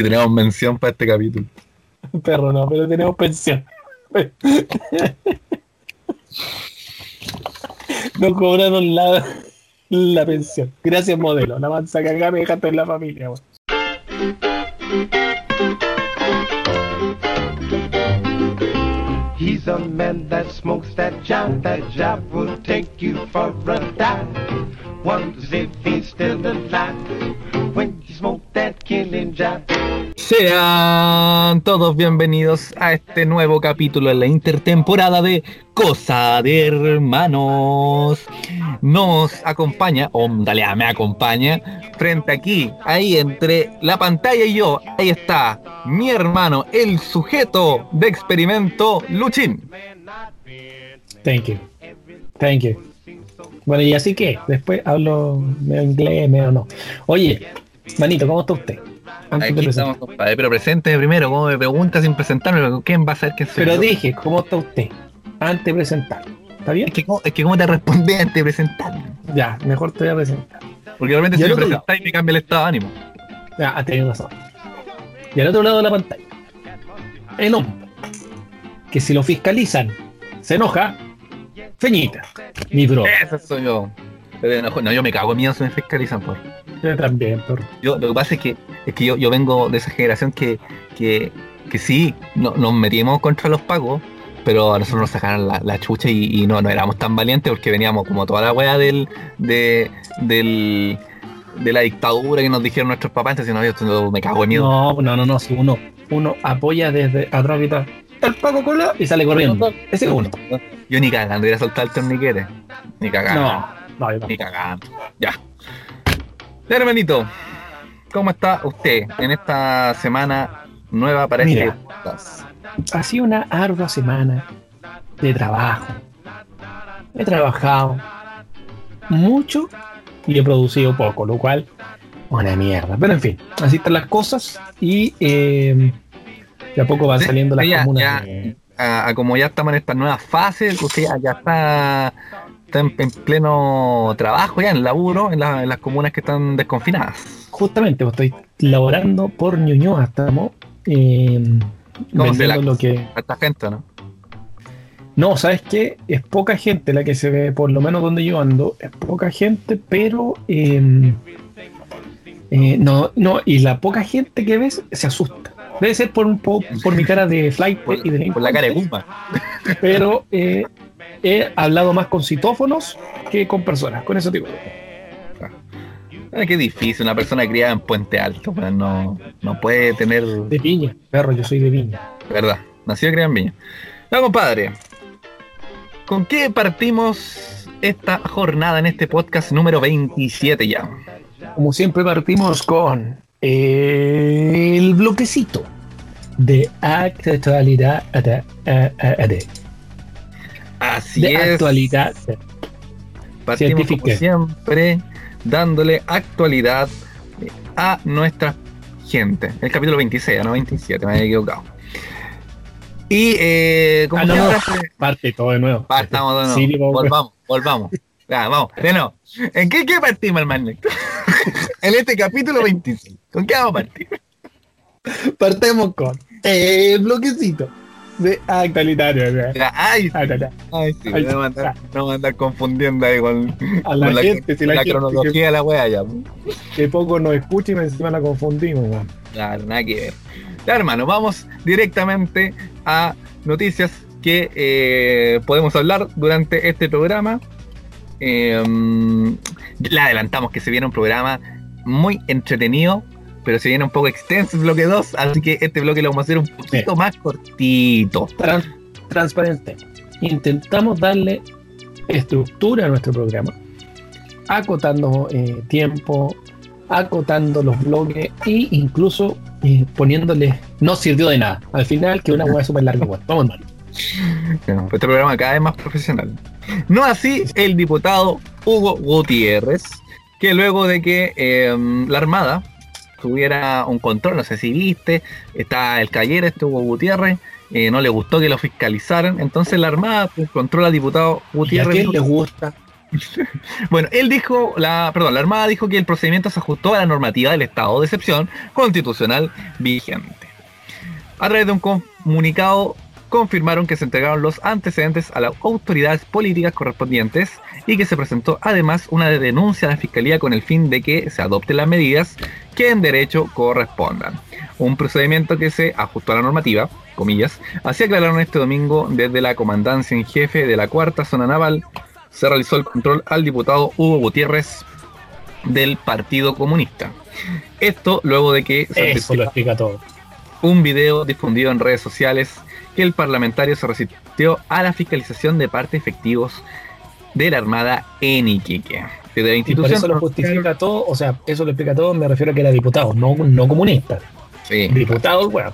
si tenemos mención para este capítulo. Perro no, pero tenemos pensión. Nos cobraron la, la pensión. Gracias, modelo. La manza que acá me dejaste en la familia. He's a man that smokes that job. That job will take you for a dive. Wonders if he's still alive Sean todos bienvenidos a este nuevo capítulo en la intertemporada de Cosa de Hermanos. Nos acompaña, o realidad me acompaña, frente aquí, ahí entre la pantalla y yo, ahí está mi hermano, el sujeto de experimento, Luchín. Thank you. Thank you. Bueno, y así que, después hablo medio inglés, medio no. Oye, manito, ¿cómo está usted? Antes Aquí de estamos, presentar. compadre, pero presente primero, como me pregunta sin presentarme, ¿quién va a ser que soy Pero yo? dije, ¿cómo está usted? Antes de presentar. ¿Está bien? Es que, ¿cómo- es que cómo te respondí antes de presentarme. Ya, mejor te voy a presentar. Porque realmente si me presentáis me cambia el estado de ánimo. Ya, has tenido razón. Y al otro lado de la pantalla, el hombre que si lo fiscalizan se enoja, Feñita, mi bro. Ese soy yo. Pero no, no, yo me cago en miedo si me fiscalizan, por. Yo también, perro. Yo, lo que pasa es que, es que yo, yo vengo de esa generación que, que, que sí, no, nos metimos contra los pagos, pero a nosotros nos sacaron la, la chucha y, y no, no éramos tan valientes porque veníamos como toda la wea del, de, del, de la dictadura que nos dijeron nuestros papás, entonces no, yo, me cago en miedo. No, no, no, no, si uno, uno apoya desde atrás y tal, el Paco Cola y sale corriendo. Ese es uno. Yo ni cagando, iba a soltar el torniquete. Ni cagando. No, no, yo Ni cagando. Ya. Hermanito, ¿cómo está usted en esta semana nueva para Mira. este podcast? Ha sido una ardua semana de trabajo. He trabajado mucho y he producido poco, lo cual, una mierda. Pero en fin, así están las cosas y eh, de a poco van Sí, saliendo las ya, comunas. ya. de- A, a como ya estamos en esta nueva fase, usted ya, ya está, está en, en pleno trabajo ya, en laburo, en, la- en las comunas que están desconfinadas. Justamente, pues, estoy laborando por Ñuñoa, estamos eh, ¿Cómo se la- lo que... Esta gente, ¿no? No, ¿sabes qué? Es poca gente la que se ve, por lo menos donde yo ando, es poca gente, pero... eh, eh, no, no, y la poca gente que ves se asusta. Debe ser por un po- por mi cara de flight Por, y de por la cara de Guzmán. Pero eh, he hablado más con citófonos que con personas, con eso digo. Ah, qué difícil, una persona criada en Puente Alto, pues no, no puede tener De Viña, perro, yo soy de Viña. ¿Verdad? Nació y criado en Viña. No, compadre. ¿Con qué partimos esta jornada en este podcast número 27 ya? Como siempre partimos con el bloquecito de actualidad de, de, Así de es. actualidad. Partimos como siempre dándole actualidad a nuestra gente. El capítulo 26, no 27, me había equivocado. Y eh, como Ah, no, Parte todo de nuevo. Partamos de nuevo. Sí, digo, volvamos, volvamos. Vamos, de nuevo. ¿En qué, qué partimos, hermano? en este capítulo 26. ¿Con qué vamos a partir? Partemos con el bloquecito de actualidad. de- Ya, Ay, Ah, ay, sí, Ay, van a andar, a confundiendo ahí con, A la con la, gente, si con la la gente cronología de la wea ya. que, que poco nos escucha y encima la confundimos. weón. Claro, nada que ver. Ya, hermano, vamos directamente a noticias que eh, podemos hablar durante este programa. Eh, le adelantamos que se viene un programa muy entretenido, pero se viene un poco extenso el bloque 2, así que este bloque lo vamos a hacer un poquito más cortito. Tran- transparente. Intentamos darle estructura a nuestro programa, acotando eh, tiempo, acotando los bloques e incluso eh, poniéndole. No sirvió de nada. Al final, que una hueá súper larga. Vamos, mal. Bueno, Este programa cada vez más profesional. No así el diputado Hugo Gutiérrez, que luego de que eh, la Armada tuviera un control, no sé si viste, está el Cayera, este Hugo Gutiérrez, eh, no le gustó que lo fiscalizaran, entonces la Armada pues, controla al diputado ¿Y a Gutiérrez. quién le gusta? Bueno, él dijo, la, perdón, la Armada dijo que el procedimiento se ajustó a la normativa del estado de excepción constitucional vigente. A través de un comunicado confirmaron que se entregaron los antecedentes a las autoridades políticas correspondientes y que se presentó además una denuncia a la Fiscalía con el fin de que se adopten las medidas que en derecho correspondan. Un procedimiento que se ajustó a la normativa, comillas, así aclararon este domingo desde la comandancia en jefe de la cuarta zona naval, se realizó el control al diputado Hugo Gutiérrez del Partido Comunista. Esto luego de que se Eso lo explica todo. un video difundido en redes sociales que el parlamentario se resistió a la fiscalización de parte efectivos de la Armada en Iquique. Desde la Y por institución eso lo justifica todo, o sea, eso lo explica todo, me refiero a que era diputado, no, no comunista. Sí. Diputado, bueno.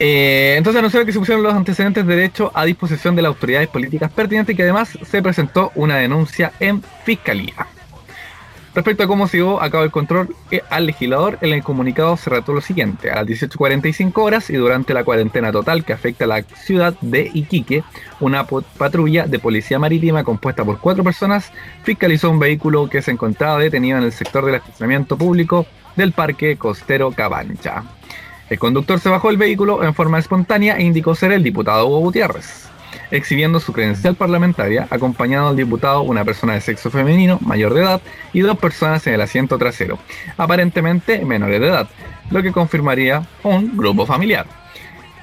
Eh, entonces anunciaron que se pusieron los antecedentes de derecho a disposición de las autoridades políticas pertinentes y que además se presentó una denuncia en fiscalía. Respecto a cómo se llevó a cabo el control eh, al legislador, en el comunicado se relató lo siguiente. A las 18.45 horas y durante la cuarentena total que afecta a la ciudad de Iquique, una patrulla de policía marítima compuesta por cuatro personas fiscalizó un vehículo que se encontraba detenido en el sector del estacionamiento público del Parque Costero Cabancha. El conductor se bajó del vehículo en forma espontánea e indicó ser el diputado Hugo Gutiérrez, exhibiendo su credencial parlamentaria, acompañado del diputado una persona de sexo femenino, mayor de edad, y dos personas en el asiento trasero, aparentemente menores de edad, lo que confirmaría un grupo familiar.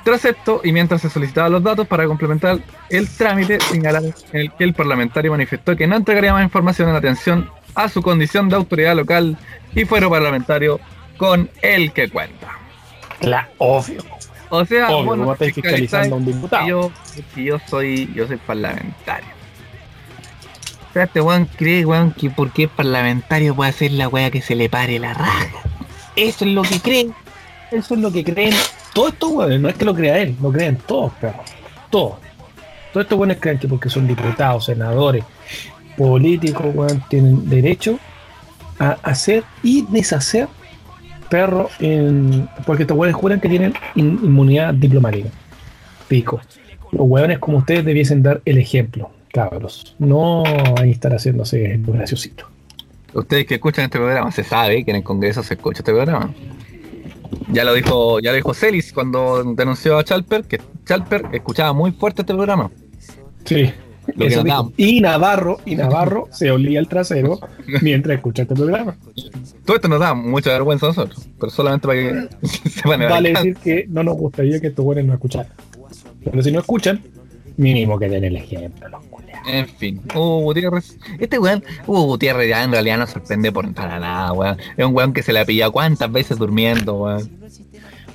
Tras esto, y mientras se solicitaban los datos para complementar el trámite, señalaron en el que el parlamentario manifestó que no entregaría más información en atención a su condición de autoridad local y fuero parlamentario con el que cuenta. Claro, obvio. O sea, Obvio, vos no ¿cómo estáis fiscalizando a un diputado? que yo, soy, yo soy parlamentario. O sea, este weón cree, weón, que porque es parlamentario puede hacer la weá que se le pare la raja. Eso es lo que creen. Eso es lo que creen todos estos hueones, no es que lo crea él, lo creen todos, perro. Todos. Todos estos hueones creen que porque son diputados, senadores, políticos, weón, tienen derecho a hacer y deshacer perro en. Porque estos hueones juran que tienen in- inmunidad diplomática. Pico. Los hueones como ustedes debiesen dar el ejemplo, cabros. No ahí estar haciéndose los graciositos. Ustedes que escuchan este programa, se sabe que en el Congreso se escucha este programa. Ya lo dijo, ya lo dijo Celis cuando denunció a Chalper, que Chalper escuchaba muy fuerte este programa. Sí. Lo que dijo. Y Navarro, y Navarro se olía el trasero mientras escucha este programa. Todo esto nos da mucha vergüenza a nosotros, pero solamente para que sepan el Vale alcance. decir que no nos gustaría que estos buenos no escucharan. Pero si no escuchan, mínimo que den el ejemplo, los. En fin, Hugo Gutiérrez. Este weón, Hugo Gutiérrez ya en realidad no sorprende por para nada, weón. Es un weón que se le ha pillado cuántas veces durmiendo, weón.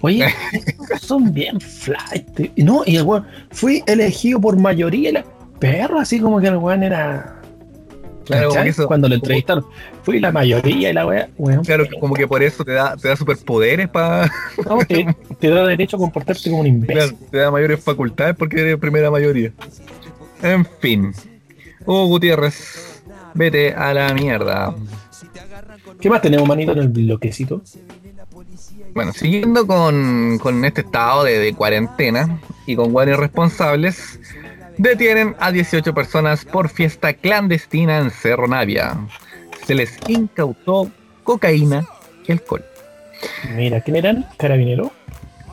Oye, son bien flight. No, y el weón fue elegido por mayoría la perro, así como que el weón era. Claro, que eso- Cuando lo entrevistaron, fui la mayoría y la weá, weón. Claro, como que por eso te da, te da superpoderes para. No, te, te da derecho a comportarte como un imbécil. te da mayores facultades porque eres primera mayoría. En fin. Hugo Gutiérrez, vete a la mierda. ¿Qué más tenemos, manito, en el bloquecito? Bueno, siguiendo con, con este estado de, de cuarentena y con guardias responsables, detienen a 18 personas por fiesta clandestina en Cerro Navia. Se les incautó cocaína y alcohol. Mira, ¿quién eran? Carabinero.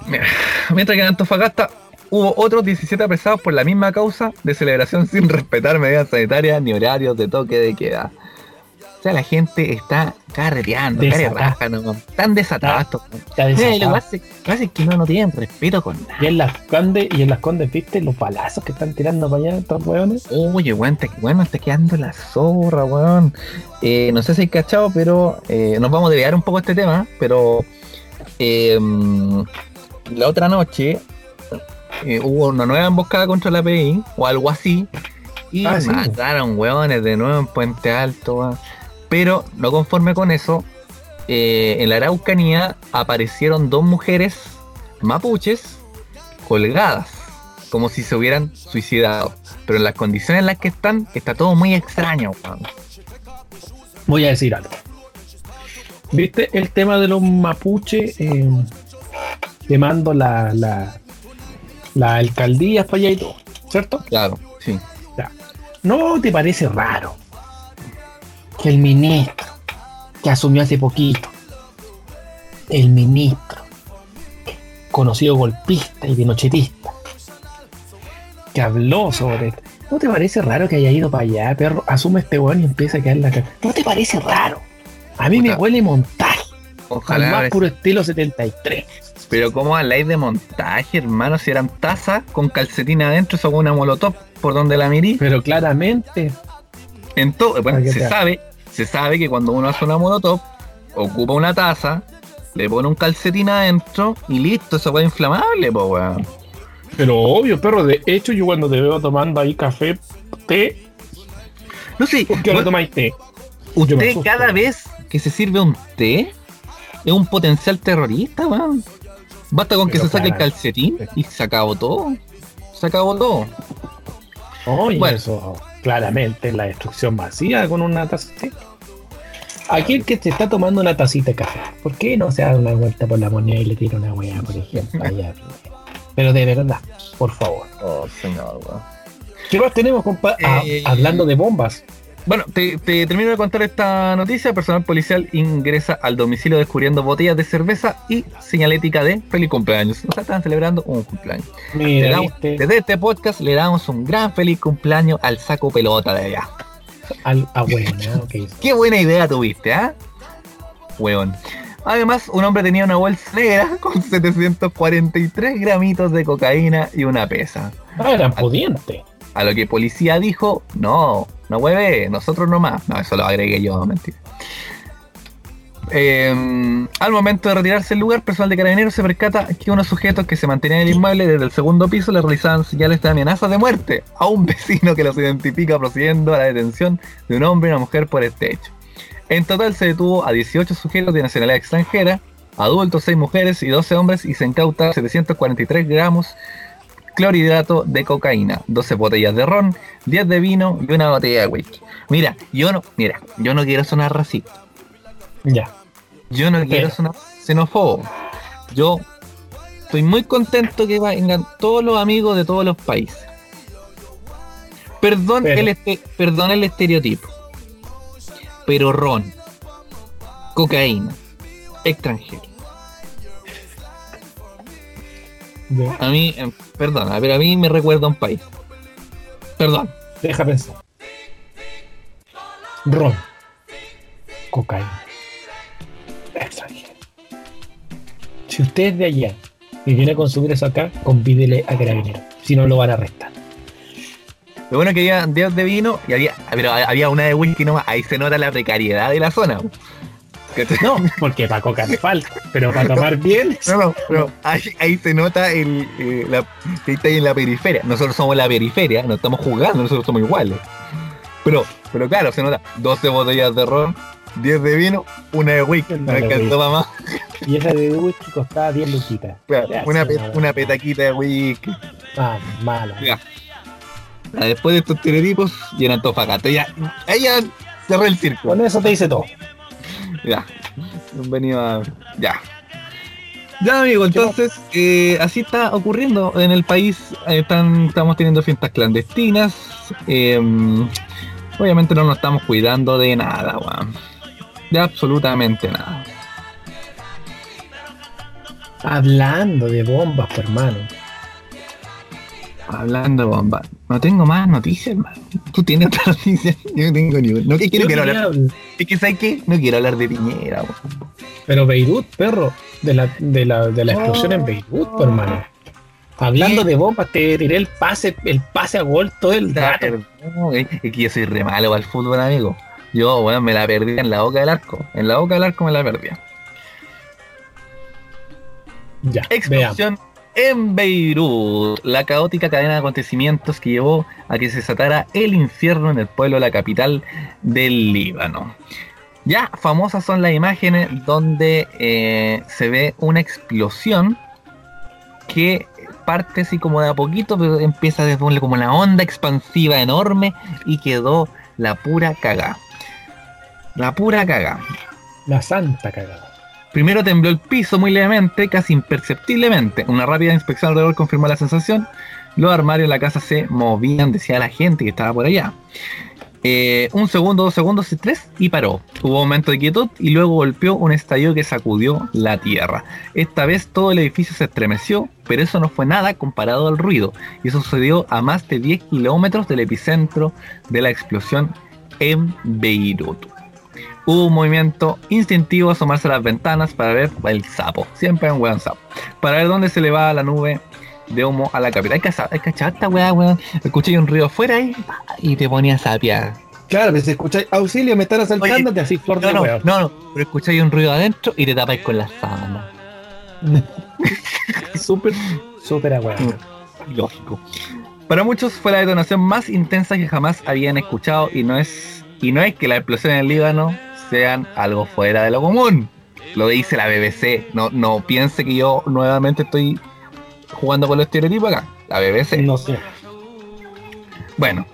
Mira, mientras que en Antofagasta hubo otros 17 apresados por la misma causa de celebración sin respetar medidas sanitarias ni horarios de toque de queda. Sea, la gente está carreteando, Desatada. carerraja, ¿no? Están desatados. estos- Está Mira, y lo que pasa es- que no, no tienen respeto con nada. Y en las condes, y en las condes, ¿viste? Los balazos que están tirando para allá estos weones. Oye, weón, te, weón, está quedando la zorra, weón. Eh, no sé si hay cachado, pero eh, nos vamos a desviar un poco este tema, pero eh, la otra noche eh, hubo una nueva emboscada contra la PI, o algo así, y Ah, sí. mataron weones de nuevo en Puente Alto, weón. Pero no conforme con eso, eh, en la Araucanía aparecieron dos mujeres mapuches colgadas, como si se hubieran suicidado. Pero en las condiciones en las que están, está todo muy extraño. Voy a decir algo. ¿Viste el tema de los mapuches eh, quemando la, la, la alcaldía para allá y todo? ¿Cierto? Claro, sí. ¿No te parece raro que el ministro que asumió hace poquito, el ministro, conocido golpista y pinochetista, que habló sobre... ¿No te parece raro que haya ido para allá, perro? Asume este weón y empieza a quedar la cara. ¿No te parece raro? A mí me huele montaje. Al más puro estilo 73. Pero como habláis de montaje, hermano, si eran tazas con calcetina adentro, eso con una molotov por donde la mirí. Pero claramente, En todo, bueno, ¿Para qué se sabe, se sabe que cuando uno hace una molotov, ocupa una taza, le pone un calcetín adentro y listo, eso fue inflamable, po weón. Pero obvio, perro, de hecho yo cuando te veo tomando ahí café, té, No sé, ¿por qué bueno, tomáis té? Yo me usted cada vez que se sirve un té es un potencial terrorista, weón. Basta con que se saque el calcetín y se acabó todo. Se acabó todo. Oye, Bueno. eso claramente la destrucción masiva con una taza de té. Aquí el que se está tomando una tacita de café, ¿por qué no se da una vuelta por la moneda y le tira una weá, por ejemplo? allá? Pero de verdad, por favor. Oh, señor, weón. ¿Qué más tenemos, compa? Ah, Eh, hablando de bombas. Bueno, te, te termino de contar esta noticia. Personal policial ingresa al domicilio descubriendo botellas de cerveza y señalética de feliz cumpleaños. O sea, estaban celebrando un cumpleaños. Le Mira, damos- desde este podcast le damos un gran feliz cumpleaños al saco pelota de allá. al, ah, bueno, ok. Qué buena idea tuviste, ¿ah? Hueón. Además, un hombre tenía una bolsa negra con 743 gramitos de cocaína y una pesa. Ah, eran pudientes. A lo que policía dijo, no, no hueve, nosotros nomás. No, eso lo agregué yo, mentira. Eh, al momento de retirarse del lugar, personal de carabineros se percata que unos sujetos que se mantenían en el inmueble desde el segundo piso le realizaban señales de amenaza de muerte a un vecino que los identifica procediendo a la detención de un hombre y una mujer por este hecho. En total se detuvo a 18 sujetos de nacionalidad extranjera, adultos, 6 mujeres y 12 hombres y se incauta 743 gramos clorhidrato de cocaína, 12 botellas de ron, 10 de vino y una botella de whisky. Mira, yo no, mira, yo no quiero sonar racista, Ya. yo no quiero sonar xenófobo. Yo estoy muy contento que vengan todos los amigos de todos los países. Perdón, Pero- el, este- perdón el estereotipo. Pero ron, cocaína, extranjero. A mí, eh, perdona, pero a mí me recuerda a un país. Perdón. Deja pensar. Ron. Cocaína. Extranjero. Si usted es de allá y viene a consumir eso acá, convídele a carabinero. Si no, lo van a arrestar. Lo bueno es que había 10 de vino y había, pero había una de whisky nomás. Ahí se nota la precariedad de la zona. ¿Cachai? No, porque para coca me falta. Pero para tomar bien. No, no, pero ahí, ahí se nota el, eh, la, que está ahí en la periferia. Nosotros somos la periferia, no estamos jugando, nosotros somos iguales. Pero, pero claro, se nota 12 botellas de ron, 10 de vino, una de whisky. No alcanzó más. Y esa de whisky costaba 10 luquitas. Claro, Una, pe- una petaquita de whisky. Ah, mala. Ya. Después de estos estereotipos, y en Antofagasta. Ya, ahí ya cerré el círculo. Con eso te dice todo. Ya. Bienvenido a. Ya. Ya, amigo, entonces, eh, así está ocurriendo en el país. eh, están, estamos teniendo fiestas clandestinas. eh, obviamente no nos estamos cuidando de nada, weón. De absolutamente nada. Hablando de bombas, hermano. Hablando de bomba. No tengo más noticias, hermano. Tú tienes otra noticia. Yo no tengo ni una. No, que quiero, hablar. Es que, ¿sabes qué? No quiero hablar de Piñera, weón. Pero Beirut, perro, de la, de la, de la explosión Oh. en Beirut, pues, hermano. Hablando de bombas, te tiré el pase, el pase a gol todo el rato. No, es que yo soy re malo para el fútbol, amigo. Yo, bueno, me la perdí en la boca del arco. En la boca del arco me la perdí. Ya, veamos. En Beirut. La caótica cadena de acontecimientos que llevó a que se desatara el infierno en el pueblo de la capital del Líbano. Ya famosas son las imágenes donde eh, se ve una explosión que parte así como de a poquito, pero empieza a como la onda expansiva enorme y quedó la pura cagá. La pura cagá. La santa cagada. Primero tembló el piso muy levemente, casi imperceptiblemente. Una rápida inspección alrededor confirmó la sensación. Los armarios de la casa se movían, decía la gente que estaba por allá. Eh, un segundo, dos segundos, tres y paró. Hubo un momento de quietud y luego golpeó un estallido que sacudió la tierra. Esta vez todo el edificio se estremeció, pero eso no fue nada comparado al ruido. Y eso sucedió a más de 10 kilómetros del epicentro de la explosión en Beirut. Hubo un movimiento instintivo asomarse a las ventanas para ver el sapo. Siempre un buen sapo. Para ver dónde se le va la nube de humo a la capital. Hay que, hay cachar esta weá, weón. Escuché un ruido afuera y, y te ponía a. Claro, pero si escucháis auxilio, me están asaltando, te así flor No, no, no, no, pero escucháis un ruido adentro y te tapáis con la sábana. Súper, súper a huevo. Lógico. Para muchos fue la detonación más intensa que jamás habían escuchado y no es y no es que las explosiones en el Líbano sean algo fuera de lo común. Lo dice la BBC. No, no piense que yo nuevamente estoy jugando con los estereotipos acá. La BBC. No sé. Bueno,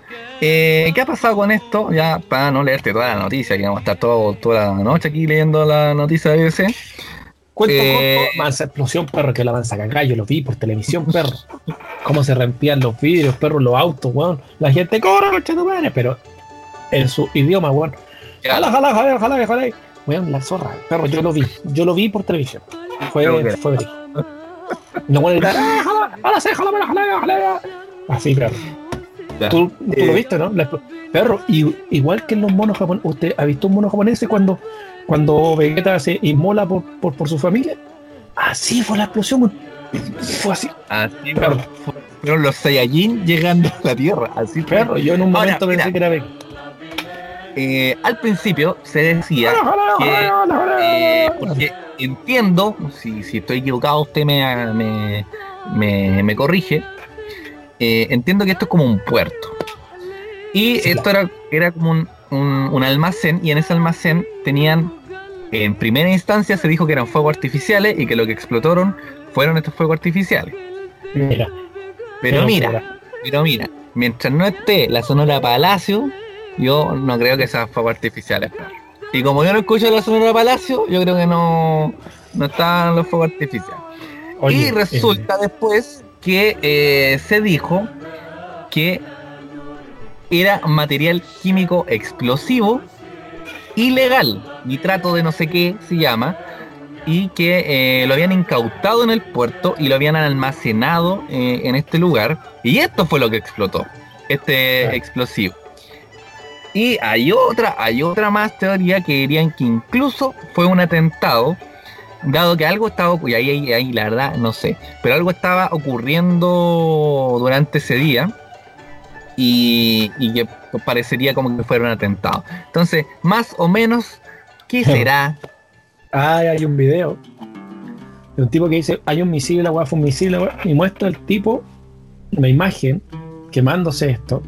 eh, ¿qué ha pasado con esto? Ya para no leerte toda la noticia, que vamos a estar todo, toda la noche aquí leyendo la noticia de BBC. Cuento Eh, mansa explosión, perro, que la mansa yo lo vi por televisión, perro. Cómo se rompían los vidrios, perro, los autos, weón. La gente corre, coche tu madre, pero en su idioma, weón. Jala, jala, jala, jala, jala. Weón, la zorra, perro, yo lo vi. Yo lo vi por televisión. Fue, fue. No voy a gritar, ¡ah, jala, jala, sí, jala, jala, jala, jala! Así, perro. Ya. Tú, tú Eh. lo viste, ¿no? La perro, y, igual que en los monos japoneses, ¿usted ha visto un mono japonés cuando, cuando Vegeta se inmola por, por, por su familia? Así fue la explosión, fue así. Así Perro. fueron los Saiyajin llegando a la Tierra. Así fue. Perro, yo en un Ahora, momento pensé mira. que era Vegeta. Eh, al principio se decía que eh, porque entiendo, si, si estoy equivocado usted me, me, me, me corrige, eh, entiendo que esto es como un puerto. Y Sí, esto era, era como un, un- un almacén y en ese almacén tenían, en primera instancia se dijo que eran fuegos artificiales y que lo que explotaron fueron estos fuegos artificiales. Mira, Pero mira, pero mira, mientras no esté la Sonora Palacio, yo no creo que sean fuegos artificiales. Y como yo no escucho la Sonora Palacio, yo creo que no, no están los fuegos artificiales. Oye, y resulta después que eh, se dijo que era material químico explosivo ilegal, nitrato de no sé qué se llama, y que eh, lo habían incautado en el puerto y lo habían almacenado eh, en este lugar. Y esto fue lo que explotó, este explosivo. Y hay otra, hay otra más teoría que dirían que incluso fue un atentado, dado que algo estaba, y ahí, ahí, ahí, la verdad no sé, pero algo estaba ocurriendo durante ese día y, y que parecería como que fuera un atentado. Entonces, más o menos, ¿qué será? Ah, hay un video de un tipo que dice, hay un misil, la weá fue un misil, la weá", y muestra el tipo una imagen quemándose esto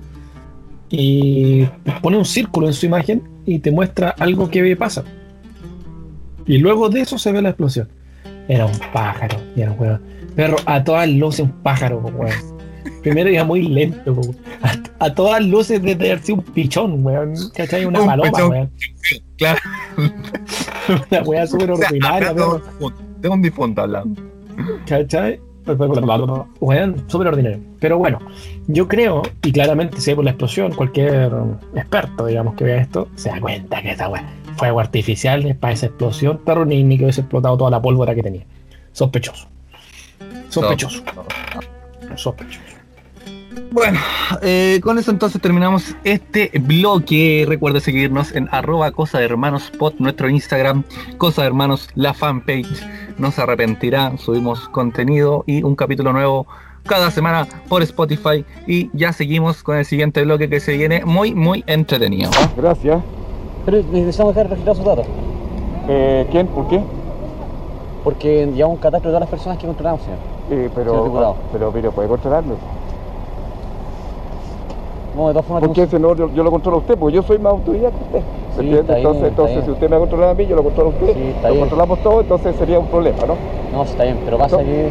y pone un círculo en su imagen y te muestra algo que pasa. Y luego de eso se ve la explosión. Era un pájaro, y era un weón. Pero a todas luces un pájaro, weón. Primero iba muy lento, po. a, a todas luces haber sido un pichón, weón. ¿Cachai? Una Un paloma, weón. Claro, Una weá súper o sea, ordinaria, perro. tengo un difunto hablando. ¿Cachai? Weón, súper ordinario. Pero bueno, yo creo, y claramente se ve por la explosión, cualquier experto, digamos, que vea esto, se da cuenta que esa fuego artificial para esa explosión, pero ni, ni que hubiese explotado toda la pólvora que tenía. Sospechoso. Sospechoso. Sospechoso. Bueno, eh, con eso entonces terminamos este bloque. Recuerde seguirnos en arroba cosa de hermanos pod, nuestro Instagram, cosa de hermanos, la fanpage. No se arrepentirá, subimos contenido y un capítulo nuevo cada semana por Spotify. Y ya seguimos con el siguiente bloque que se viene muy, muy entretenido. Ah, gracias. Pero necesitamos dejar registrar sus datos, Eh, ¿Quién? ¿Por qué? porque llevamos un catastro de todas las personas que controlamos, señor. Eh, Señor pero, diputado. pero, pero, ¿puede controlarlo? No, de todas formas, ¿Por qué si no, yo, yo lo controlo a usted? Porque yo soy más autoridad que usted. ¿Me Sí, entiende? está bien, entonces, entonces si usted me controla a mí, yo lo controlo a usted. Sí, está lo bien. controlamos todo, entonces sería un problema, ¿no? no, está bien, pero pasa No. que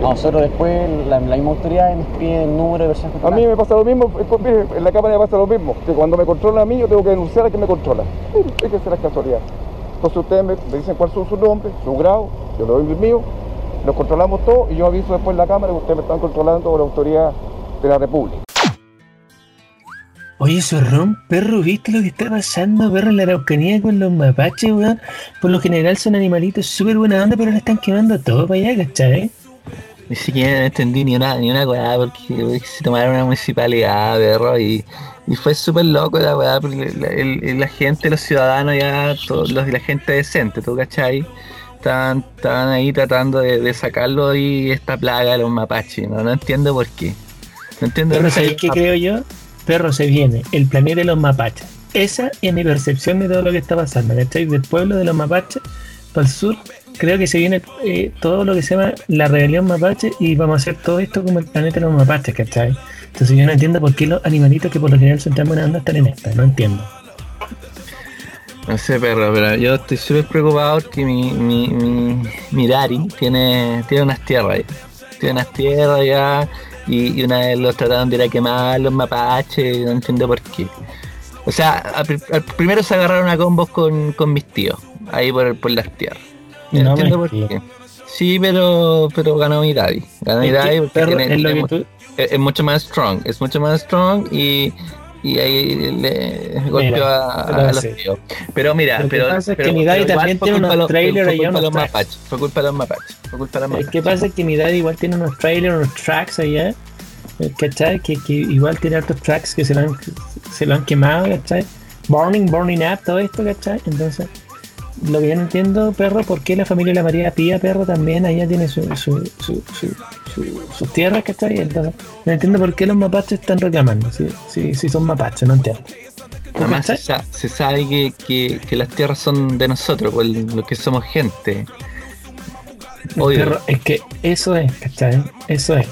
a nosotros después la, la misma autoridad nos pide el número de personas A mí controladas. me pasa lo mismo, es en la cámara me pasa lo mismo, que cuando me controla a mí yo tengo que denunciar a quien me controla. Mire, Fíjese la casualidad. Entonces ustedes me, me dicen cuál son sus nombres, su grado, yo le doy el mío, los controlamos todos y yo aviso después en la cámara que ustedes me están controlando la autoridad de la República. Oye, Zorrón, perro, ¿viste lo que está pasando, perro, en la Araucanía con los mapaches, weón? Por lo general son animalitos súper buena onda, pero le están quemando todo para allá, ¿cachai? Ni siquiera entendí ni una, ni una weá porque se tomaron una municipalidad, perro, y, y fue súper loco la weá, porque la, gente, los ciudadanos ya, todos los, la gente decente, ¿tú cachai? Estaban, estaban ahí tratando de, de sacarlo y esta plaga de los mapaches, ¿no? No entiendo por qué. No entiendo por ¿sabéis qué creo yo? Perro, se viene el planeta de los mapaches. Esa es mi percepción de todo lo que está pasando, ¿cachai? Del pueblo de los mapaches para el sur, creo que se viene eh, todo lo que se llama la rebelión mapache y vamos a hacer todo esto como el planeta de los mapaches, ¿cachai? Entonces yo no entiendo por qué los animalitos que por lo general son tan buena onda están en esta, no entiendo. No sé, perro, pero yo estoy súper preocupado porque mi, mi, mi, mi daddy tiene, tiene unas tierras ahí. Tiene unas tierras ya y, y una vez los trataron de ir a quemar los mapaches no entiendo por qué. O sea, al primero se agarraron a combos con, con mis tíos, ahí por, por las tierras. Yo No no me entiendo por explico. qué. Sí, pero, pero ganó mi daddy. Ganó mi daddy porque tiene- es mucho más strong, es mucho más strong y, y ahí le golpeó a, pero a los tíos. Pero mira, Lo que pero, pasa es que pero- mi daddy pero también tiene unos trailers de unos tracks. mapaches, fue culpa de los mapaches, fue culpa de los Es mapaches. que pasa que mi daddy igual tiene unos trailers, unos tracks allá, eh, ¿cachai? Que, que igual tiene hartos tracks que se lo han, se lo han quemado, ¿cachai? Burning, burning up, todo esto, ¿cachai? Entonces, lo que yo no entiendo, perro, ¿por qué la familia de la María Pía, perro, también allá tiene su, su, su, su- su- sus tierras, ¿cachai? Entonces, no entiendo por qué los mapaches están reclamando, si, si, si son mapaches, no entiendo. ¿Tú Además se, cachai? sa- se sabe que, que, que las tierras son de nosotros, pues, los que somos gente. Perro, es que eso es, ¿cachai? Eso es.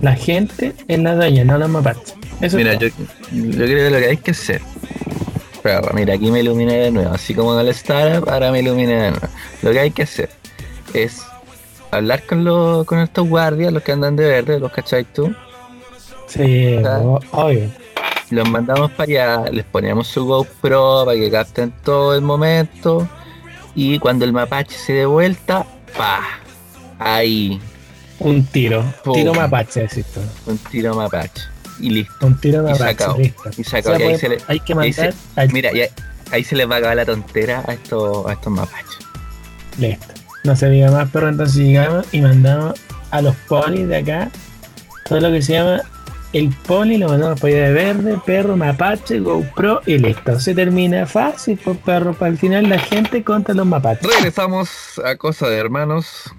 La gente es la dueña, no los mapaches. Eso Mira, yo, yo creo que lo que hay que hacer. Mira, aquí me iluminé de nuevo. Así como en el startup, ahora me iluminé de nuevo. Lo que hay que hacer es hablar con, los con estos guardias, los que andan de verde, los cachai tú. Sí, obvio. Los mandamos para allá, les ponemos su GoPro para que capten todo el momento. Y cuando el mapache se dé vuelta, pa, ahí, Un tiro. Pum. Tiro mapache, decís tú. un tiro mapache. Y listo. Tiro Y se acabó. Y se O sea, acabó. Y ahí pues, se le- hay que se- mandar Mira, y ahí, ahí se les va a acabar la tontera a estos, a estos mapaches. Listo. No se diga más, pero entonces llegamos y mandamos a los polis de acá todo lo que se llama el poli, lo mandamos para de verde, perro, mapache, GoPro y listo. Se termina fácil, por perro. Para el final la gente contra los mapaches. Regresamos a Cosa de Hermanos.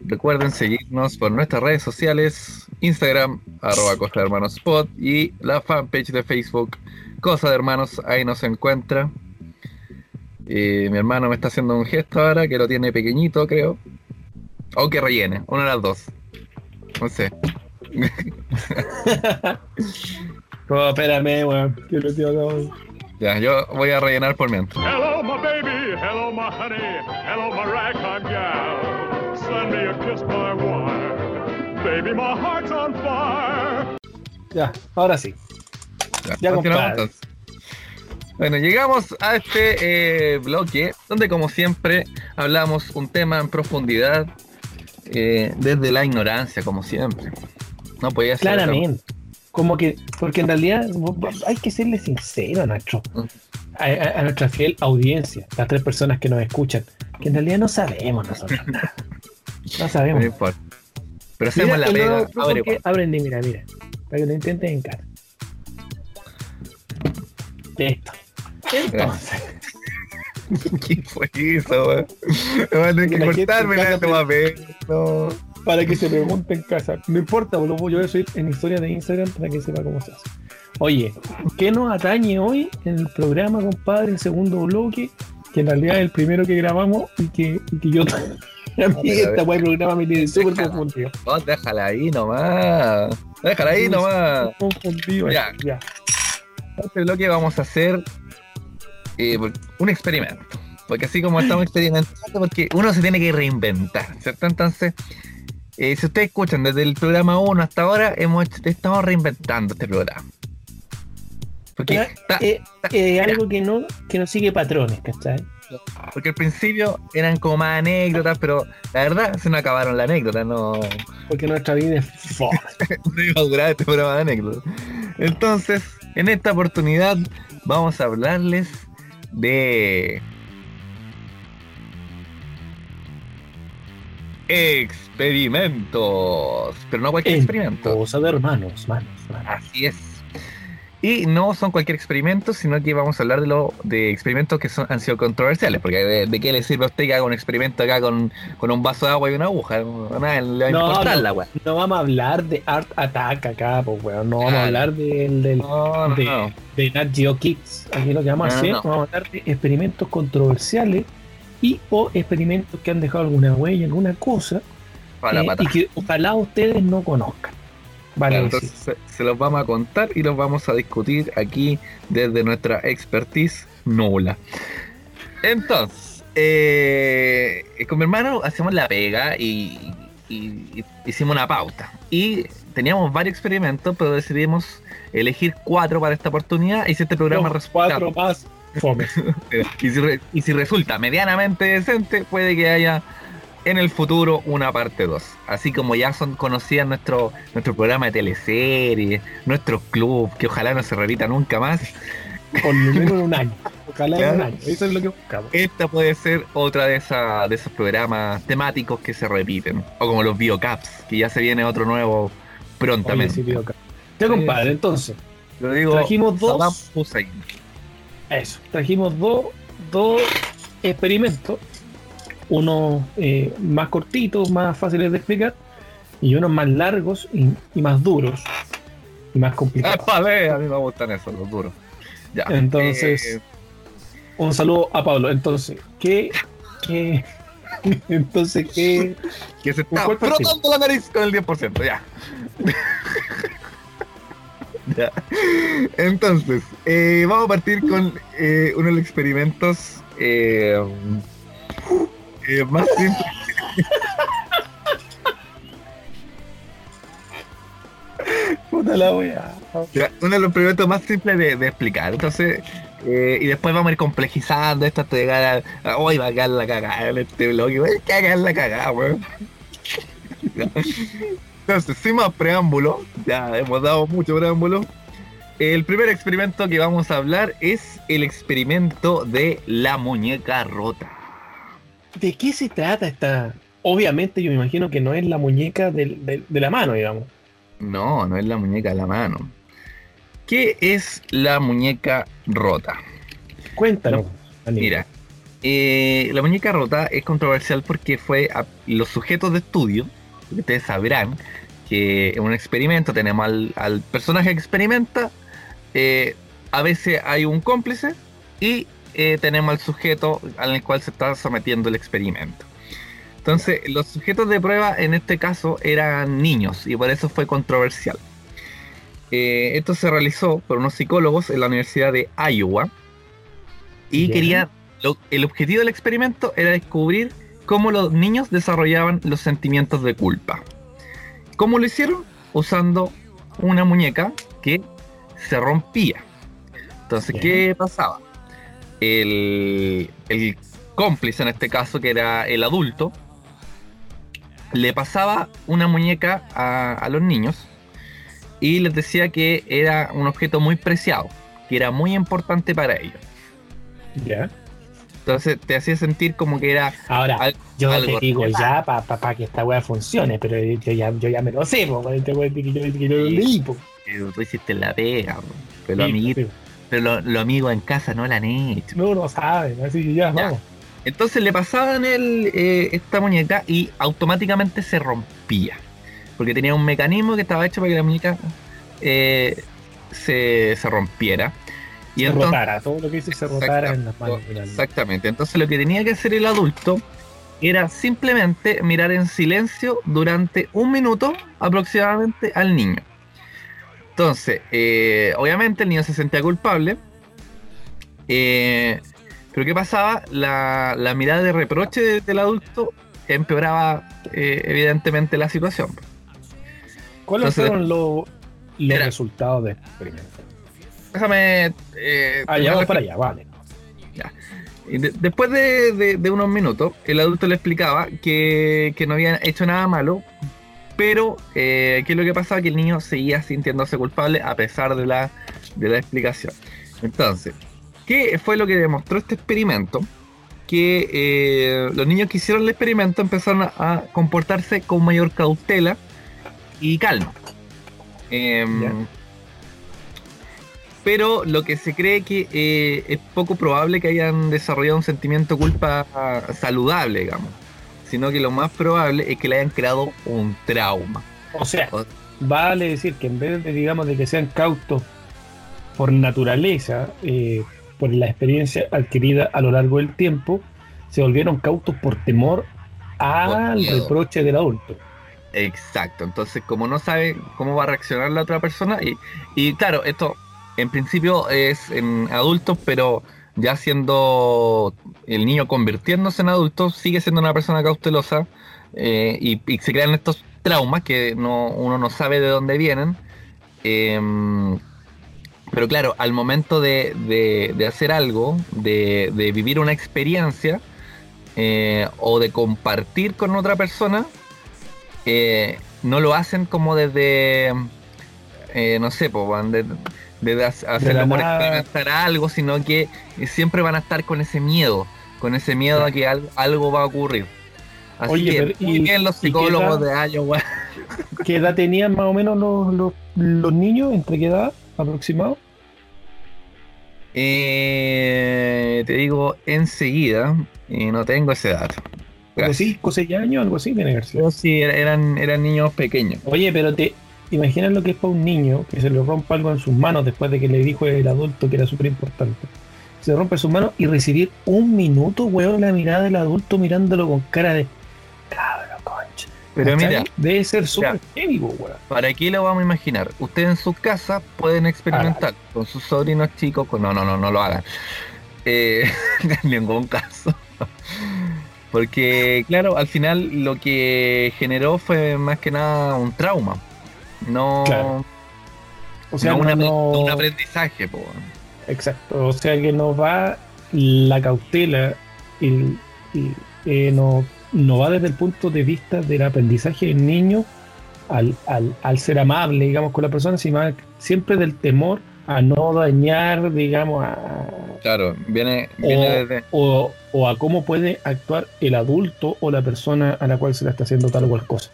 Recuerden seguirnos por nuestras redes sociales, Instagram, arroba Cosa de Hermanos Pod y la fanpage de Facebook, Cosa de Hermanos, ahí nos encuentra. Eh, mi hermano me está haciendo un gesto ahora que lo tiene pequeñito, creo. O que rellene, una de las dos. No sé. Oh, espérame, weón. Que lo tío acabo. Ya, yo voy a rellenar por mientras. Hello, my baby. Hello, my honey. Hello, my ragtime gal. Send me a kiss by wire. Baby, my heart's on fire. Ya, ahora sí. Ya, entonces. Bueno, llegamos a este eh, bloque donde como siempre hablamos un tema en profundidad eh, desde la ignorancia, como siempre. No podía ser. Claramente. Como que, porque en realidad hay que serle sincero a nuestro, a, a- a nuestra fiel audiencia, las tres personas que nos escuchan, que en realidad no sabemos nosotros nada. No No sabemos. importa. Pero hacemos la el pega. Abre, aprendí, mira, mira, para que lo intentes en cara. Listo. Entonces, ¿Qué fue eso, weón? Me van a tener que cortarme la casa este. No. para que se pregunte en casa. No importa, lo voy yo soy en historia de Instagram para que sepa cómo se hace. Oye, ¿qué nos atañe hoy en el programa, compadre, en segundo bloque? Que en realidad es el primero que grabamos y que, y que yo a mí esta programa me tiene súper confundido. No, déjala ahí nomás. Déjala ahí nomás. Confundido. Ya. ya. este bloque vamos a hacer eh, un experimento. Porque así como estamos experimentando, porque uno se tiene que reinventar, ¿cierto? Entonces, eh, si ustedes escuchan desde el programa 1 hasta ahora, hemos estamos reinventando este programa. Porque Pero, eh, eh, algo que no, que no sigue patrones, ¿cachai? Eso. Porque al principio eran como más anécdotas, pero la verdad se nos acabaron las anécdotas, no, Porque nuestra vida es no iba a durar este programa de anécdotas. Entonces, en esta oportunidad vamos a hablarles de experimentos, pero no cualquier experimento. Cosa de hermanos, manos, manos. Así es. Y no son cualquier experimento, sino que vamos a hablar de lo de experimentos que son, han sido controversiales, porque de, de qué le sirve a usted que haga un experimento acá con, con un vaso de agua y una aguja, a nadie le va a No, importar no. la weá. No vamos a hablar de Art Attack acá, pues weón. No vamos a Claro. hablar del, del, No, no, de, Nat Geo Kids. Aquí lo que vamos a No, hacer, vamos a hablar de experimentos controversiales y o experimentos que han dejado alguna huella, alguna cosa, eh, y que ojalá ustedes no conozcan. Vale, Claro, decir. entonces se, se los vamos a contar y los vamos a discutir aquí desde nuestra expertise nula. Entonces, eh, con mi hermano hacemos la pega y, y- y hicimos una pauta. Y teníamos varios experimentos, pero decidimos elegir cuatro para esta oportunidad y si este programa Los resulta, cuatro más fome. y si, re- y si resulta medianamente decente, puede que haya en el futuro una parte 2. Así como ya son conocidas nuestro, nuestro programa de teleseries, nuestros clubs, que ojalá no se repita nunca más. Por lo menos en un año. Ojalá en un Claro. año. Eso es lo que buscamos. Esta puede ser otra de, esa, de esos programas temáticos que se repiten. O como los biocaps, que ya se viene otro nuevo Oye, prontamente. sí, tío, acá. Ya, compadre, entonces, Lo digo, trajimos dos- eso. Trajimos dos, dos experimentos. Unos eh, más cortitos, más fáciles de explicar. Y unos más largos y, y más duros. Y más Ah, complicados. vale, a mí me gustan esos, los duros. Ya. Entonces, eh, Un saludo a Pablo. Entonces, ¿qué? qué entonces, ¿qué? que se está frotando la nariz con el 10%, ya. Ya. Entonces, eh, vamos a partir con eh, uno de los experimentos eh, más simples. Puta la wea. Uno de los experimentos más simples de, de explicar. Entonces, eh, y después vamos a ir complejizando esto hasta llegar a. Hoy va a cagar la cagada en este bloque, voy a cagar la cagada, weón. Entonces, sin más preámbulo, ya hemos dado mucho preámbulo. El primer experimento que vamos a hablar es el experimento de la muñeca rota. ¿De qué se trata esta? Obviamente, yo me imagino que no es la muñeca del- del- de la mano, digamos. No, no es la muñeca de la mano. ¿Qué es la muñeca rota? Cuéntanos. Mira, eh, la muñeca rota es controversial porque fue a- los sujetos de estudio, que ustedes sabrán que en un experimento tenemos al, al personaje que experimenta, eh, a veces hay un cómplice y eh, tenemos al sujeto al cual se está sometiendo el experimento. Entonces, los sujetos de prueba en este caso eran niños y por eso fue controversial. Eh, esto se realizó por unos psicólogos en la Universidad de Iowa y Ya. querían lo- el objetivo del experimento era descubrir cómo los niños desarrollaban los sentimientos de culpa. ¿Cómo lo hicieron? Usando una muñeca que se rompía. Entonces. ¿qué pasaba? El, el cómplice en este caso, que era el adulto, le pasaba una muñeca a, a los niños y les decía que era un objeto muy preciado, que era muy importante para ellos. Ya. Entonces te hacía sentir como que era Ahora, Al- yo algo te digo real. ya para pa, pa que esta wea funcione, pero yo ya, yo ya me lo sé, po, que yo, que yo lo leí, tú hiciste la pega, pero Sí, amiguitos, sí. Pero lo- los amigos en casa no la han hecho. No lo saben, así que ya, Ya. vamos. Entonces le pasaban el, eh, esta muñeca y automáticamente se rompía. Porque tenía un mecanismo que estaba hecho para que la muñeca eh, se, se rompiera. Y se entonces, rotara, todo lo que hice se rotara en las manos. Exactamente. Entonces lo que tenía que hacer el adulto era simplemente mirar en silencio durante un minuto aproximadamente al niño. Entonces, eh, obviamente el niño se sentía culpable. eh, pero ¿qué pasaba? La, la mirada de reproche de- del adulto empeoraba eh, evidentemente la situación. ¿Cuáles entonces- fueron los, los Era- resultados del experimento? Déjame... eh, Ah, ya terminar vamos para allá, vale. De- después de, de- unos minutos, el adulto le explicaba que, que no habían hecho nada malo, pero eh, que lo que pasaba que el niño seguía sintiéndose culpable a pesar de la, de la explicación. Entonces, ¿qué fue lo que demostró este experimento? Que eh, los niños que hicieron el experimento empezaron a, comportarse con mayor cautela y calma. Em, pero lo que se cree que eh, es poco probable que hayan desarrollado un sentimiento de culpa saludable, digamos. Sino que lo más probable es que le hayan creado un trauma. O sea, O- vale decir que en vez de, digamos, de que sean cautos por naturaleza, eh, por la experiencia adquirida a lo largo del tiempo, se volvieron cautos por temor al reproche del adulto. Exacto. Entonces, como no sabe cómo va a reaccionar la otra persona, y, y claro, esto en principio es en adultos, pero ya siendo el niño convirtiéndose en adulto, sigue siendo una persona cautelosa eh, y, se crean estos traumas que no, uno no sabe de dónde vienen. Em, pero claro, al momento de, de- hacer algo, de, vivir una experiencia eh, o de compartir con otra persona, eh, no lo hacen como desde, no sé, po, de- hacerlo por nada. experimentar algo, sino que siempre van a estar con ese miedo, con ese miedo a que al- algo va a ocurrir. Así Oye, que pero muy ¿y- bien los psicólogos edad? de Iowa. ¿Qué edad tenían más o menos los, los, los niños? ¿Entre qué edad aproximado? Eh, te digo enseguida, y no tengo ese dato. ¿Como Gracias. 5 6 años? Algo así tiene que ser. Sí, er- eran, eran niños pequeños. Oye, pero te imaginas lo que es para un niño que se le rompa algo en sus manos después de que le dijo el adulto que era súper importante. Se rompe sus manos y recibir un minuto, weón, la mirada del adulto mirándolo con cara de cabro, concha. Pero ¿Cachai? mira, debe ser súper heavy, weón. ¿para aquí lo vamos a imaginar? Ustedes en sus casas pueden experimentar con sus sobrinos chicos. Con... No, no, no, no lo hagan. Eh, en ningún caso. Porque, claro, al final lo que generó fue más que nada un trauma. No, Claro. O sea, no un, no- apre- no- un aprendizaje. po. Exacto, o sea que nos va la cautela y, y, eh, no, no va desde el punto de vista del aprendizaje del niño al, al, al ser amable, digamos, con la persona, sino siempre del temor a no dañar, digamos, a, Claro, viene, viene o, desde... o, o a cómo puede actuar el adulto o la persona a la cual se le está haciendo tal o cual cosa.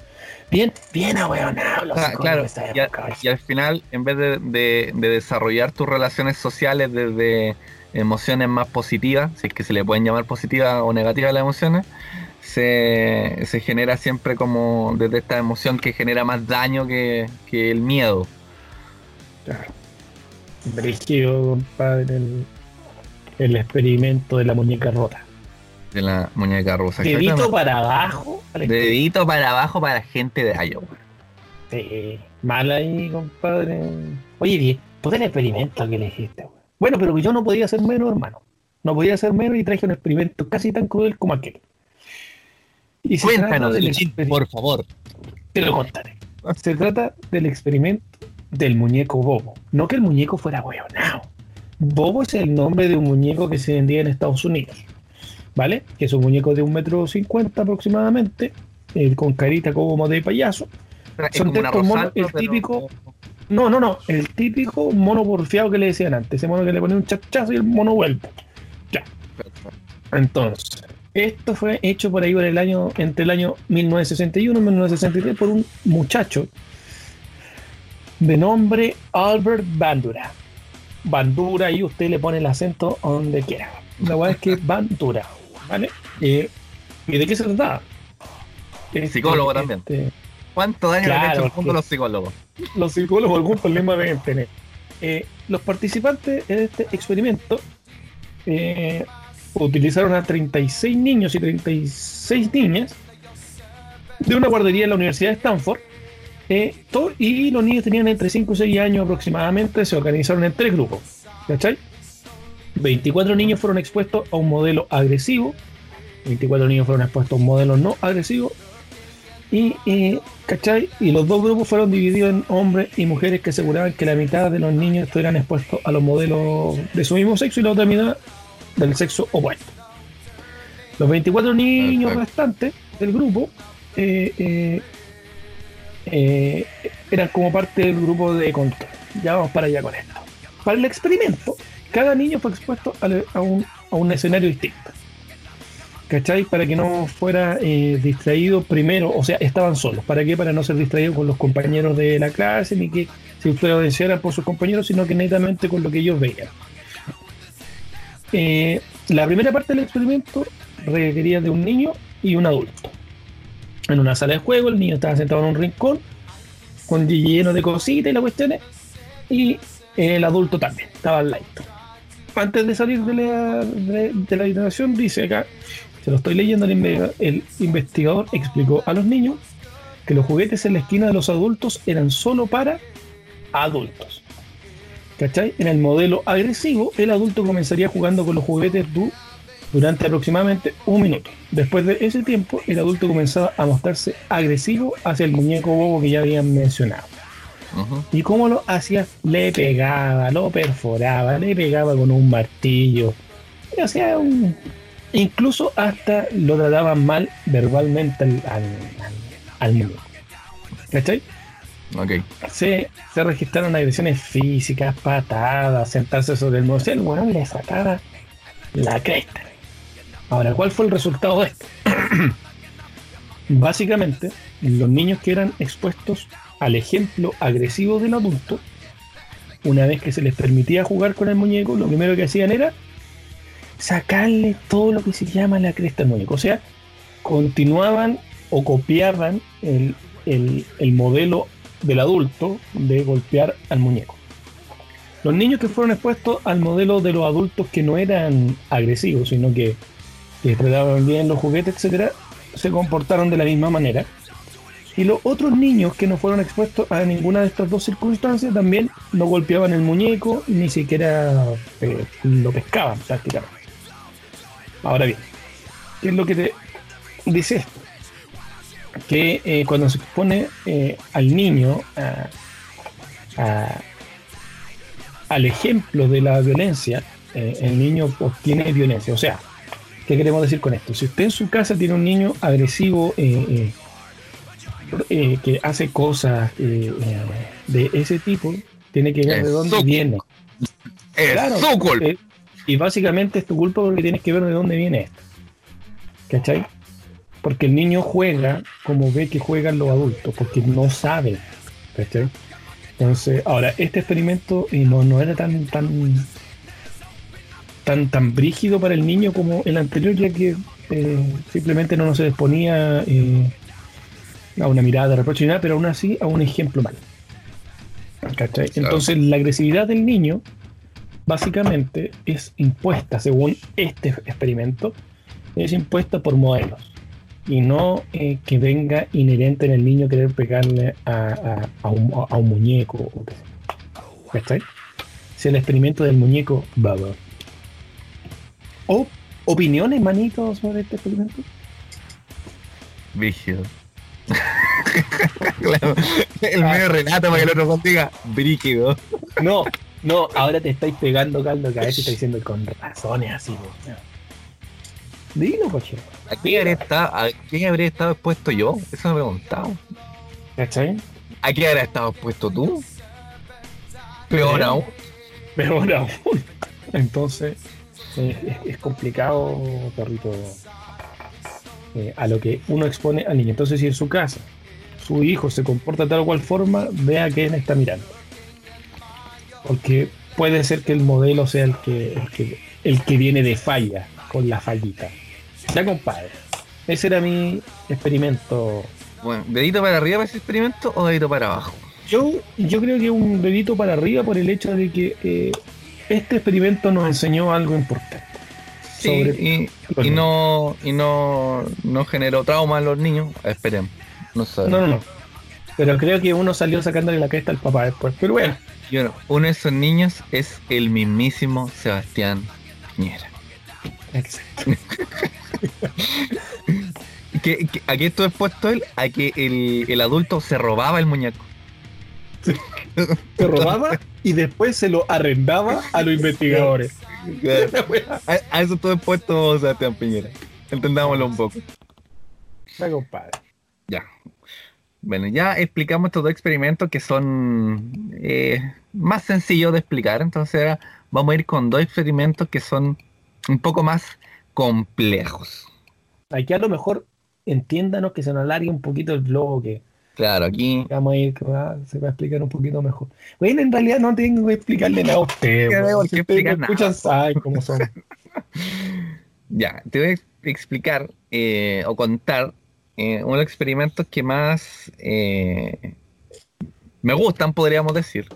Bien, bien ahueonado Ah, claro, y, a- y al final, en vez de, de- de desarrollar tus relaciones sociales desde emociones más positivas, si es que se le pueden llamar positivas o negativas las emociones, se, se genera siempre como desde esta emoción que genera más daño que, que el miedo. Claro. Brígido, compadre, el, el experimento de la muñeca rota. De la muñeca rusa. Dedito para abajo. al Dedito para abajo para gente de Iowa. Sí, mal ahí, compadre. Oye, bien, pues el experimento que le güey. Bueno, pero yo no podía ser menos, hermano. No podía ser menos y traje un experimento casi tan cruel como aquel. Y se trata Cuéntanos, del por favor. Te lo contaré. Se trata del experimento del muñeco Bobo. No que el muñeco fuera hueonao. Bobo es el nombre de un muñeco que se vendía en Estados Unidos. ¿Vale? Que es un muñeco de un metro cincuenta aproximadamente, eh, con carita como de payaso. Es Son textos monos, el pero- típico- No, no, no. El típico mono porfiado que le decían antes. Ese mono que le ponía un chachazo y el mono vuelve. Ya. Entonces, esto fue hecho por ahí por el año, entre el año 1961 y 1963 por un muchacho de nombre Albert Bandura. Bandura y usted le pone el acento donde quiera. La verdad es que Bandura, ¿vale? Eh, ¿Y de qué se trataba? Este- Psicólogo también. este, ¿Cuánto daño le han hecho al mundo los psicólogos? los psicólogos algún problema deben tener. Eh, los participantes de este experimento eh, utilizaron a 36 niños y 36 niñas de una guardería en la Universidad de Stanford. eh, y los niños tenían entre 5 y 6 años aproximadamente, se organizaron en tres grupos. ¿Cachai? 24 niños fueron expuestos a un modelo agresivo, 24 niños fueron expuestos a un modelo no agresivo, y, eh, ¿cachai? Y los dos grupos fueron divididos en hombres y mujeres que aseguraban que la mitad de los niños estuvieran expuestos a los modelos de su mismo sexo y la otra mitad del sexo opuesto. Los 24 niños Perfecto. restantes del grupo eh, eh, eh, eran como parte del grupo de control. Ya vamos para allá con esto. Para el experimento, cada niño fue expuesto a, un, a un escenario distinto. ¿Cachai? Para que no fuera eh, distraído primero, o sea, estaban solos. ¿Para qué? Para no ser distraído con los compañeros de la clase, ni que se influenciaran por sus compañeros, sino que netamente con lo que ellos veían. Eh, la primera parte del experimento requería de un niño y un adulto. En una sala de juego, el niño estaba sentado en un rincón, con lleno de cositas y las cuestiones, y el adulto también, estaba al lado. Antes de salir de la, de, la habitación, dice acá, se lo estoy leyendo, el, el investigador explicó a los niños que los juguetes en la esquina de los adultos eran solo para adultos. ¿Cachai? En el modelo agresivo, el adulto comenzaría jugando con los juguetes du- durante aproximadamente un minuto. Después de ese tiempo, el adulto comenzaba a mostrarse agresivo hacia el muñeco bobo que ya habían mencionado. ¿Y cómo lo hacía? Le pegaba, lo perforaba, le pegaba con un martillo. Y hacía un... Incluso hasta lo trataban mal verbalmente al, al, al- muñeco. ¿Cachai? Ok. Se, se registraron agresiones físicas, patadas, sentarse sobre el museo. El weón le sacaba la cresta. Ahora, ¿cuál fue el resultado de esto? Básicamente, los niños que eran expuestos al ejemplo agresivo del adulto, una vez que se les permitía jugar con el muñeco, lo primero que hacían era sacarle todo lo que se llama la cresta al muñeco. O sea, continuaban o copiaban el, el- el modelo del adulto de golpear al muñeco. Los niños que fueron expuestos al modelo de los adultos que no eran agresivos, sino que, que trataban bien los juguetes, etcétera, se comportaron de la misma manera. Y los otros niños que no fueron expuestos a ninguna de estas dos circunstancias también no golpeaban el muñeco, ni siquiera eh, lo pescaban prácticamente. Ahora bien, ¿qué es lo que te dice esto? Que eh, cuando se expone eh, al niño al ejemplo de la violencia, el niño obtiene violencia. O sea, ¿qué queremos decir con esto? Si usted en su casa tiene un niño agresivo eh, que hace cosas eh, eh, de ese tipo, tiene que ver de dónde viene. Es Claro, su culpa. eh, y básicamente es tu culpa porque tienes que ver de dónde viene esto. ¿Cachai? Porque el niño juega como ve que juegan los adultos, porque no sabe. ¿Cachai? Entonces, ahora, este experimento no, no era tan, tan, tan, tan brígido para el niño como el anterior, ya que eh, simplemente no se les ponía eh, a una mirada de reproche pero aún así a un ejemplo malo. ¿Cachai? Entonces, la agresividad del niño básicamente es impuesta, según este experimento, es impuesta por modelos y no eh, que venga inherente en el niño querer pegarle a, a- a un, a un muñeco o qué. ¿Cachai? Es el experimento del muñeco Baba. ¿O opiniones, manitos, sobre este experimento? Brígido. Claro, el medio relato para que el otro contiga brígido. No, no, ahora te estáis pegando caldo que a veces estáis diciendo con razones así. ¿no? Dilo, coche. ¿A qué habría estado, a qué habría estado expuesto yo? Eso me he preguntado. ¿Cachai? ¿A qué habría estado expuesto tú? Peor Sí. aún. Peor aún. Entonces, eh, es, es complicado, perrito, eh, a lo que uno expone al niño. Entonces, si en su casa su hijo se comporta de tal o cual forma, vea quién está mirando. Porque puede ser que el modelo sea el que, el que, el que viene de falla, con la fallita. Ya, compadre. Ese era mi experimento. Bueno, ¿dedito para arriba para ese experimento o dedito para abajo? Yo, yo creo que un dedito para arriba por el hecho de que eh, este experimento nos enseñó algo importante. Sí, Sobre- y, y no, y no, no generó trauma en los niños. Esperemos. No. No, no, no. Pero creo que uno salió sacándole la cresta al papá después. Pero bueno, Y bueno, uno de esos niños es el mismísimo Sebastián Piñera. exacto. ¿Qué, qué- a qué estuvo expuesto él? A que el, el adulto se robaba el muñeco. Se robaba y después se lo arrendaba a los investigadores. A, a eso estuvo expuesto Sebastián Piñera. Entendámoslo un poco. Ya, compadre. Ya. Bueno, ya explicamos estos dos experimentos que son eh, más sencillos de explicar. Entonces ahora vamos a ir con dos experimentos que son un poco más complejos. Aquí a lo mejor entiéndanos que se nos alargue un poquito el bloque. Claro, aquí Vamos a ir, se va a explicar un poquito mejor. Bueno, en realidad no tengo que explicarle nada a usted. No Si ustedes me explicar nada. escuchan, saben cómo son. Ya, te voy a ex- explicar eh, o contar eh, unos experimentos que más eh, me gustan, podríamos decir.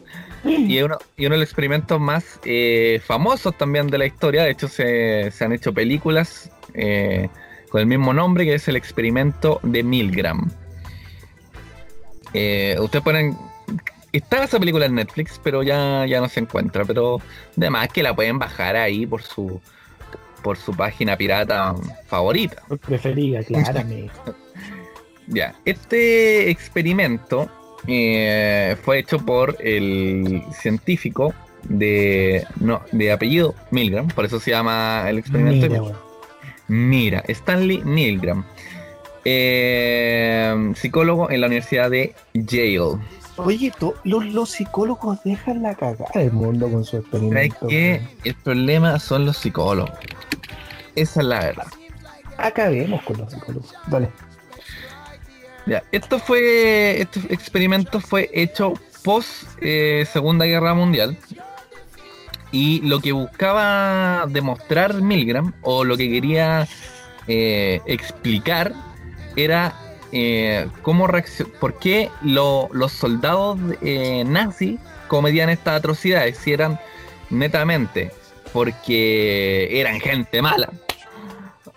Y uno, y uno de los experimentos más eh, famosos también de la historia. De hecho, se, se han hecho películas eh, con el mismo nombre, que es el experimento de Milgram. Eh, ustedes ponen. Está esa película en Netflix, pero ya, ya no se encuentra. Pero además que la pueden bajar ahí por su por su página pirata favorita. Preferida, claramente. Ya, este experimento eh, fue hecho por el científico de, no, de apellido Milgram, por eso se llama el experimento. Mira, Stanley Milgram, eh, psicólogo en la Universidad de Yale. Oye, to- los, los psicólogos dejan la cagada del mundo con su ¿Sabes experimento. qué? El problema son los psicólogos. Esa es la verdad. Acabemos con los psicólogos. Dale. Ya, esto fue, este experimento fue hecho post eh, Segunda Guerra Mundial y lo que buscaba demostrar Milgram o lo que quería eh, explicar era eh, cómo por qué lo- los soldados eh, nazis cometían estas atrocidades si eran netamente porque eran gente mala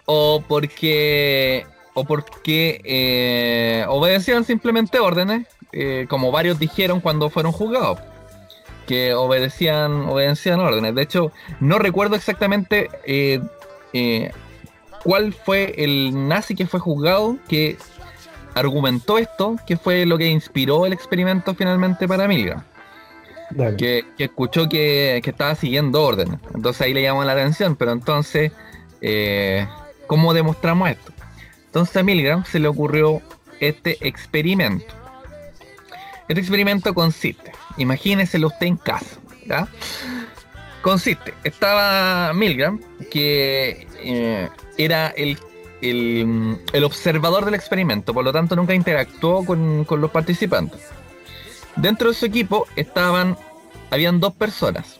o porque o porque eh, obedecían simplemente órdenes, eh, como varios dijeron cuando fueron juzgados, que obedecían, obedecían órdenes. De hecho, no recuerdo exactamente eh, cuál fue el nazi que fue juzgado que argumentó esto, que fue lo que inspiró el experimento finalmente para Milgram que, que escuchó que, que estaba siguiendo órdenes. Entonces ahí le llamó la atención, pero entonces, eh, ¿cómo demostramos esto? Entonces a Milgram se le ocurrió este experimento. Este experimento consiste, imagíneselo usted en casa, ¿ya? Consiste, estaba Milgram, que eh, era el, el, el observador del experimento, por lo tanto nunca interactuó con, con los participantes. Dentro de su equipo estaban, habían dos personas.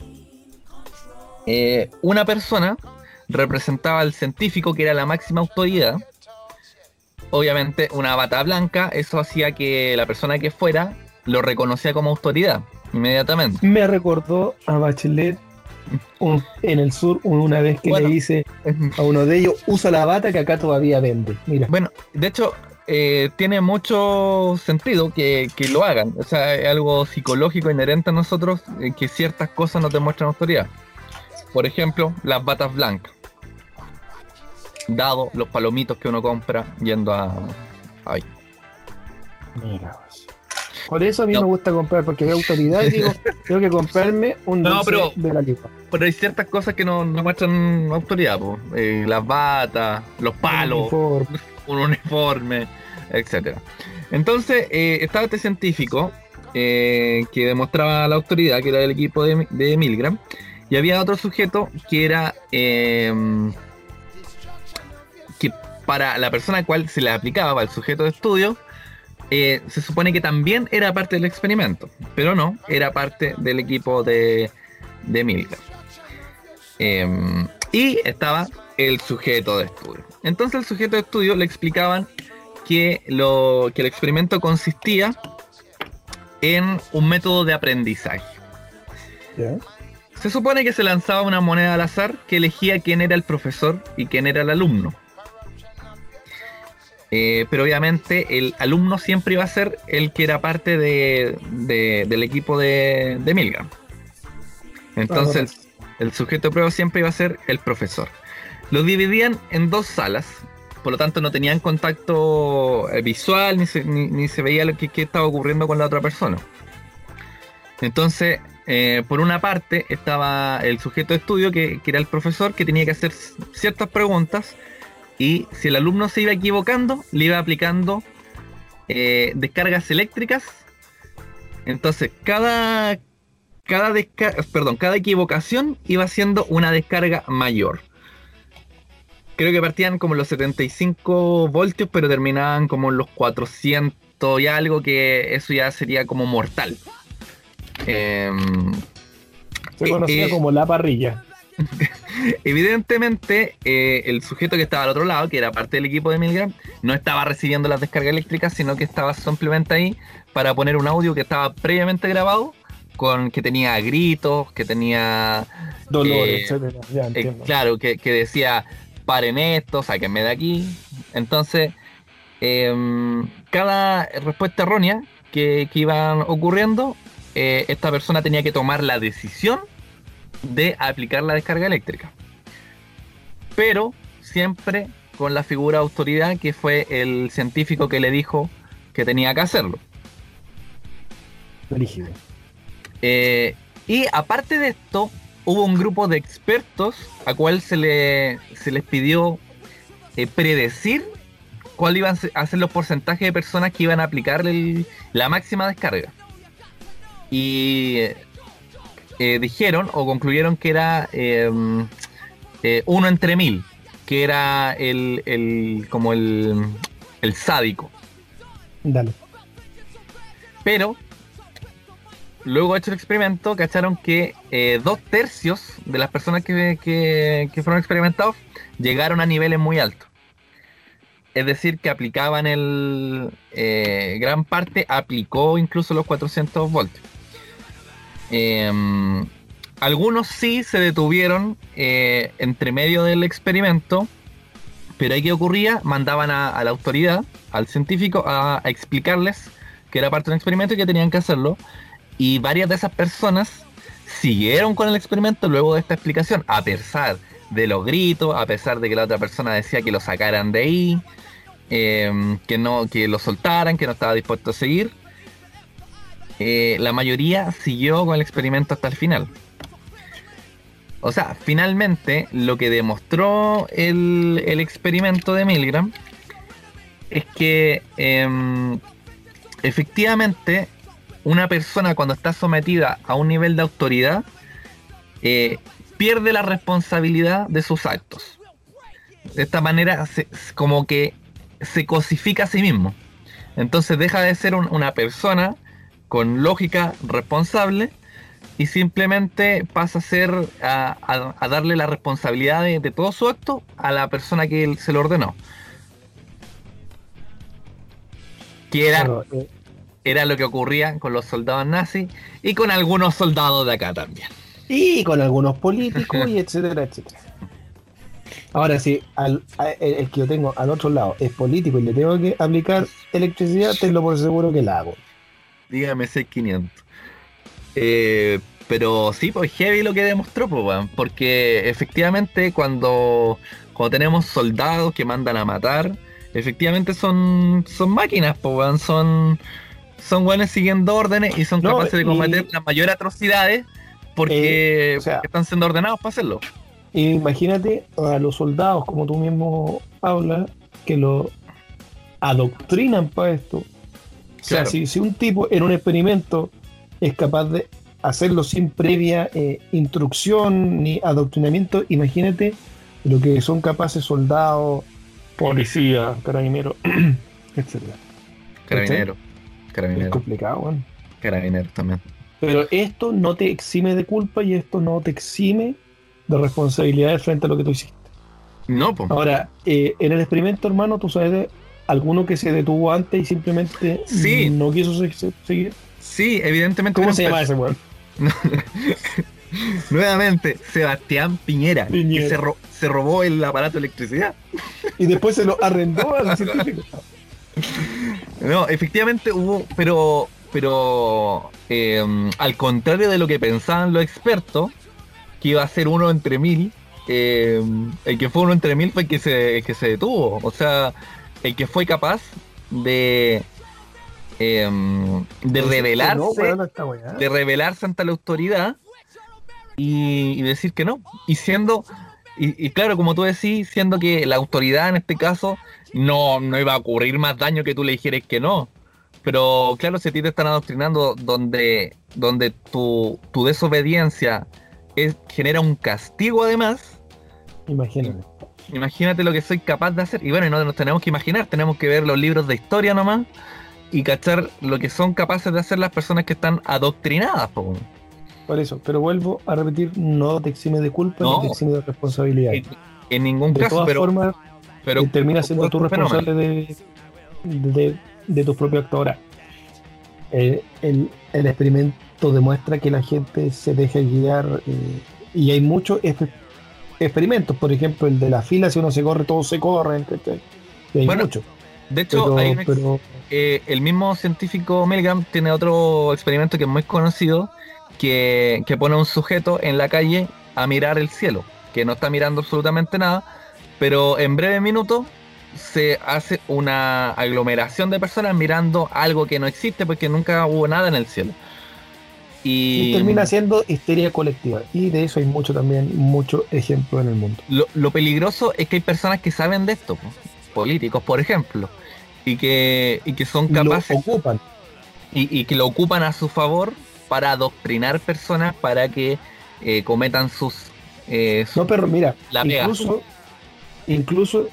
Eh, una persona representaba al científico que era la máxima autoridad. Obviamente una bata blanca, eso hacía que la persona que fuera lo reconocía como autoridad inmediatamente. Me recordó a Bachelet un- en el sur una vez que Bueno. le dice a uno de ellos, usa la bata que acá todavía vende. Mira, Bueno, de hecho, eh, tiene mucho sentido que, que lo hagan. O sea, es algo psicológico inherente a nosotros eh, que ciertas cosas nos demuestran autoridad. Por ejemplo, las batas blancas. Dado los palomitos que uno compra yendo a... Ay, mira. Por eso a mí No. me gusta comprar, porque veo autoridad y digo, tengo que comprarme un No, pero- de la. Pero hay ciertas cosas que nos, nos muestran autoridad. Eh, las batas, los palos, Uniforme. un uniforme, etcétera. Entonces, eh, estaba este científico eh, que demostraba la autoridad, que era del equipo de, de Milgram, y había otro sujeto que era eh, que para la persona a cual se le aplicaba, para el sujeto de estudio, eh, se supone que también era parte del experimento, pero no, era parte del equipo de, de Milgram. Eh, y estaba el sujeto de estudio. Entonces el sujeto de estudio le explicaban que, lo, que el experimento consistía en un método de aprendizaje. Se supone que se lanzaba una moneda al azar que elegía quién era el profesor y quién era el alumno. Eh, pero obviamente el alumno siempre iba a ser el que era parte de- de- del equipo de, de Milgram. Entonces el, el sujeto de prueba siempre iba a ser el profesor. Los dividían en dos salas, por lo tanto no tenían contacto eh, visual ni se, ni- ni se veía lo que, que estaba ocurriendo con la otra persona. Entonces, eh, por una parte estaba el sujeto de estudio, que, que era el profesor, que tenía que hacer ciertas preguntas y si el alumno se iba equivocando, le iba aplicando eh, descargas eléctricas. Entonces, cada, cada, desca- perdón, cada equivocación iba siendo una descarga mayor. Creo que partían como los 75 voltios, pero terminaban como los 400 y algo, que eso ya sería como mortal. Em, Se conocía Eh, como la parrilla. Evidentemente, eh, el sujeto que estaba al otro lado, que era parte del equipo de Milgram, no estaba recibiendo las descargas eléctricas, sino que estaba simplemente ahí para poner un audio que estaba previamente grabado, con que tenía gritos, que tenía, Dolor, eh, etcétera. Ya eh, claro, que, que decía, paren esto, sáquenme de aquí. Entonces, em, cada respuesta errónea que, que iban ocurriendo, eh, esta persona tenía que tomar la decisión de aplicar la descarga eléctrica. Pero siempre con la figura de autoridad que fue el científico que le dijo que tenía que hacerlo. Eh, y aparte de esto, hubo un grupo de expertos a cual se, le, se les pidió eh, predecir cuál iban a ser los porcentajes de personas que iban a aplicar el- la máxima descarga. Y eh, dijeron o concluyeron que era eh, eh, uno entre mil, que era el, el- como el, el sádico. Dale. Pero, luego hecho el experimento, cacharon que eh, dos tercios de las personas que, que- que fueron experimentados llegaron a niveles muy altos. Es decir, que aplicaban el... eh, gran parte aplicó incluso los 400 voltios. Em, algunos sí se detuvieron eh, entre medio del experimento, pero ahí que ocurría, mandaban a, la autoridad, al científico, a, explicarles que era parte de un experimento y que tenían que hacerlo. Y varias de esas personas siguieron con el experimento luego de esta explicación, a pesar de los gritos, a pesar de que la otra persona decía que lo sacaran de ahí, eh, que no, que lo soltaran, que no estaba dispuesto a seguir. Eh, la mayoría siguió con el experimento hasta el final. O sea, finalmente lo que demostró el, experimento de Milgram es que em, efectivamente una persona cuando está sometida a un nivel de autoridad eh, pierde la responsabilidad de sus actos. De esta manera, se- como que se cosifica a sí mismo. Entonces deja de ser un- una persona con lógica responsable y simplemente pasa a ser a, a- a darle la responsabilidad de, de todo su acto a la persona que él se lo ordenó. Que era, Claro, eh, era lo que ocurría con los soldados nazis y con algunos soldados de acá también. y con algunos políticos y etcétera, etcétera. Ahora, si al, a- el, el que yo tengo al otro lado es político y le tengo que aplicar electricidad, tenlo por seguro que la hago. Dígame 6500. Eh, pero sí, pues heavy lo que demostró, pues, weón, porque efectivamente cuando, cuando tenemos soldados que mandan a matar, efectivamente son, son máquinas, pues, son, son buenos siguiendo órdenes y son No, capaces de y- cometer las mayores atrocidades porque, Eh, o sea- porque están siendo ordenados para hacerlo. Imagínate a los soldados, como tú mismo hablas, que lo adoctrinan para esto. O sea, si, si un tipo en un experimento es capaz de hacerlo sin previa eh, instrucción ni adoctrinamiento, imagínate lo que son capaces soldados, policías, carabineros, etcétera. Carabinero, Es carabinero, complicado, weón. carabinero también. Pero esto no te exime de culpa y esto no te exime de responsabilidades frente a lo que tú hiciste. No, pues. Ahora, eh, en el experimento, hermano, tú sabes de alguno que se detuvo antes y simplemente Sí. no quiso se- se- seguir. Sí, evidentemente. ¿Cómo se llama ese weón? Nuevamente, Sebastián Piñera, Piñera. que se, ro- se robó el aparato de electricidad. Y después se lo arrendó al científico. No, efectivamente hubo, pero, pero eh, al contrario de lo que pensaban los expertos, que iba a ser uno entre mil, eh, el que fue uno entre mil fue el que se, el que se detuvo. O sea, el que fue capaz de, eh, de No, weá. de rebelarse ante la autoridad y, y decir que no. Y siendo Y, y claro, como tú decís, siendo que la autoridad en este caso no, no iba a ocurrir más daño que tú le dijeras que no. Pero claro, si a ti te están adoctrinando donde, donde tu, tu desobediencia es, genera un castigo además, Imagínate. Imagínate lo que soy capaz de hacer. Y bueno, no nos tenemos que imaginar, tenemos que ver los libros de historia nomás y cachar lo que son capaces de hacer las personas que están adoctrinadas. po. Por eso, pero vuelvo a repetir, no te exime de culpa No. te exime de responsabilidad. En, en ningún De caso, todas pero, formas, pero eh, termina siendo tú responsable de, de, de tu propio acto ahora. Eh, el, el experimento demuestra que la gente se deja guiar eh, y hay muchos espe- experimentos, por ejemplo, el de la fila, si uno se corre, todos se corren. Y hay Bueno, muchos. De hecho, Pero, hay un ex- pero eh, el mismo científico Milgram tiene otro experimento que es muy conocido, que, que pone a un sujeto en la calle a mirar el cielo, que no está mirando absolutamente nada, pero en breve minuto se hace una aglomeración de personas mirando algo que no existe porque nunca hubo nada en el cielo. Y Y, termina siendo histeria colectiva. Y de eso hay mucho también, mucho ejemplo en el mundo. lo, lo peligroso es que hay personas que saben de esto, po, políticos por ejemplo, y que, y que son Y lo capaces ocupan. y, y que lo ocupan a su favor para adoctrinar personas para que eh, cometan sus, eh, No, pero mira, La pega. incluso, incluso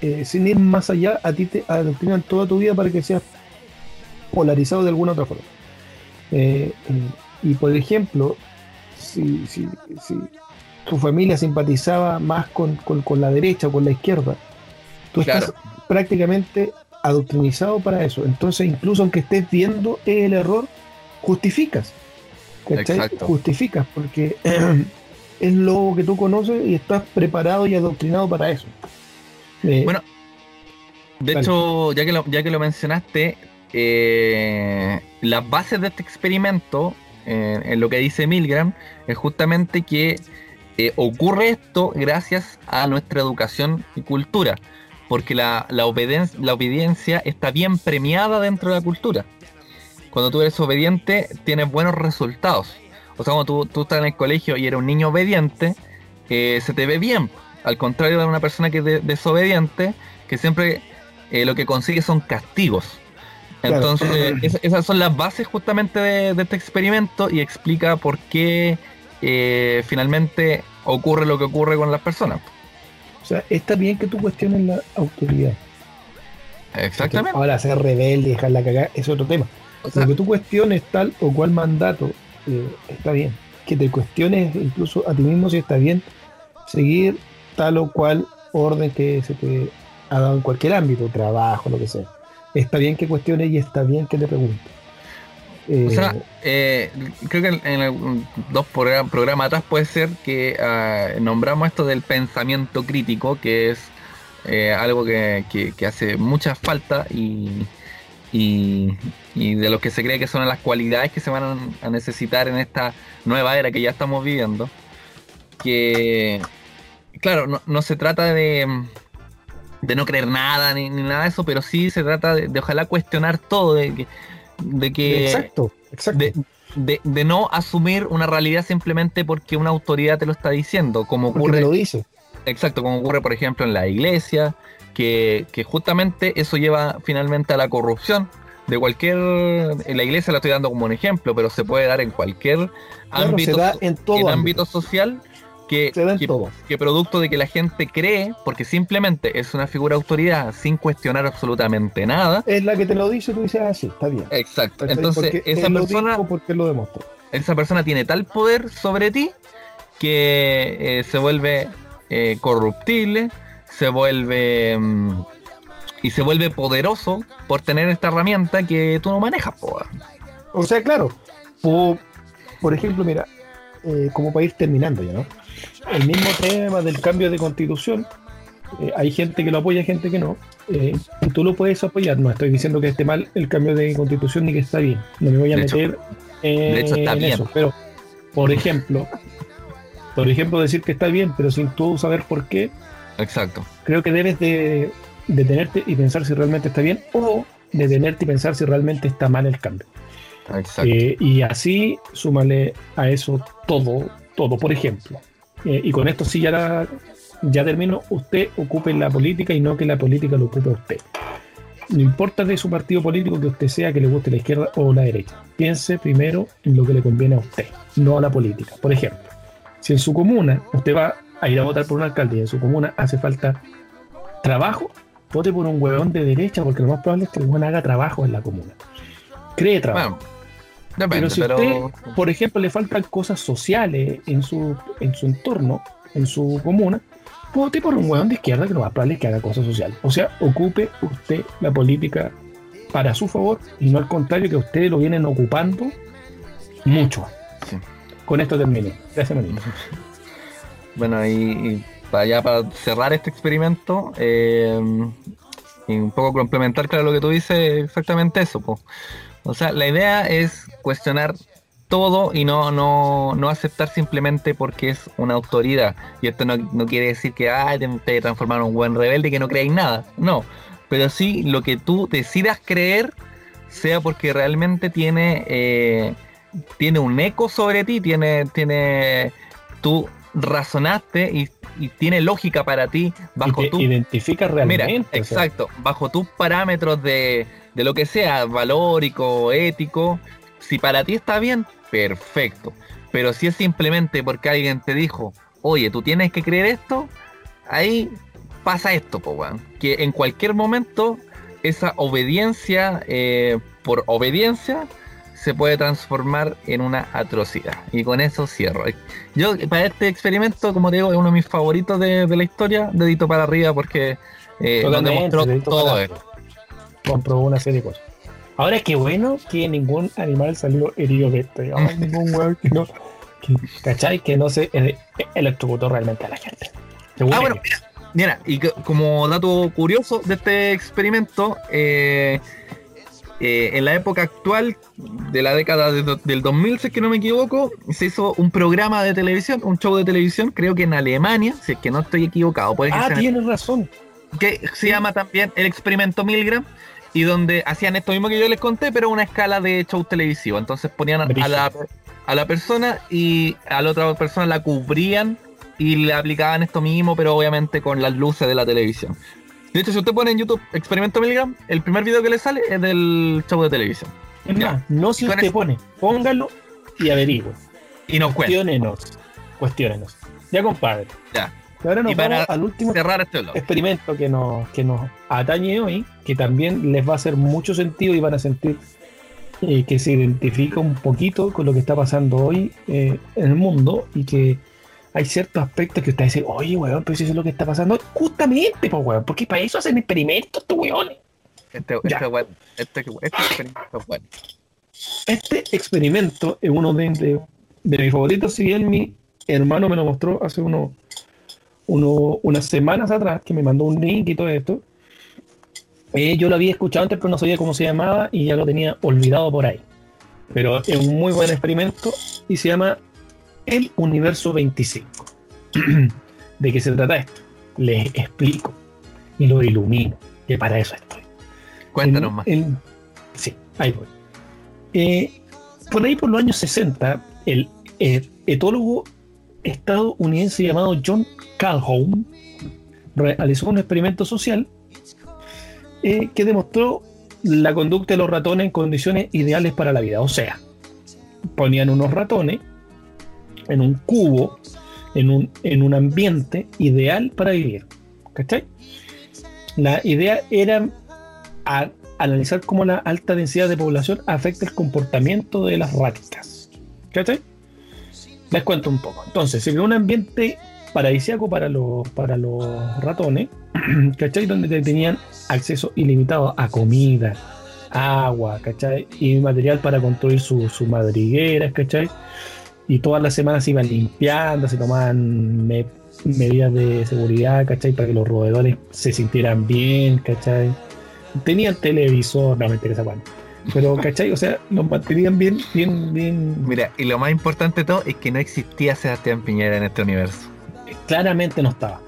eh, sin ir más allá, a ti te adoctrinan toda tu vida para que seas polarizado de alguna otra forma. Eh, eh, y por ejemplo, si, si, si tu familia simpatizaba más con, con- con la derecha o con la izquierda, tú estás prácticamente adoctrinizado para eso. Entonces, incluso aunque estés viendo el error, justificas. ¿cachai? Exacto. Justificas porque es lo que tú conoces y estás preparado y adoctrinado para eso. Eh, Bueno, de hecho, ya que lo, ya que lo mencionaste, eh, las bases de este experimento, eh, en lo que dice Milgram, es justamente que eh, ocurre esto gracias a nuestra educación y cultura, porque la, obediencia está bien premiada dentro de la cultura. Cuando tú eres obediente, tienes buenos resultados. O sea, cuando tú, tú estás en el colegio y eres un niño obediente, se te ve bien. Al contrario de una persona que es de- desobediente, que siempre lo que consigue son castigos. Claro. Entonces, es- esas son las bases justamente de, de este experimento y explica por qué eh, finalmente ocurre lo que ocurre con las personas. o sea, está bien que tú cuestiones la autoridad. Exactamente. Ahora, ser rebelde y dejarla cagar es otro tema. O sea, Lo que tú cuestiones tal o cual mandato eh, está bien. Que te cuestiones incluso a ti mismo si está bien seguir tal o cual orden que se te ha dado en cualquier ámbito, trabajo, lo que sea. Está bien que cuestiones y está bien que te preguntes. Eh, O sea, eh, creo que en, dos progra- programas atrás puede ser que ah, nombramos esto del pensamiento crítico, que es eh, algo que, que- hace mucha falta y, y, de lo que se cree que son las cualidades que se van a necesitar en esta nueva era que ya estamos viviendo. Que, claro, no, no se trata de, de no creer nada ni, ni nada de eso, pero sí se trata de, de ojalá cuestionar todo, de que, de que exacto, exacto. de, de- de no asumir una realidad simplemente porque una autoridad te lo está diciendo, como ocurre, lo dice. exacto, como ocurre por ejemplo en la iglesia, que, que justamente eso lleva finalmente a la corrupción de cualquier, en la iglesia la estoy dando como un ejemplo, pero se puede dar en cualquier Claro, ámbito, se da so- en todo en ámbito. ámbito social que, producto de que la gente cree, porque simplemente es una figura de autoridad sin cuestionar absolutamente nada. Es la que te lo dice, tú dices, ah, sí, está bien. Exacto. Entonces, esa persona, dijo porque lo demostró. esa persona tiene tal poder sobre ti que eh, se vuelve eh, corruptible, se vuelve mm, y se vuelve poderoso por tener esta herramienta que tú no manejas, po. O sea, claro, por, por ejemplo, mira, eh, como para ir terminando ya, ¿no? El mismo tema del cambio de constitución, eh, hay gente que lo apoya, gente que no, eh, y tú lo puedes apoyar. No estoy diciendo que esté mal el cambio de constitución ni que está bien, no me voy a De hecho- meter eh, hecho en bien. eso, pero, por ejemplo, por ejemplo, decir que está bien, pero sin tú saber por qué, Exacto. creo que debes de detenerte y pensar si realmente está bien o detenerte y pensar si realmente está mal el cambio. Exacto. Eh, y así súmale a eso todo, todo. Por ejemplo, eh, y con esto sí ya, la- ya termino, usted ocupe la política y no que la política lo ocupe usted. No importa de su partido político que usted sea, que le guste la izquierda o la derecha. Piense primero en lo que le conviene a usted, no a la política. Por ejemplo, si en su comuna usted va a ir a votar por un alcalde y en su comuna hace falta trabajo, vote por un huevón de derecha porque lo más probable es que el huevón haga trabajo en la comuna. Cree trabajo. Depende, Pero si pero. usted, por ejemplo, le faltan cosas sociales en su, en su entorno, en su comuna, vote por un hueón de izquierda que lo más probable es que haga cosas sociales. O sea, ocupe usted la política para su favor y no al contrario que ustedes lo vienen ocupando mucho. Sí. Con esto terminé. Gracias, Manito. Bueno, y, y para ya para cerrar este experimento, eh, y un poco complementar, claro, lo que tú dices, exactamente eso. po. O sea, la idea es cuestionar todo y no, no, no aceptar simplemente porque es una autoridad. Y esto no, no quiere decir que ay, te, te transformaron en un buen rebelde que no creáis nada. No. Pero sí lo que tú decidas creer sea porque realmente tiene, eh, tiene un eco sobre ti, tiene, tiene, tú razonaste y, y tiene lógica para ti bajo y te tu identifica realmente. Mira, sea, exacto, bajo tus parámetros de, de lo que sea, valórico, ético, si para ti está bien, perfecto. Pero si es simplemente porque alguien te dijo, oye, tú tienes que creer esto, ahí pasa esto, po. Que en cualquier momento esa obediencia eh, por obediencia se puede transformar en una atrocidad. Y con eso cierro. Yo, para este experimento, como te digo, es uno de mis favoritos de, de la historia, dedito para arriba, porque eh, nos demostró todo esto. comprobó una serie de cosas. Ahora qué bueno que ningún animal salió herido de esto. Ningún que no. que- ¿Cachai? Que no se electrocutó realmente a la gente. Según Ah, bueno, mira, mira, y que- como dato curioso de este experimento, eh, eh, en la época actual, de la década de del 2000, si es que no me equivoco, se hizo un programa de televisión, un show de televisión, creo que en Alemania, si es que no estoy equivocado, puede Ah, tienes razón. que se llama también el experimento Milgram y donde hacían esto mismo que yo les conté, pero una escala de show televisivo. Entonces ponían a la, a la persona y a la otra persona la cubrían y le aplicaban esto mismo, pero obviamente con las luces de la televisión. De hecho, si usted pone en YouTube experimento Milgram, el primer video que le sale es del show de televisión. Es Ya. más, no si usted eso- pone, póngalo y averigüe. Y nos. Cuestiónenos. Cuestiónenos. Ya, compadre. Ya. Y ahora nos Y vamos al último Cerrar este experimento que nos, que nos atañe hoy, que también les va a hacer mucho sentido y van a sentir eh, que se identifica un poquito con lo que está pasando hoy eh, en el mundo y que hay ciertos aspectos que ustedes dicen, oye, weón, pero si eso es lo que está pasando, justamente, pues, weón, porque para eso hacen experimentos, estos weones. Este, este, bueno, este, este experimento es bueno. Este experimento es uno de, de, de mis favoritos, si bien mi hermano me lo mostró hace uno, uno- unas semanas atrás, que me mandó un link y todo esto. Eh, yo lo había escuchado antes, pero no sabía cómo se llamaba y ya lo tenía olvidado por ahí. Pero es un muy buen experimento y se llama El Universo 25. ¿De qué se trata esto? Les explico y lo ilumino, que para eso estoy. Cuéntanos En- más. en- sí, ahí voy. Eh, por ahí, por los años 60, el eh, etólogo estadounidense llamado John Calhoun realizó un experimento social eh, que demostró la conducta de los ratones en condiciones ideales para la vida. O sea, ponían unos ratones en un cubo, en un, en un ambiente ideal para vivir. ¿Cachai? La idea era analizar cómo la alta densidad de población afecta el comportamiento de las ratitas. ¿Cachai? Les cuento un poco. Entonces, se creó un ambiente paradisíaco para los, para los ratones, ¿cachai? Donde te- tenían acceso ilimitado a comida, agua, ¿cachai? Y material para construir sus su madrigueras, ¿cachai? Y todas las semanas se iban limpiando, se tomaban me- medidas de seguridad, ¿cachai? Para que los roedores se sintieran bien, ¿cachai? Tenían televisor, no me interesa cuánto. Pero, ¿cachai? O sea, los mantenían bien, bien, bien. Mira, y lo más importante de todo es que no existía Sebastián Piñera en este universo. claramente no estaba.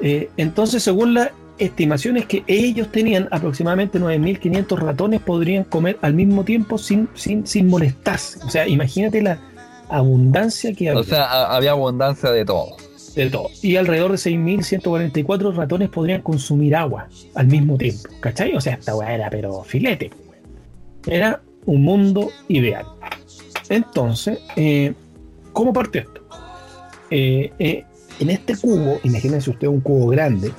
Eh, entonces, según las estimaciones que ellos tenían, aproximadamente 9.500 ratones podrían comer al mismo tiempo sin, sin, sin molestarse. O sea, imagínate la, abundancia que había. O sea, había abundancia de todo. de todo. Y alrededor de 6.144 ratones podrían consumir agua al mismo tiempo. ¿Cachai? O sea, esta weá era pero filete. Era un mundo ideal. Entonces, eh, ¿cómo parte esto? Eh, eh, en este cubo, imagínense usted un cubo grande,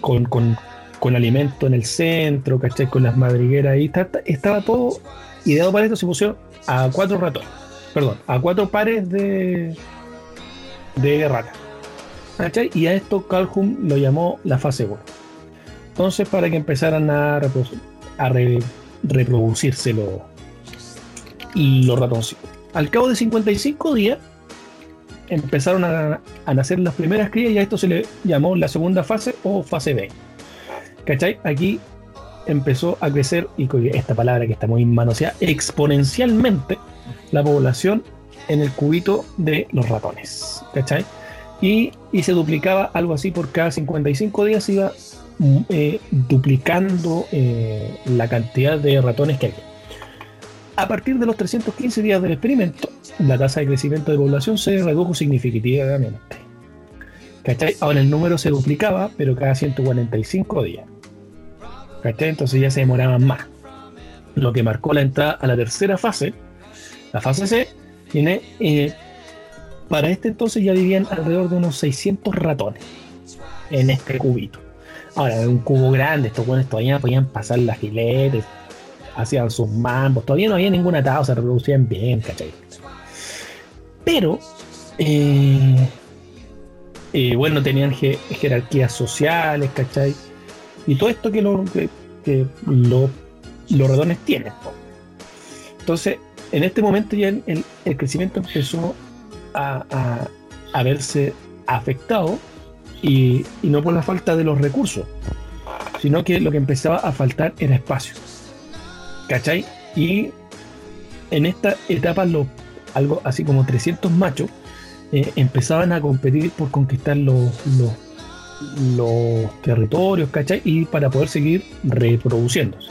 con, con- con alimento en el centro, ¿cachai? Con las madrigueras ahí, está- está- estaba todo ideado para esto, se pusieron a cuatro ratones, perdón, a cuatro pares de, de ratas. ¿Cachai? Y a esto Calhoun lo llamó la fase 1. Entonces, para que empezaran a, a re- reproducirse los, los ratoncitos. Al cabo de 55 días, empezaron a, a nacer las primeras crías y a esto se le llamó la segunda fase o fase B. ¿Cachai? Aquí empezó a crecer, y esta palabra que está muy manoseada, exponencialmente la población en el cubito de los ratones. ¿Cachai? Y, y se duplicaba algo así por cada 55 días, iba mm, eh, duplicando eh, la cantidad de ratones que había. A partir de los 315 días del experimento, la tasa de crecimiento de población se redujo significativamente. ¿Cachai? Ahora el número se duplicaba, pero cada 145 días. ¿Cachai? Entonces ya se demoraban más. Lo que marcó la entrada a la tercera fase, la fase C, tiene. eh, para este entonces ya vivían alrededor de unos 600 ratones en este cubito. Ahora, un cubo grande, estos buenos todavía podían pasar las filetes, hacían sus mambos, todavía no había ninguna atado, se reproducían bien, ¿cachai? Pero, eh, eh, bueno, tenían je- jerarquías sociales, ¿cachai? Y todo esto que, lo- que- que lo- los ratones tienen. Entonces, en este momento ya el, crecimiento empezó a, verse afectado y, no por la falta de los recursos, sino que lo que empezaba a faltar era espacio. ¿Cachai? Y en esta etapa, los, algo así como 300 machos eh, empezaban a competir por conquistar los, los territorios, ¿cachai? Y para poder seguir reproduciéndose.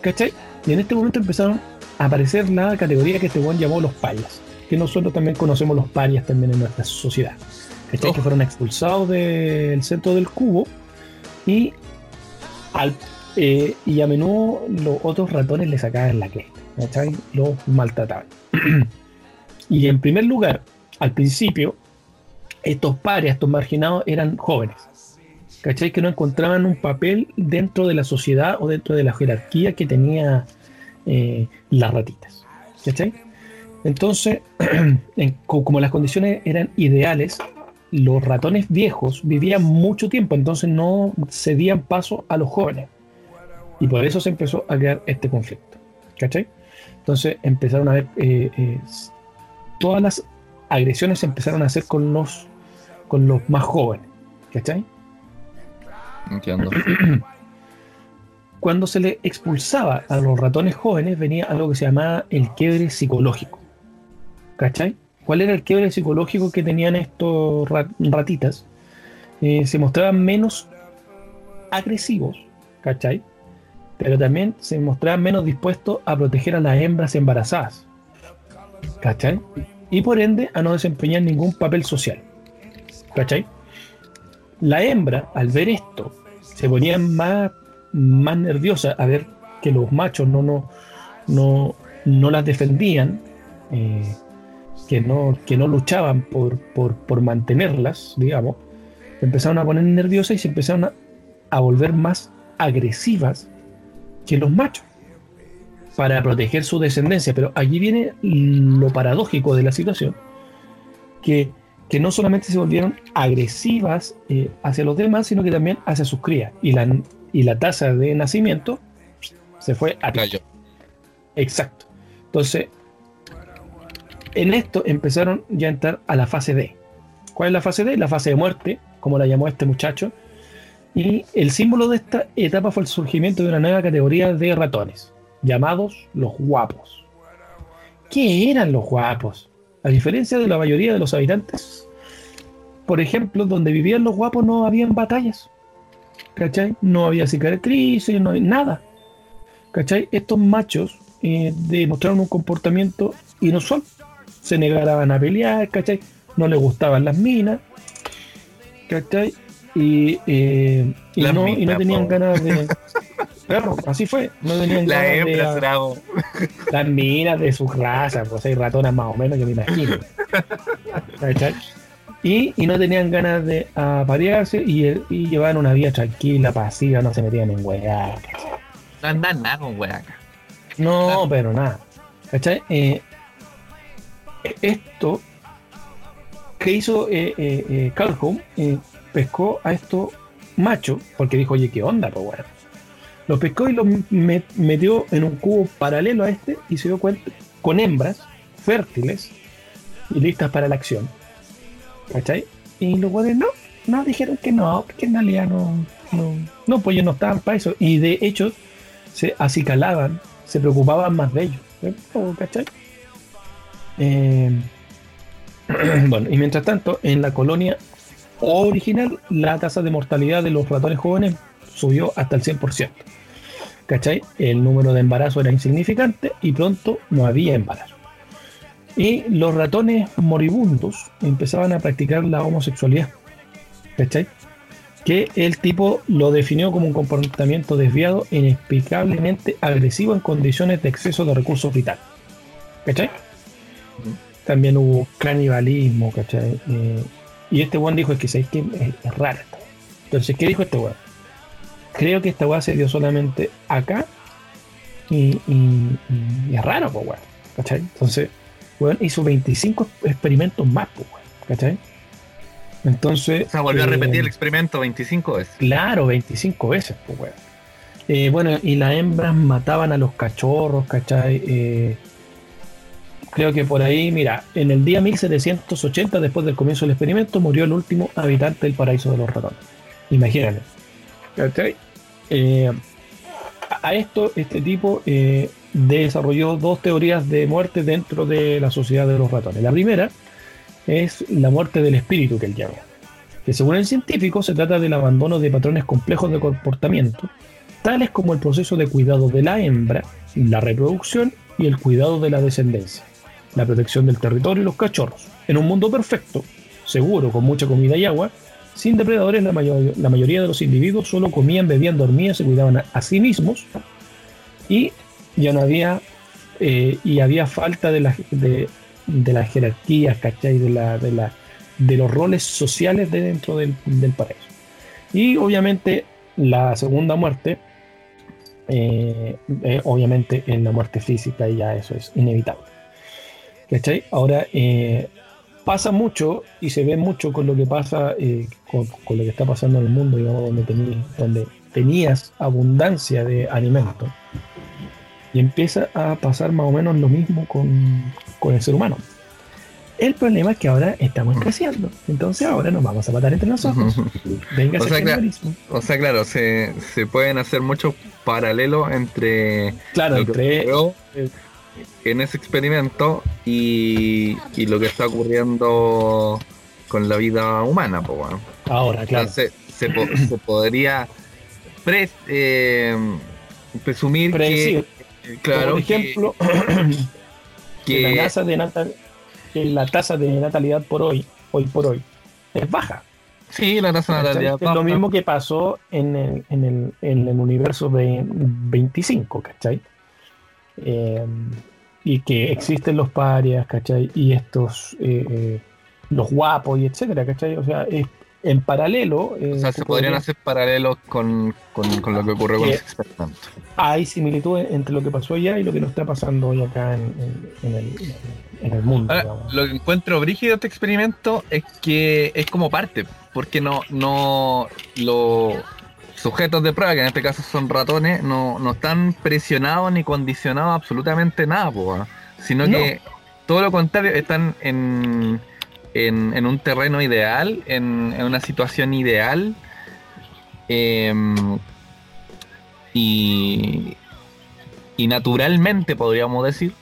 ¿Cachai? Y en este momento empezaron a aparecer la categoría que este buen llamó los payas, que nosotros también conocemos los payas también en nuestra sociedad. ¿Cachai? Oh. Que fueron expulsados del centro del cubo y al eh, y a menudo los otros ratones le sacaban la cresta, ¿cachai? Los maltrataban. y en primer lugar, al principio, estos pares, estos marginados, eran jóvenes, ¿cachai? Que no encontraban un papel dentro de la sociedad o dentro de la jerarquía que tenía eh, las ratitas, ¿cachai? Entonces, en- co- como las condiciones eran ideales, los ratones viejos vivían mucho tiempo, entonces no cedían paso a los jóvenes. Y por eso se empezó a crear este conflicto. ¿Cachai? Entonces empezaron a ver, eh, eh, todas las agresiones se empezaron a hacer con los, con los más jóvenes. ¿Cachai? Entiendo. Cuando se le expulsaba a los ratones jóvenes venía algo que se llamaba el quiebre psicológico. ¿Cachai? ¿Cuál era el quiebre psicológico que tenían estos ra- ratitas? Eh, se mostraban menos agresivos, ¿cachai? Pero también se mostraban menos dispuestos a proteger a las hembras embarazadas, ¿cachai? Y por ende a no desempeñar ningún papel social, ¿cachai? La hembra, al ver esto, se ponía más, más nerviosa a ver que los machos no, no, no, no las defendían, eh, que, no, que no luchaban por, por, por mantenerlas, digamos, empezaron a poner nerviosas y se empezaron a, a volver más agresivas que los machos para proteger su descendencia. Pero allí viene lo paradójico de la situación, que, que no solamente se volvieron agresivas eh, hacia los demás, sino que también hacia sus crías. Y la, y la tasa de nacimiento se fue a Cayó. Exacto. Entonces, en esto empezaron ya a entrar a la fase D. ¿Cuál es la fase D? La fase de muerte, como la llamó este muchacho. Y el símbolo de esta etapa fue el surgimiento de una nueva categoría de ratones, llamados los guapos. ¿Qué eran los guapos? A diferencia de la mayoría de los habitantes, por ejemplo, donde vivían los guapos no habían batallas. ¿Cachai? No había cicatrices, no había nada. ¿Cachai? Estos machos eh, demostraron un comportamiento inusual. Se negaban a pelear, ¿cachai? No les gustaban las minas, ¿cachai? Y, eh, y no, y no minas, tenían po. ganas de. Claro, así fue. No tenían La hembra de. Las minas de su raza, pues hay ratonas más o menos, yo me imagino. Y, y no tenían ganas de aparearse y, y llevaban una vida tranquila, pasiva, no se metían en weá. No andan nada con wea acá. No, pero nada. ¿Cachai? Eh, esto que hizo eh, eh, eh, Calhoun, eh, pescó a estos machos, porque dijo, oye, ¿qué onda, pues bueno? Los pescó y me- metió en un cubo paralelo a este y se dio cuenta con hembras fértiles y listas para la acción. ¿Cachai? Y los güeyes no, no dijeron que no, porque en realidad no, no, no, pues ellos no estaban para eso. Y de hecho, se acicalaban, se preocupaban más de ellos. ¿eh? ¿Cachai? Eh, bueno, y mientras tanto, en la colonia original, la tasa de mortalidad de los ratones jóvenes subió hasta el 100%. ¿Cachai? El número de embarazos era insignificante y pronto no había embarazo. Y los ratones moribundos empezaban a practicar la homosexualidad. ¿Cachai? Que el tipo lo definió como un comportamiento desviado e inexplicablemente agresivo en condiciones de exceso de recursos vitales. ¿Cachai? También hubo canibalismo, ¿cachai? Eh, y este weón dijo, es que sabéis que es, es weá". Entonces, ¿qué dijo este weón? Creo que esta weá se dio solamente acá y, y- y es raro, pues weón. ¿Cachai? Entonces, weón hizo 25 experimentos más, pues weón. ¿Cachai? Entonces. O sea, volvió a eh, repetir el experimento 25 veces. Claro, 25 veces, pues, weón. Eh, bueno, y las hembras mataban a los cachorros, ¿cachai? Eh, creo que por ahí, mira, en el día 1780, después del comienzo del experimento, murió el último habitante del paraíso de los ratones. Imagínate. ¿Cachai? Eh, a esto, este tipo eh, desarrolló dos teorías de muerte dentro de la sociedad de los ratones. La primera es la muerte del espíritu que él llama que según el científico se trata del abandono de patrones complejos de comportamiento, tales como el proceso de cuidado de la hembra, la reproducción y el cuidado de la descendencia, la protección del territorio y los cachorros. En un mundo perfecto, seguro, con mucha comida y agua, sin depredadores, la, mayor- la mayoría de los individuos solo comían, bebían, dormían, se cuidaban a, a sí mismos y ya no había eh, y había falta de, la, de, de las jerarquías, ¿cachai? De, la, de, la, de los roles sociales de dentro del, del paraíso. Y obviamente la segunda muerte, eh, eh, obviamente en la muerte física y ya eso es inevitable. ¿Cachai? Ahora, eh, pasa mucho y se ve mucho con lo que pasa, eh, con, con lo que está pasando en el mundo, digamos, donde, tení- donde tenías abundancia de alimentos. Y empieza a pasar más o menos lo mismo con, con el ser humano. El problema es que ahora estamos creciendo. Entonces ahora nos vamos a matar entre nosotros. Venga, O sea, claro. O sea, claro, se, se pueden hacer muchos paralelos entre Claro, entre en ese experimento y, y lo que está ocurriendo con la vida humana, pues bueno. ahora, claro. Entonces, se, po- se podría eh, presumir Predecir. que, claro, por ejemplo, que, que la tasa de natal- que la tasa de natalidad por hoy, hoy por hoy, es baja. sí, la tasa de natalidad es lo baja. mismo que pasó en el, en el, en el universo de 25, ¿cachai? Eh, y que existen los parias, ¿cachai? Y estos, eh, eh, los guapos y etcétera, ¿cachai? O sea, es- en paralelo. eh, O sea, se podrían hacer paralelos con, con, con lo que ocurrió con Que- ese experimento. hay similitudes entre lo que pasó allá y lo que nos está pasando hoy acá en, en- en el, en el mundo. Ahora, lo que encuentro brígido de este experimento es que es como parte, porque no, no los sujetos de prueba, que en este caso son ratones, no, no están presionados ni condicionados absolutamente nada, po, sino No. que todo lo contrario, están en, en, en un terreno ideal, en, en una situación ideal. em, y, y naturalmente podríamos decir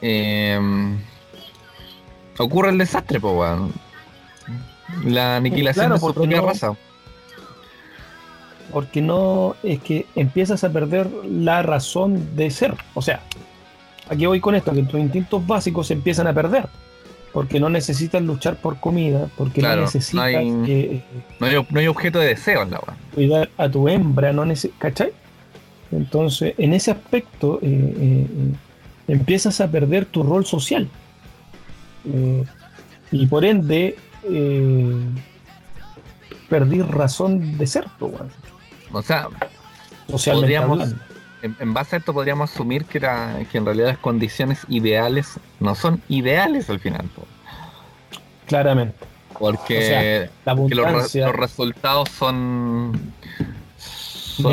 em, ocurre el desastre, po. La aniquilación Claro, de su propia no- raza. Porque no es que empiezas a perder la razón de ser. O sea, aquí voy con esto, que tus instintos básicos se empiezan a perder. Porque no necesitas luchar por comida, porque Claro, no no necesitas hay- eh, No hay, no hay objeto de deseo en la weá. cuidar a tu hembra, no ¿cachai? Entonces, en ese aspecto, eh, eh, empiezas a perder tu rol social. Eh, y por ende, perdí razón de ser, weón, O sea, Podríamos- en, en base a esto podríamos asumir que, la- que en realidad las condiciones ideales no son ideales al final. po. Claramente. Porque O sea, La que los, resultados son, son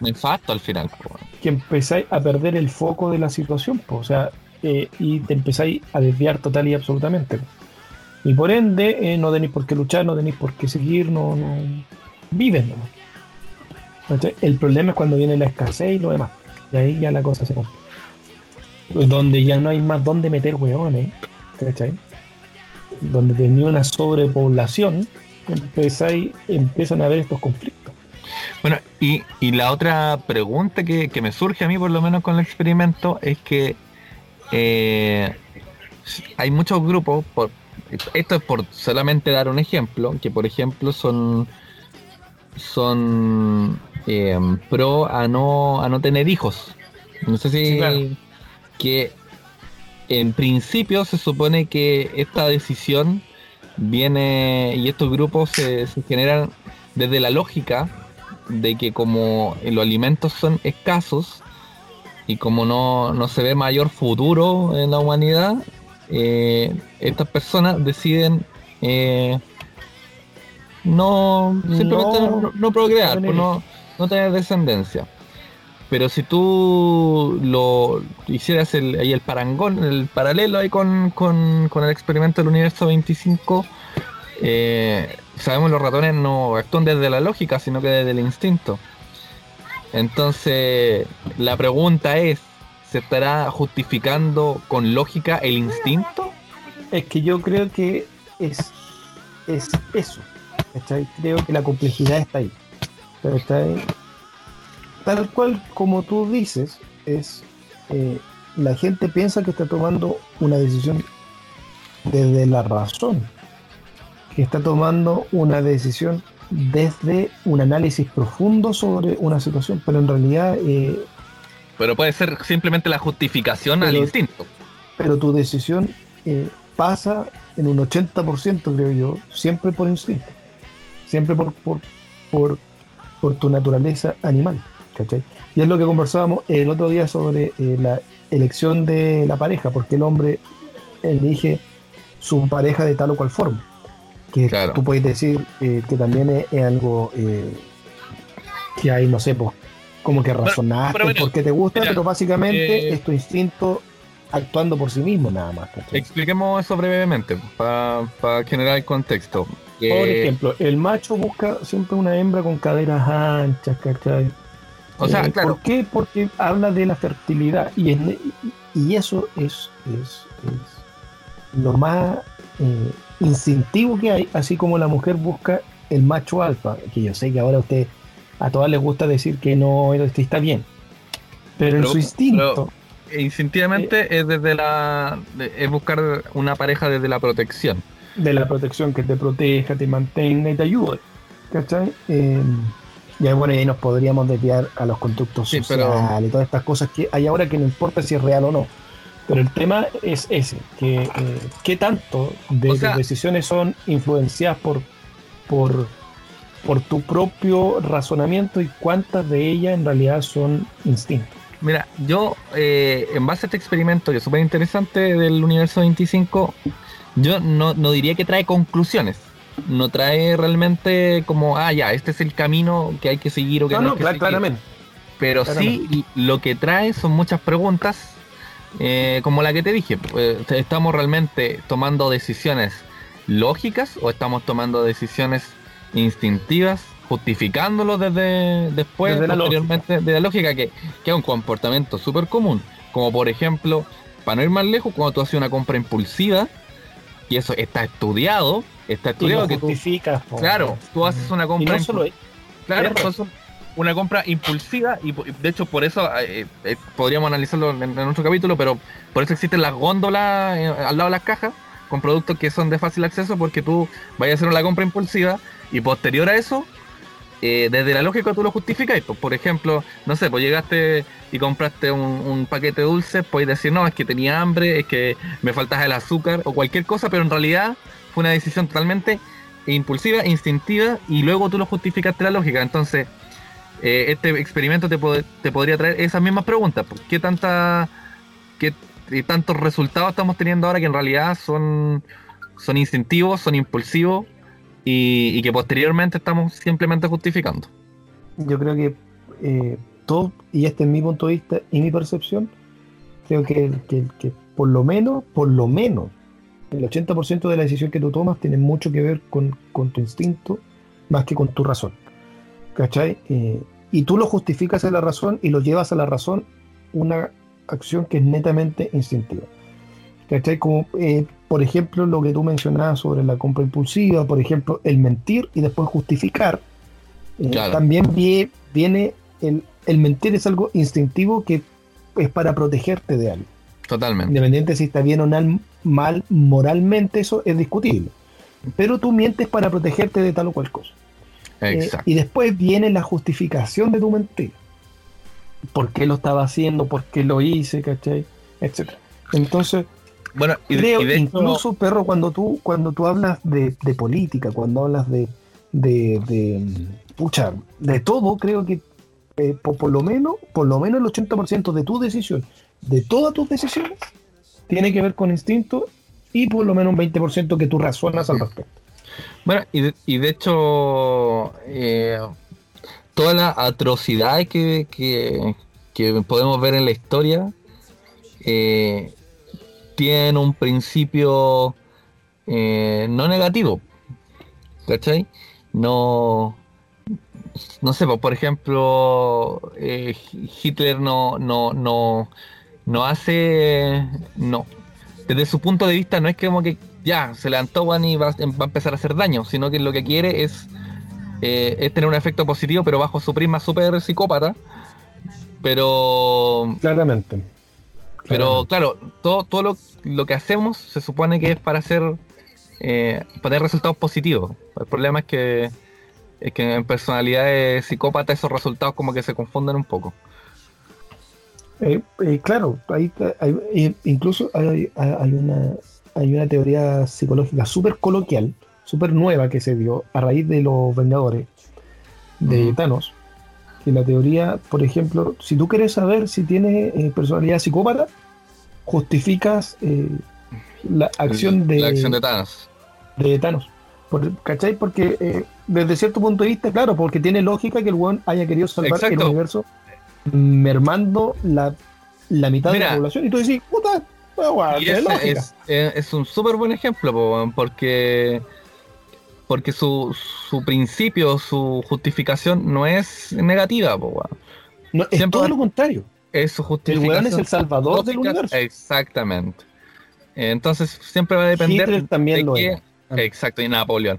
Nefastos, al final. po. que empezáis a perder el foco de la situación, po, o sea, eh, y te empezáis a desviar total y absolutamente. Y por ende, eh, no tenéis por qué luchar, no tenéis por qué seguir, no, no vives nomás. El problema es cuando viene la escasez y lo demás. Y ahí ya la cosa se complica. Donde ya no hay más donde meter hueones, ¿cachai? Donde tenía una sobrepoblación, empezáis, empiezan a haber estos conflictos. Bueno, y, y la otra pregunta que, que me surge a mí, por lo menos con el experimento, es que eh, hay muchos grupos, por, esto es por solamente dar un ejemplo, que por ejemplo son son eh, pro a no a no tener hijos. No sé si Sí, claro. que en principio se supone que esta decisión viene y estos grupos se, se generan desde la lógica de que como los alimentos son escasos y como no, no se ve mayor futuro en la humanidad, eh, estas personas deciden eh, no simplemente No- no, no procrear, no pues no tener descendencia. Pero si tú lo hicieras el, ahí el parangón, el paralelo ahí con, con, con el experimento del universo 25, eh, sabemos los ratones no actúan desde la lógica, sino que desde el instinto. Entonces, la pregunta es, ¿se estará justificando con lógica el instinto? Es que yo creo que es, es eso. ¿Cachai? Creo que la complejidad está ahí. ¿cachai? Tal cual como tú dices, es eh, la gente piensa que está tomando una decisión desde la razón, que está tomando una decisión desde un análisis profundo sobre una situación, pero en realidad, eh, Pero puede ser simplemente la justificación al instinto. pero tu decisión eh, pasa en un 80%, creo yo, siempre por instinto, siempre por, por, por, por tu naturaleza animal. ¿cachai? Y es lo que conversábamos el otro día sobre eh, la elección de la pareja, porque el hombre elige su pareja de tal o cual forma. Que Claro. tú puedes decir eh, que también es, es algo eh, que hay, no sé, pues, como que razonaste pero mira, porque te gusta, mira, pero básicamente eh, es tu instinto actuando por sí mismo nada más. ¿cachai? Expliquemos eso brevemente para generar el contexto. Por Eh, ejemplo, el macho busca siempre una hembra con caderas anchas, ¿cachai? o sea, Eh, claro, ¿Por qué? Porque habla de la fertilidad y, en- y eso es, es- es lo más eh, instintivo que hay, así como la mujer busca el macho alfa, que yo sé que ahora a usted a todas les gusta decir que no este está bien, pero en su instinto, instintivamente es desde la es buscar una pareja desde la protección. De la protección que te proteja, te mantenga y te ayude. ¿Cachai? Eh, y ahí, bueno, y ahí nos podríamos desviar a los conductos Sí, pero- sociales y todas estas cosas que hay ahora que no importa si es real o no. Pero el tema es ese, que eh, qué tanto de O tus decisiones son influenciadas por, por, por tu propio razonamiento y cuántas de ellas en realidad son instintos. Mira, yo eh, en base a este experimento que es súper interesante del universo 25, yo no, no diría que trae conclusiones. No trae realmente como, ah, ya, este es el camino que hay que seguir o que No, no, no, hay que cla- seguir. claramente. Pero Claramente. sí, lo que trae son muchas preguntas, eh, como la que te dije. eh, ¿Estamos realmente tomando decisiones lógicas o estamos tomando decisiones instintivas, justificándolo desde después, Desde la posteriormente, de la lógica, que, que es un comportamiento súper común? Como por ejemplo, para no ir más lejos, cuando tú haces una compra impulsiva, y eso está estudiado, está Y estudiado lo que tú, justificas. claro, tú haces una Y compra no solo, Claro, una compra impulsiva y y de hecho por eso eh, eh, podríamos analizarlo en, en otro capítulo, pero por eso existen las góndolas eh, al lado de las cajas con productos que son de fácil acceso porque tú vayas a hacer una compra impulsiva y posterior a eso, eh, desde la lógica tú lo justificáis. Pues, por ejemplo, no sé, pues llegaste y compraste un, paquete de dulces, podéis decir, no, es que tenía hambre, es que me faltaba el azúcar o cualquier cosa, pero en realidad fue una decisión totalmente impulsiva, instintiva y luego tú lo justificaste la lógica. Entonces, eh, este experimento te, pod- te podría traer esas mismas preguntas. pues, ¿Qué tanta, qué tantos resultados estamos teniendo ahora que en realidad son, son instintivos, son impulsivos y, que posteriormente estamos simplemente justificando? Yo creo que eh, todo, y este es mi punto de vista y mi percepción, creo que, que- que por lo menos, por lo menos, el 80% de la decisión que tú tomas tiene mucho que ver con, con tu instinto más que con tu razón. ¿Cachai? Eh, y tú lo justificas a la razón y lo llevas a la razón una acción que es netamente instintiva. ¿Cachai? Como, eh, por ejemplo, lo que tú mencionabas sobre la compra impulsiva, por ejemplo, el mentir y después justificar. Eh, Claro. También vie- viene el, el mentir es algo instintivo que es para protegerte de algo. Totalmente. Independiente si está bien o mal moralmente, eso es discutible. Pero tú mientes para protegerte de tal o cual cosa. Eh, Exacto. y después viene la justificación de tu mentira. ¿Por qué lo estaba haciendo? ¿Por qué lo hice? ¿Cachai? Etcétera. Entonces, Bueno, y, creo, y de hecho- incluso, perro, cuando tú, cuando tú hablas de, de política, cuando hablas de, de, de, pucha, de todo, creo que eh, por, por lo menos, por lo menos el 80% de tu decisión, de todas tus decisiones, tiene que ver con instinto y por lo menos un 20% que tú razonas al respecto. Bueno, y de, y de hecho, eh, todas las atrocidades que, que, que podemos ver en la historia eh, tienen un principio eh, no negativo. ¿Cachai? No. No sé, pues, por ejemplo, eh, Hitler no, no, no, no hace. No. Desde su punto de vista, no es como que ya se levantó Juan y va, va a empezar a hacer daño, sino que lo que quiere es, eh, es tener un efecto positivo, pero bajo su prisma súper psicópata. Pero, Claramente. Pero claro, todo, todo lo, lo que hacemos se supone que es para hacer, eh, para tener resultados positivos. El problema es que, es que en personalidades psicópatas esos resultados como que se confunden un poco. Eh, eh, claro, hay- eh, incluso hay, una, hay una teoría psicológica súper coloquial, súper nueva que se dio a raíz de los Vengadores de Ujú. Thanos. Que la teoría, por ejemplo, si tú quieres saber si tiene eh, personalidad psicópata, justificas eh, la acción de, La acción de Thanos. de Thanos. Por- ¿Cachai? Porque eh, desde cierto punto de vista, claro, porque tiene lógica que el weón haya querido salvar el universo mermando la, la mitad de la población. Y tú decís, puta, pues, weón, Y tiene ese lógica. es, es- es un súper buen ejemplo, porque porque su, su principio, su justificación no es negativa, po, weón. No, es siempre todo lo contrario. es su El justificación. weón es el salvador del universo. Exactamente. Entonces siempre va a depender Hitler también de lo qué- era. Exacto, y Napoleón.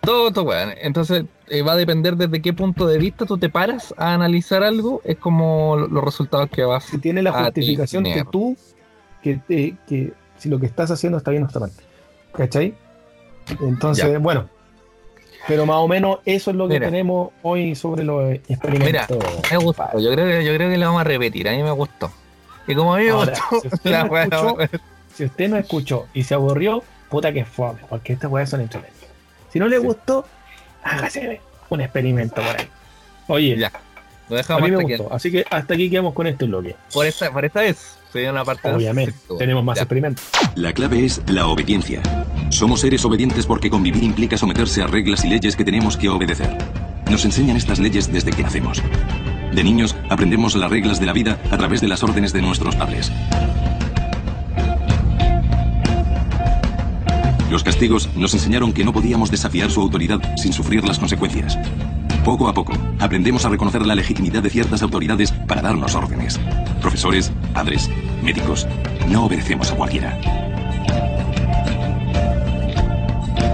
Todo esto, weón. Entonces eh, va a depender desde qué punto de vista tú te paras a analizar algo, es como lo- los resultados que vas Si tiene la a justificación que tener. tú, que, te- que si lo que estás haciendo está bien o está mal. ¿Cachai? Entonces, Ya. bueno. Pero más o menos eso es lo que Mira. tenemos hoy sobre los experimentos. Me gustó, yo creo que yo creo que lo vamos a repetir, a mí me gustó. Y como a mí me Ahora, gustó, si usted la no escuchó, Si usted no escuchó y se aburrió, puta que fome, porque estas weas son entretenidas. Si no le Sí. gustó, hágase un experimento por ahí. Oye, ya. Lo a dejamos mí me aquí. gustó. Así que hasta aquí quedamos con este bloque. Por esta, por esta vez. Una parte Obviamente, tenemos más Ya. experimentos. La clave es la obediencia. Somos seres obedientes porque convivir implica someterse a reglas y leyes que tenemos que obedecer. Nos enseñan estas leyes desde que nacemos. De niños aprendemos las reglas de la vida a través de las órdenes de nuestros padres. Los castigos nos enseñaron que no podíamos desafiar su autoridad sin sufrir las consecuencias. Poco a poco, aprendemos a reconocer la legitimidad de ciertas autoridades para darnos órdenes. Profesores, padres, médicos, no obedecemos a cualquiera.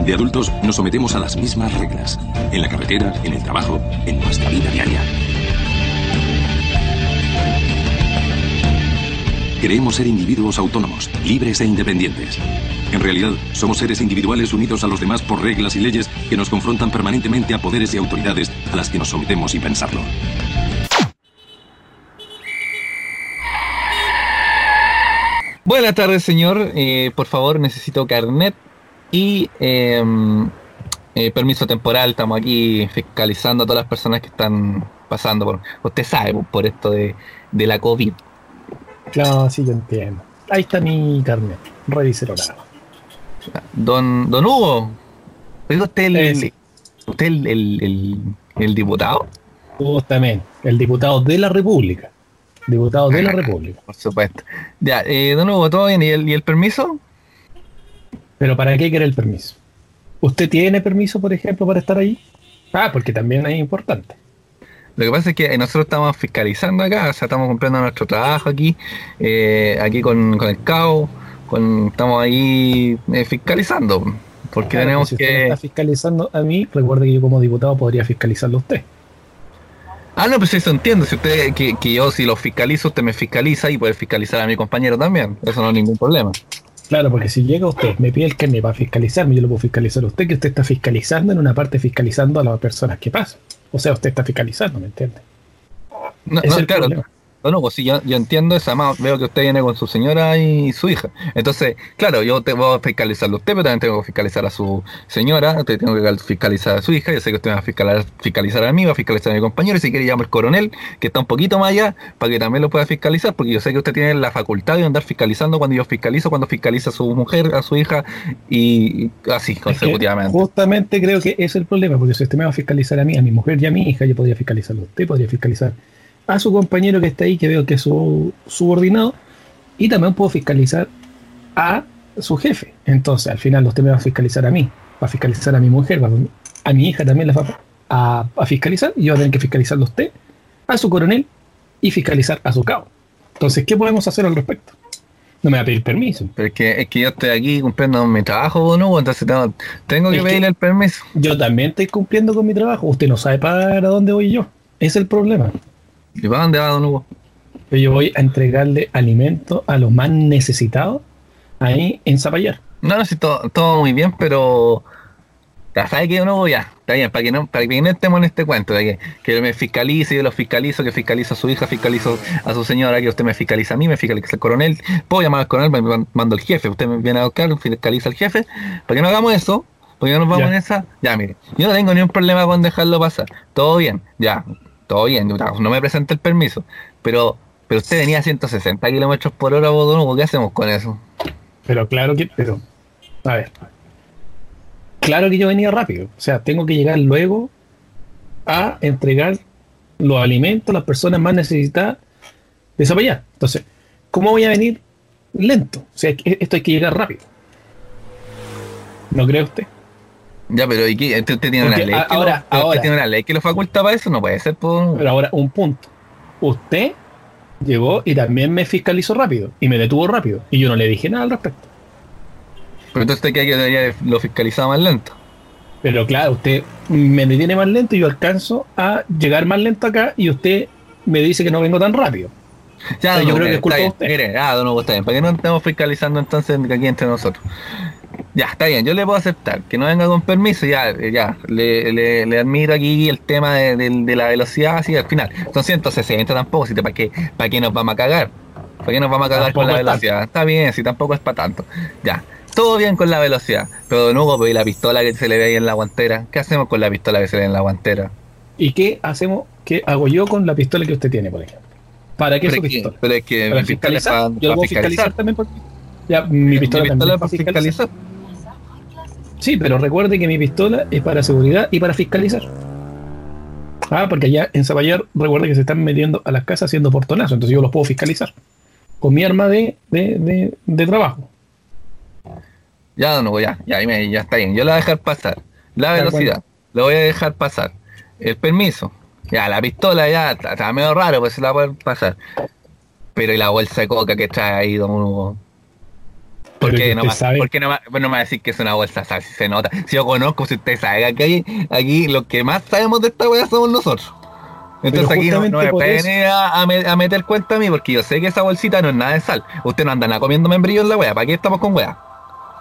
De adultos nos sometemos a las mismas reglas. En la carretera, en el trabajo, en nuestra vida diaria. Creemos ser individuos autónomos, libres e independientes. En realidad, somos seres individuales unidos a los demás por reglas y leyes que nos confrontan permanentemente a poderes y autoridades a las que nos sometemos sin pensarlo. Buenas tardes, señor. Eh, por favor, necesito carnet y eh, eh, permiso temporal. Estamos aquí fiscalizando a todas las personas que están pasando por. Usted sabe por- esto de la COVID. Claro, sí, yo entiendo. Ahí está mi carnet. Revíselo. Don, don Hugo, ¿es usted el, Eh, sí. usted el, el- el- el diputado? Justamente. El diputado de la República. Diputado de la República. Por supuesto. Ya, eh, don Hugo, ¿todo bien? ¿Y el, y el permiso? Pero ¿para qué quiere el permiso? ¿Usted tiene permiso, por ejemplo, para estar ahí? Ah, porque también es importante. Lo que pasa es que nosotros estamos fiscalizando acá, o sea, estamos cumpliendo nuestro trabajo aquí, eh, aquí con, con el CAO, con, estamos ahí eh, fiscalizando, porque Claro, tenemos si usted me que... está fiscalizando a mí, recuerde que yo como diputado podría fiscalizarlo a usted. Ah, no, pues eso entiendo, si usted, que, que yo si lo fiscalizo, usted me fiscaliza y puede fiscalizar a mi compañero también, eso no es ningún problema. Claro, porque si llega usted, me pide el carnet para fiscalizarme, yo lo puedo fiscalizar a usted, que usted está fiscalizando en una parte fiscalizando a las personas que pasan. O sea, usted está fiscalizando, ¿me entiende? No, no, es el claro. No, no, pues sí, yo, yo entiendo eso, además veo que usted viene con su señora y su hija. Entonces, claro, yo te voy a fiscalizarlo a usted, pero también tengo que fiscalizar a su señora, te tengo que fiscalizar a su hija, yo sé que usted me va a fiscalizar, fiscalizar a mí, va a fiscalizar a mi compañero, y si quiere llamo al coronel, que está un poquito más allá, para que también lo pueda fiscalizar, porque yo sé que usted tiene la facultad de andar fiscalizando cuando yo fiscalizo, cuando fiscaliza a su mujer, a su hija, y así consecutivamente. justamente creo que ese es el problema, porque si usted me va a fiscalizar a mí, a mi mujer y a mi hija, yo podría fiscalizarlo a usted, podría fiscalizar a su compañero que está ahí, que veo que es su subordinado, y también puedo fiscalizar a su jefe. Entonces, al final usted me va a fiscalizar a mí, va a fiscalizar a mi mujer, va a, mi hija también la va a, a fiscalizar, y yo voy a tener que fiscalizarlo a usted, a su coronel, y fiscalizar a su cabo. Entonces, ¿qué podemos hacer al respecto? No me va a pedir permiso. Pero es que, es que yo estoy aquí cumpliendo mi trabajo, ¿no? Entonces tengo, tengo que Es que- pedirle el permiso. Yo también estoy cumpliendo con mi trabajo. Usted no sabe para dónde voy yo. Es el problema. ¿Y para dónde va, don Hugo? Yo voy a entregarle alimento a los más necesitados ahí en Zapallar. No, no, sí, todo, todo muy bien, pero. Ya sabe que uno ya, está bien, para que no, para que no estemos en este cuento, de que, que me fiscalice, yo lo fiscalizo, que fiscalizo a su hija, fiscalizo a su señora, que usted me fiscaliza a mí, me fiscaliza al coronel, puedo llamar al coronel, me man- mando al jefe, usted me viene a buscar, fiscaliza al jefe, para que no hagamos eso, porque no nos vamos Ya. en esa, ya mire, yo no tengo ni un problema con dejarlo pasar, todo bien, ya, todo bien, no me presenta el permiso, pero, pero usted venía a 160 kilómetros por hora, vos, don Hugo, ¿qué hacemos con eso? Pero claro que. Pero. A ver. Claro que yo venía rápido. O sea, tengo que llegar luego a entregar los alimentos a las personas más necesitadas de Zapallar. Entonces, ¿cómo voy a venir lento? O sea, esto hay que llegar rápido. ¿No cree usted? Ya, pero ¿y qué? ¿Usted, tiene una ley que ahora- lo, usted ahora- tiene una ley que lo faculta para eso? No puede ser por... Pero ahora, un punto. Usted llegó y también me fiscalizó rápido y me detuvo rápido y yo no le dije nada al respecto. Pero entonces que debería lo fiscalizaba más lento. Pero claro, usted me detiene más lento y yo alcanzo a llegar más lento acá y usted me dice que no vengo tan rápido. Ya, yo creo que es culpa de usted. Mire, ah, don Hugo, está bien. ¿Para qué no estamos fiscalizando entonces aquí entre nosotros? Ya, está bien, yo le puedo aceptar. Que no venga con permiso, ya, ya. Le, le, le admiro aquí el tema de, de- de la velocidad, así al final. Son 160 tampoco, si te, ¿para qué, ¿para qué nos vamos a cagar? ¿Para qué nos vamos a cagar Tampoco con la es tanto. velocidad? Está bien, si tampoco es para tanto. Ya. Todo bien con la velocidad, pero don Hugo, pues, ¿y la pistola que se le ve ahí en la guantera? ¿Qué hacemos con la pistola que se le ve en la guantera? ¿Y qué hacemos? ¿Qué hago yo con la pistola que usted tiene, por ejemplo? ¿Para qué es su pistola? pero es que ¿Para mi pistola fiscalizar? para, Yo lo puedo fiscalizar fiscalizar. también por... Ya, mi Mi pistola, pistola también es para fiscalizar. Sí, pero recuerde que mi pistola es para seguridad y para fiscalizar. Ah, porque allá en Zapallar, recuerde que se están metiendo a las casas haciendo portonazos, entonces yo los puedo fiscalizar. Con mi arma de, de, de, de trabajo. Ya, Hugo, ya, ya, ya está bien. Yo la voy a dejar pasar. La velocidad, lo voy a dejar pasar. El permiso, ya, la pistola ya está, medio raro, pues se la pueden pasar. Pero y la bolsa de coca que trae ahí, don Hugo. ¿Por qué que no, va- sabe- por qué no, va- no me va a decir que es una bolsa sal si se nota? Si yo conozco, si usted sabe, aquí, aquí los que más sabemos de esta weá somos nosotros. Entonces aquí no, no me pueden ir a, a me- a meter cuenta a mí porque yo sé que esa bolsita no es nada de sal. Usted no anda nada comiendo membrillo en la weá. ¿Para qué estamos con weá?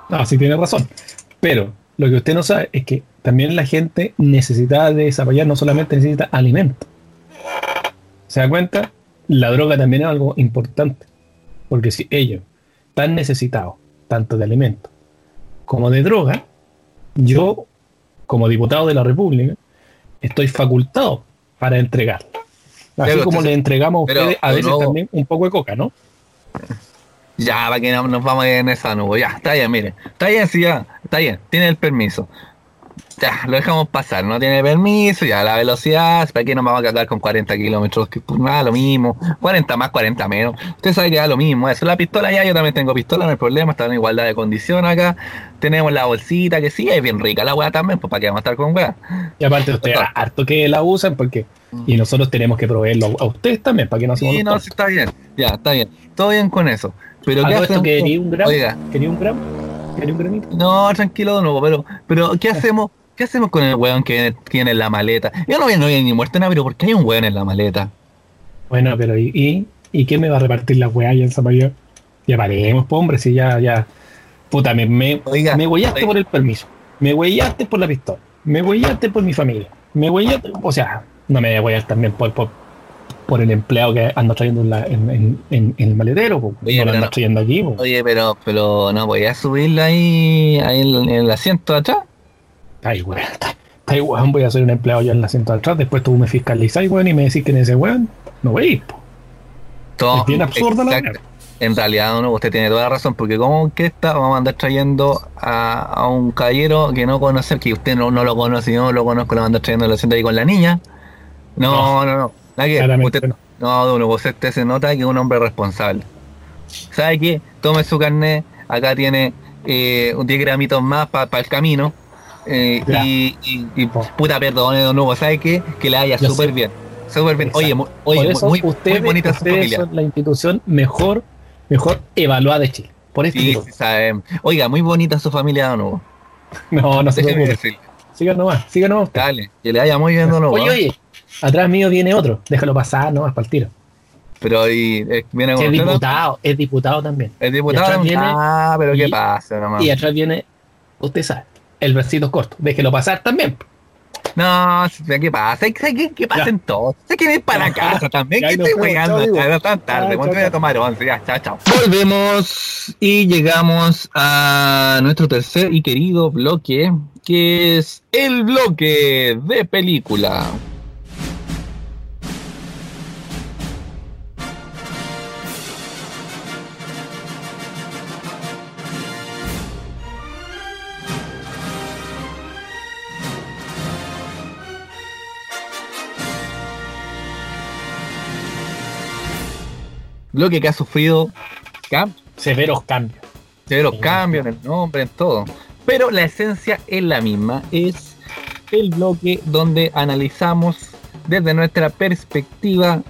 No, sí tiene razón. Pero lo que usted no sabe es que también la gente necesita desarrollar, no solamente necesita alimento. ¿Se da cuenta? La droga también es algo importante. Porque si ellos están necesitados tanto de alimento como de droga, yo, como diputado de la República, estoy facultado para entregar. Así Pero como le entregamos a pero, ustedes a veces también un poco de coca, ¿no? Ya, para que no nos vamos en esa nube. Ya, está bien, mire. Está bien, sí, ya. Está bien. Tiene el permiso. Ya, lo dejamos pasar. No tiene permiso. Ya, la velocidad. ¿Para qué nos vamos a cargar con 40 kilómetros? Pues nada, lo mismo. 40 más, 40 menos. Usted sabe que da lo mismo. Eso, la pistola ya, yo también tengo pistola, no hay problema. Está en igualdad de condición acá. Tenemos la bolsita, que sí, es bien rica la weá también. Pues para qué vamos a estar con weá. Y aparte ustedes harto que la usan porque y nosotros tenemos que proveerlo a ustedes también para que no hacemos Sí, no, sí, está bien. Ya, está bien. Todo bien con eso. Pero ¿A ¿qué hacemos? quería un gramo? Oiga, ¿Quería un gramo? ¿Quería un gramito? No, tranquilo de nuevo, pero, pero ¿qué hacemos? ¿Qué hacemos con el weón que tiene en la maleta? Yo no vi, no ni muerte nada, pero ¿por qué hay un weón en la maleta? Bueno, pero ¿y, y, ¿y quién me va a repartir la weá allá en Zapallo? Ya paremos, po, hombre, si ya, ya. Puta, me, me, Oiga, me huellaste oiga. por el permiso. Me huellaste por la pistola. Me huellaste por mi familia. Me huellaste, o sea, no me voy a huellar también por, por, por el empleado que ando trayendo en, la- en, en- en- en el maletero, po. Oye, no lo pero ando no- trayendo aquí, po. Oye, pero, pero no voy a subirla ahí, ahí en, en el asiento de atrás. Ay, weón, ahí, weón, voy a ser un empleado yo en el asiento de atrás, después tú me fiscalizás, weón, y me decís que en ese weón no veis, Es bien absurda la exacto. En realidad, no, usted tiene toda la razón, porque ¿cómo que está? Vamos a andar trayendo a, a un caballero que no conoce, que usted no, no lo conoce, yo no lo conozco, lo va a andar trayendo la asiento ahí con la niña. No, no, no. Nada que- usted, no. no, Duno, usted se nota que es un hombre responsable. ¿Sabe qué? Tome su carnet, acá tiene eh, un 10 gramitos más para el camino. Eh, y, y- y, puta, perdone, don Hugo, ¿sabe qué? Que le vaya Ya súper bien. Súper bien. Oye, oye, eso muy, muy ustedes, bonita su ustedes familia. son la institución mejor, mejor evaluada de Chile. Por este Sí. Oiga, muy bonita su familia, don Hugo. No, no se preocupe. Siga nomás, siga nomás. usted. Dale, que le vaya muy bien, don Hugo. Oye, oye, atrás mío viene otro. Déjalo pasar nomás para el tiro. Pero y, eh, viene Es diputado, es diputado también. Y diputado. atrás viene- ah, pero qué y- pasa, nomás. Y atrás viene, usted sabe, el versito corto. Déjelo pasar también. No, ¿qué pasa? ¿Qué, qué, qué pasa en todo? Sé que ir para Ya. casa también. Ya, nos estoy hasta tan tarde. Cuando voy a tomar once. Ya, chao, chao. Volvemos y llegamos a nuestro tercer y querido bloque, que es el bloque de película. Bloque que ha sufrido cam- Severos cambios. severos cambios en el nombre, en todo. Pero la esencia es la misma. Es el bloque donde analizamos desde nuestra perspectiva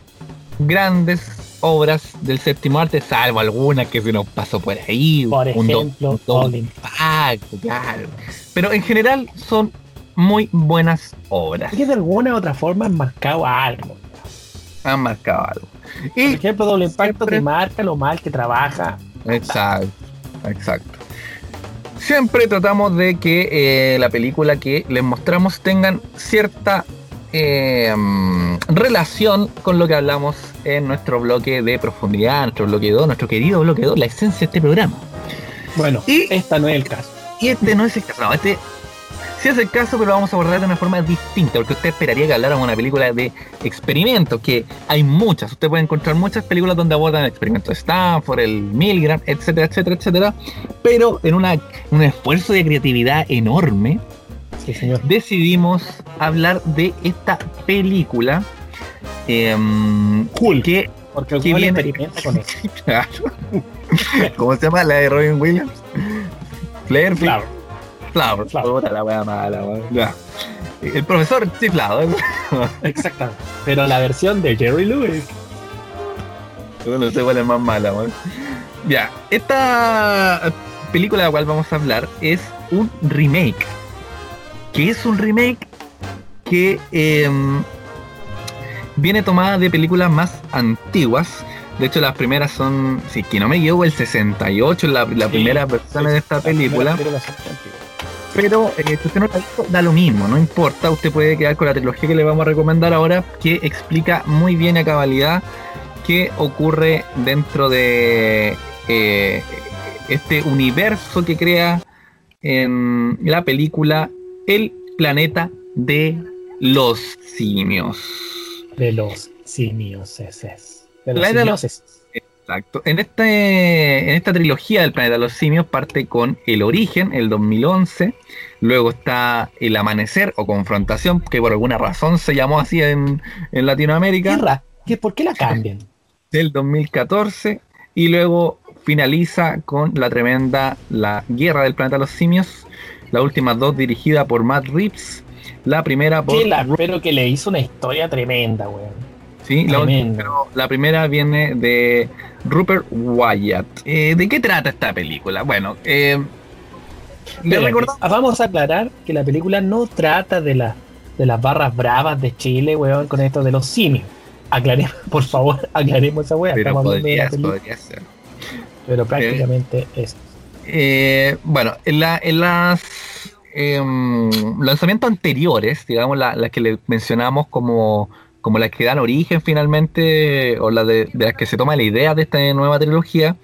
grandes obras del séptimo arte, salvo algunas que se nos pasó por ahí. Por ejemplo, un impacto, claro. Pero en general son muy buenas obras. Que de alguna u otra forma han marcado algo. Han marcado algo. Por Y ejemplo, doble impacto siempre- te marca lo mal que trabaja. Exacto, exacto. Siempre tratamos de que eh, la película que les mostramos tengan cierta eh, relación con lo que hablamos en nuestro bloque de profundidad, nuestro bloque 2, nuestro querido bloque 2, la esencia de este programa. Bueno, Y- esta no es el caso. Y este no es el caso, no, este sí es el caso, pero lo vamos a abordar de una forma distinta, porque usted esperaría que habláramos de una película de experimentos, que hay muchas, usted puede encontrar muchas películas donde abordan el experimento de Stanford, el Milgram, etcétera, etcétera, etcétera, pero en una, un esfuerzo de creatividad enorme, Sí, señor. decidimos hablar de esta película em, Cool. que, Porque que viene- experimenta con eso. claro. ¿cómo se llama? La de Robin Williams. Flair, Claro. Puta la wea mala, weón. Ya. El profesor chiflado. ¿eh? Exactamente. Pero la versión de Jerry Lewis. No sé cuál es más mala, weón. Ya. Esta película de la cual vamos a hablar es un remake. Que es un remake que em, viene tomada de películas más antiguas. De hecho, las primeras son, si que no me equivoco, el 68, la, la Sí, primera versión de esta La película. antigua. Pero eh, si usted no la ha visto, da lo mismo, no importa. Usted puede quedar con la trilogía que le vamos a recomendar ahora, que explica muy bien a cabalidad qué ocurre dentro de eh, este universo que crea en la película El planeta de los simios. De los simios, ese es. De los Planeta de los- simios, Exacto. En, este, en esta trilogía del planeta de los simios parte con El origen, el 2011. Luego está El amanecer o confrontación, que por alguna razón se llamó así en, en Latinoamérica, ¿Qué ra- qué- ¿Por qué la cambian? del 2014. Y luego finaliza con la tremenda La guerra del planeta de los simios. Las últimas dos dirigidas por Matt Reeves. La primera por la, pero que le hizo una historia tremenda, weón. Sí, la, pero la primera viene de Rupert Wyatt. Eh, ¿De qué trata esta película? Bueno, eh, le Espérate, recordamos. ah, Vamos a aclarar que la película no trata de, la, de las barras bravas de Chile, weón, con esto de los simios. Aclaremos, por favor, aclaremos esa weá. Pero podría, ser. pero prácticamente es. Eh, bueno, en, la, en las em, lanzamientos anteriores, digamos, la- las que le mencionamos como, como las que dan origen finalmente, o las de, las que se toma la idea de esta nueva trilogía,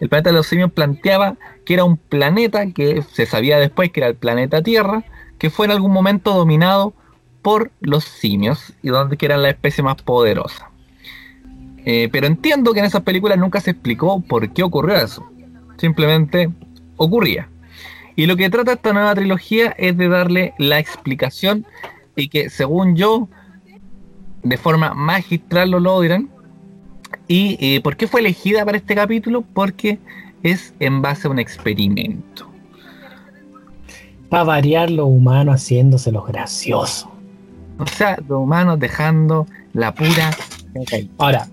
el planeta de los simios planteaba que era un planeta que se sabía después que era el planeta Tierra, que fue en algún momento dominado por los simios y donde que eran la especie más poderosa. Eh, pero entiendo que en esas películas nunca se explicó por qué ocurrió eso. Simplemente ocurría. Y lo que trata esta nueva trilogía es de darle la explicación y que según yo, de forma magistral lo logran. ¿Y eh, por qué fue elegida para este capítulo? Porque es en base a un experimento. Para variar lo humano haciéndose los graciosos. O sea, los humanos dejando la pura... Ahora,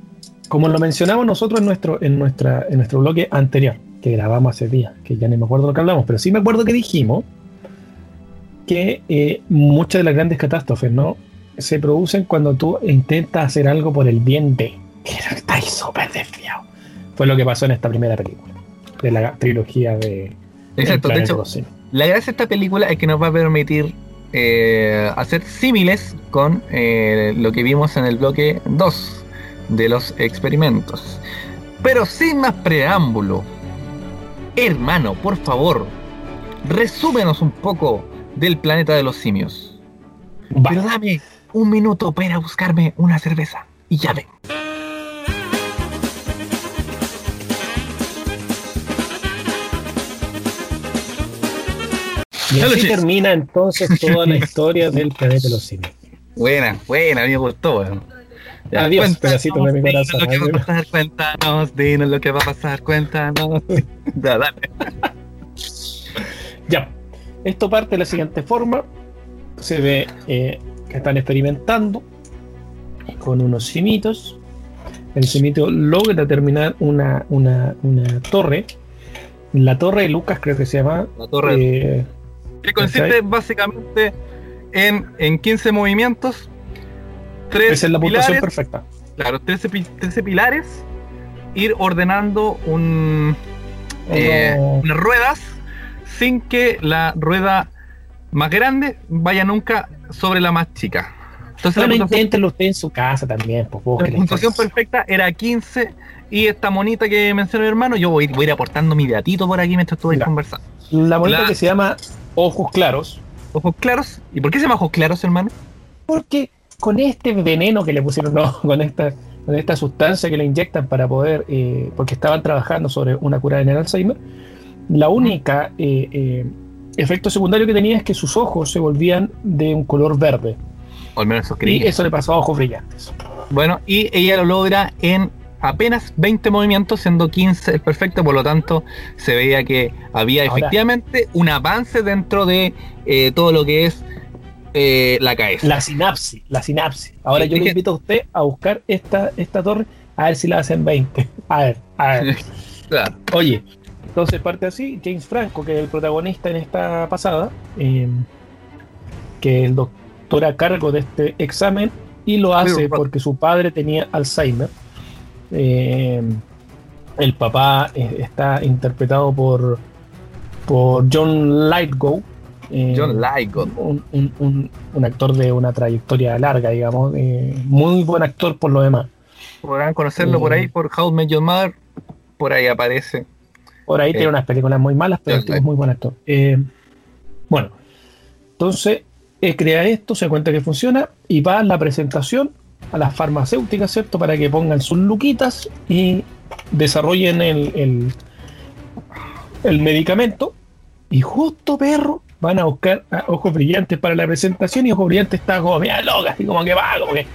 como lo mencionamos nosotros en nuestro, en nuestra, en nuestro bloque anterior, que grabamos hace días, que ya ni me acuerdo lo que hablamos, pero sí me acuerdo que dijimos que eh, muchas de las grandes catástrofes, ¿no? Se producen cuando tú intentas hacer algo por el bien de. Que estáis súper desviado. Fue lo que pasó en esta primera película, de la trilogía de. Exacto, de hecho. La gracia de esta película es que nos va a permitir eh, hacer símiles con eh, lo que vimos en el bloque 2 de los experimentos. Pero sin más preámbulo, hermano, por favor, resúmenos un poco del planeta de los simios. Pero dame un minuto para ir a buscarme una cerveza y ya ven. Y así termina entonces toda la historia del planeta de los simios. Buena, buena, me gustó. Ya, Adiós, cuéntanos, pedacito de mi dinos corazón. lo que va a pasar, cuéntanos, dinos lo que va a pasar, cuéntanos. Ya, dale. Ya, esto parte de la siguiente forma. Se ve eh, que están experimentando con unos simitos. El simito logra terminar una, una, una torre. La torre de Lucas creo que se llama. La torre eh, que consiste básicamente en, en 15 movimientos, tres esa es la puntuación pilares, perfecta. claro, 13, pi- 13 pilares, ir ordenando un, eh, Uno- unas ruedas sin que la rueda más grande vaya nunca sobre la más chica. Entonces Bueno, inténtenlo usted en su casa también. Pues, la busque la puntuación perfecta era 15 y esta monita que mencionó mi hermano, yo voy, voy a ir aportando mi datito por aquí mientras Ya. conversando. La moneda la- que se llama Ojos Claros. Ojos claros. ¿Y por qué se llama ojos claros, hermano? Porque con este veneno que le pusieron, no, con esta, con esta sustancia que le inyectan para poder, eh, porque estaban trabajando sobre una cura en el Alzheimer, la única eh, eh, efecto secundario que tenía es que sus ojos se volvían de un color verde. O al menos eso Y creí. eso le pasó a ojos brillantes. Bueno, y ella lo logra en apenas 20 movimientos, siendo 15 el perfecto, por lo tanto se veía que había Ahora- efectivamente un avance dentro de eh, todo lo que es eh, la cabeza. La sinapsis, la sinapsis. Ahora Sí, yo le invito a usted a buscar esta, esta torre, a ver si la hacen 20. A ver, a ver. Claro. Oye, Entonces parte así, James Franco, que es el protagonista en esta pasada, eh, que el doctor a cargo de este examen y lo hace porque su padre tenía Alzheimer. Eh, el papá eh, está interpretado por, por John Lithgow. eh, John Lygon. un, un- un- un actor de una trayectoria larga, digamos, eh, muy buen actor por lo demás. Podrán conocerlo por Eh. ahí, por How Met Your Mother. Por ahí aparece. Por ahí Eh, tiene unas películas muy malas, pero es muy buen actor. Eh, bueno, entonces eh, crea esto, se cuenta que funciona y va a la presentación a las farmacéuticas, ¿cierto? Para que pongan sus luquitas y desarrollen el, el, el medicamento. Y justo, perro, van a buscar a Ojos Brillantes para la presentación y Ojos Brillantes está como media loca, así como que va, como que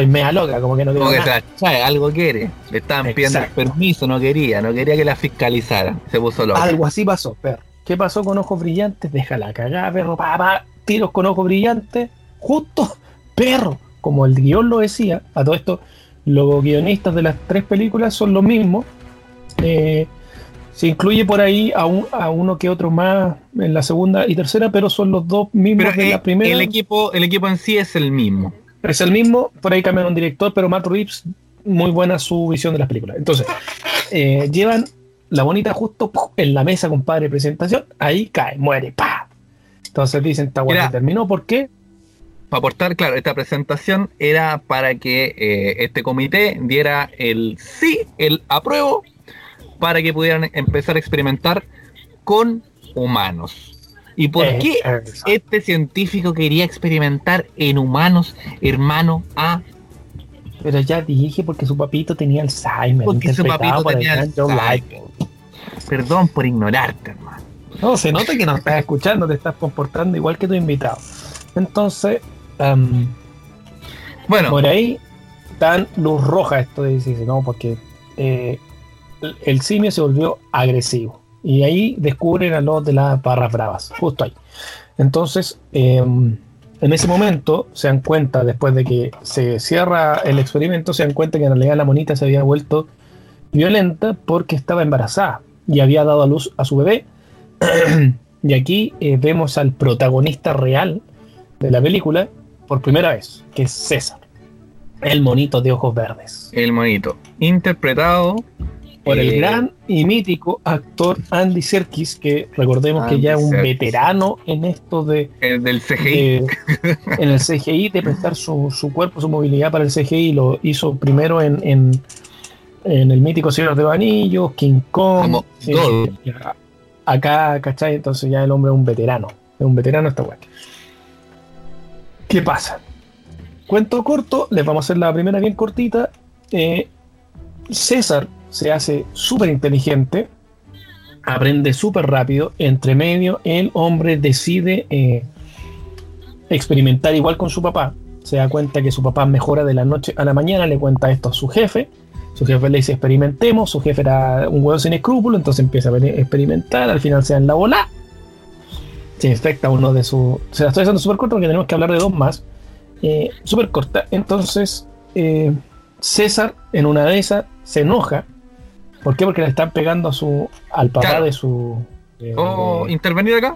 estoy media loca, como que no Como quiero que nada. trae, algo quiere. Le estaban pidiendo permiso, no quería, no quería que la fiscalizaran. Se puso loco. Algo así pasó, perro. ¿Qué pasó con ojos brillantes? Déjala cagar, perro. Pa, pa, tiros con ojos brillantes. Justo, perro. Como el guion lo decía, a todo esto, los guionistas de las tres películas son los mismos. Eh, se incluye por ahí a, un- a uno que otro más en la segunda y tercera, pero son los dos mismos Pero de eh, la primera. el equipo, el equipo en sí es el mismo. Es el mismo, por ahí cambiaron director, pero Matt Reeves, muy buena su visión de las películas. Entonces, eh, llevan la bonita justo ¡pum! en la mesa, compadre, presentación, ahí cae, muere, pa. Entonces dicen, guay Mira. terminó, ¿por qué? Para aportar, claro, esta presentación era para que eh, este comité diera el sí, el apruebo, para que pudieran empezar a experimentar con humanos. ¿Y por Eh, qué eh, este científico quería experimentar en humanos, hermano A? Pero ya dije, porque su papito tenía Alzheimer. Porque su papito por tenía Alzheimer. Perdón por ignorarte, hermano. No, se nota que no estás escuchando, te estás comportando igual que tu invitado. Entonces, am, Bueno, Por ahí dan luz roja esto de dice, no, porque eh, el simio se volvió agresivo. Y ahí descubren a los de las barras bravas, justo ahí. Entonces, eh, en ese momento se dan cuenta, después de que se cierra el experimento, se dan cuenta que en realidad la monita se había vuelto violenta porque estaba embarazada y había dado a luz a su bebé. y aquí eh, vemos al protagonista real de la película por primera vez, que es César, el monito de ojos verdes, el monito, interpretado por el eh, gran y mítico actor Andy Serkis, que recordemos que ya es un Serkis. veterano en esto de, el del CGI. de- en el CGI, de prestar su, su cuerpo, su movilidad para el CGI, lo hizo primero en, en, en el mítico Señor de los Anillos, King Kong, Como eh, acá, ¿cachai? Entonces ya el hombre es un veterano, es un veterano esta weá. ¿Qué pasa? Cuento corto, les vamos a hacer la primera bien cortita. Eh, César se hace súper inteligente, aprende súper rápido. Entre medio, el hombre decide eh, experimentar igual con su papá. Se da cuenta que su papá mejora de la noche a la mañana, le cuenta esto a su jefe. Su jefe le dice experimentemos, su jefe era un huevo sin escrúpulo, entonces empieza a experimentar, al final se da en la bola. Se infecta uno de su... Se la estoy haciendo súper corta porque tenemos que hablar de dos más. Eh, súper corta. Entonces, eh, César, en una de esas, se enoja. ¿Por qué? Porque le están pegando a su, al papá Claro. de su. eh, ¿O intervenir acá?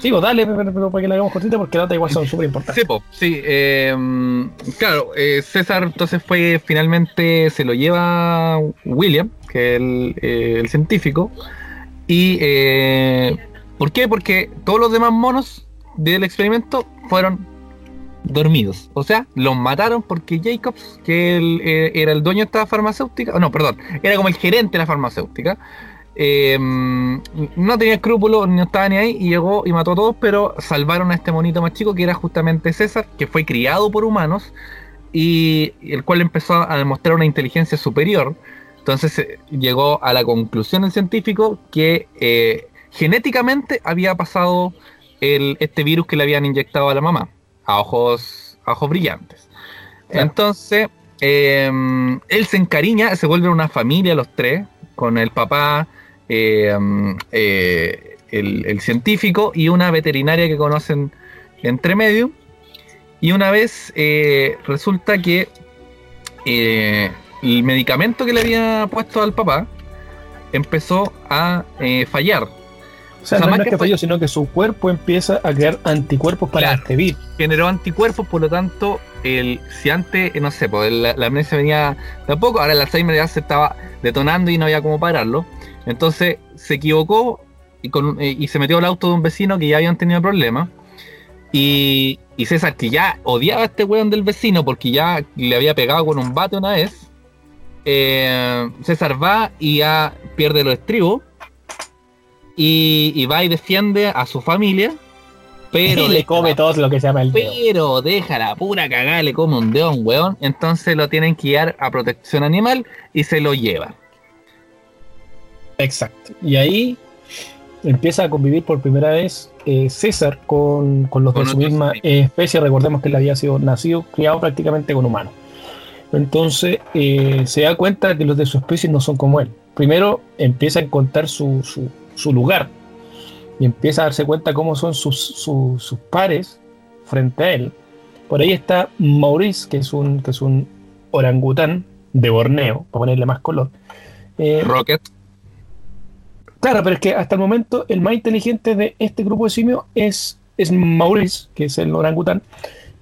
Digo, dale, pero, pero para que la hagamos cortita porque las igual son súper importantes. Sí, po, sí. eh, claro, eh, César entonces fue finalmente, se lo lleva William, que es el, eh, el científico. Y eh, ¿por qué? Porque todos los demás monos del experimento fueron dormidos. O sea, los mataron porque Jacobs, que él, eh, era el dueño de esta farmacéutica, no, perdón, era como el gerente de la farmacéutica. eh, no tenía escrúpulos, no estaba ni ahí, y llegó y mató a todos, pero salvaron a este monito más chico, que era justamente César, que fue criado por humanos, y el cual empezó a demostrar una inteligencia superior. Entonces eh, llegó a la conclusión el científico que genéticamente había pasado el, este virus que le habían inyectado a la mamá, a ojos, a ojos brillantes. Claro. Entonces, eh, él se encariña, se vuelve una familia los tres, con el papá, eh, eh, el, el científico y una veterinaria que conocen entre medio. Y una vez eh, resulta que eh, el medicamento que le había puesto al papá empezó a eh, fallar. O sea, no es que falló, sino que su cuerpo empieza a crear anticuerpos para Claro. este virus. Generó anticuerpos, por lo tanto, el, si antes, eh, no sé, pues, la, la amnesia venía de a poco, ahora el Alzheimer ya se estaba detonando y no había cómo pararlo. Entonces se equivocó y, con, eh, y se metió al auto de un vecino que ya habían tenido problemas. Y, y César, que ya odiaba a este weón del vecino porque ya le había pegado con un bate una vez, eh, César va y ya pierde los estribos y, y va y defiende a su familia, pero y le deja come todo lo que se llama el dedo. pero deja la pura cagada, le come un dedo a un weón, entonces lo tienen que llevar a protección animal y se lo lleva. Exacto. Y ahí empieza a convivir por primera vez eh, César con, con los Con de su misma eh, especie. Recordemos que él había sido nacido, criado prácticamente con humanos. Entonces eh, se da cuenta que los de su especie no son como él. Primero empieza a encontrar su, su- su lugar y empieza a darse cuenta cómo son sus, su- sus pares frente a él. Por ahí está Maurice, que es un, que es un orangután de Borneo, para ponerle más color. Eh, Rocket, Claro, pero es que hasta el momento el más inteligente de este grupo de simios es, es Maurice, que es el orangután,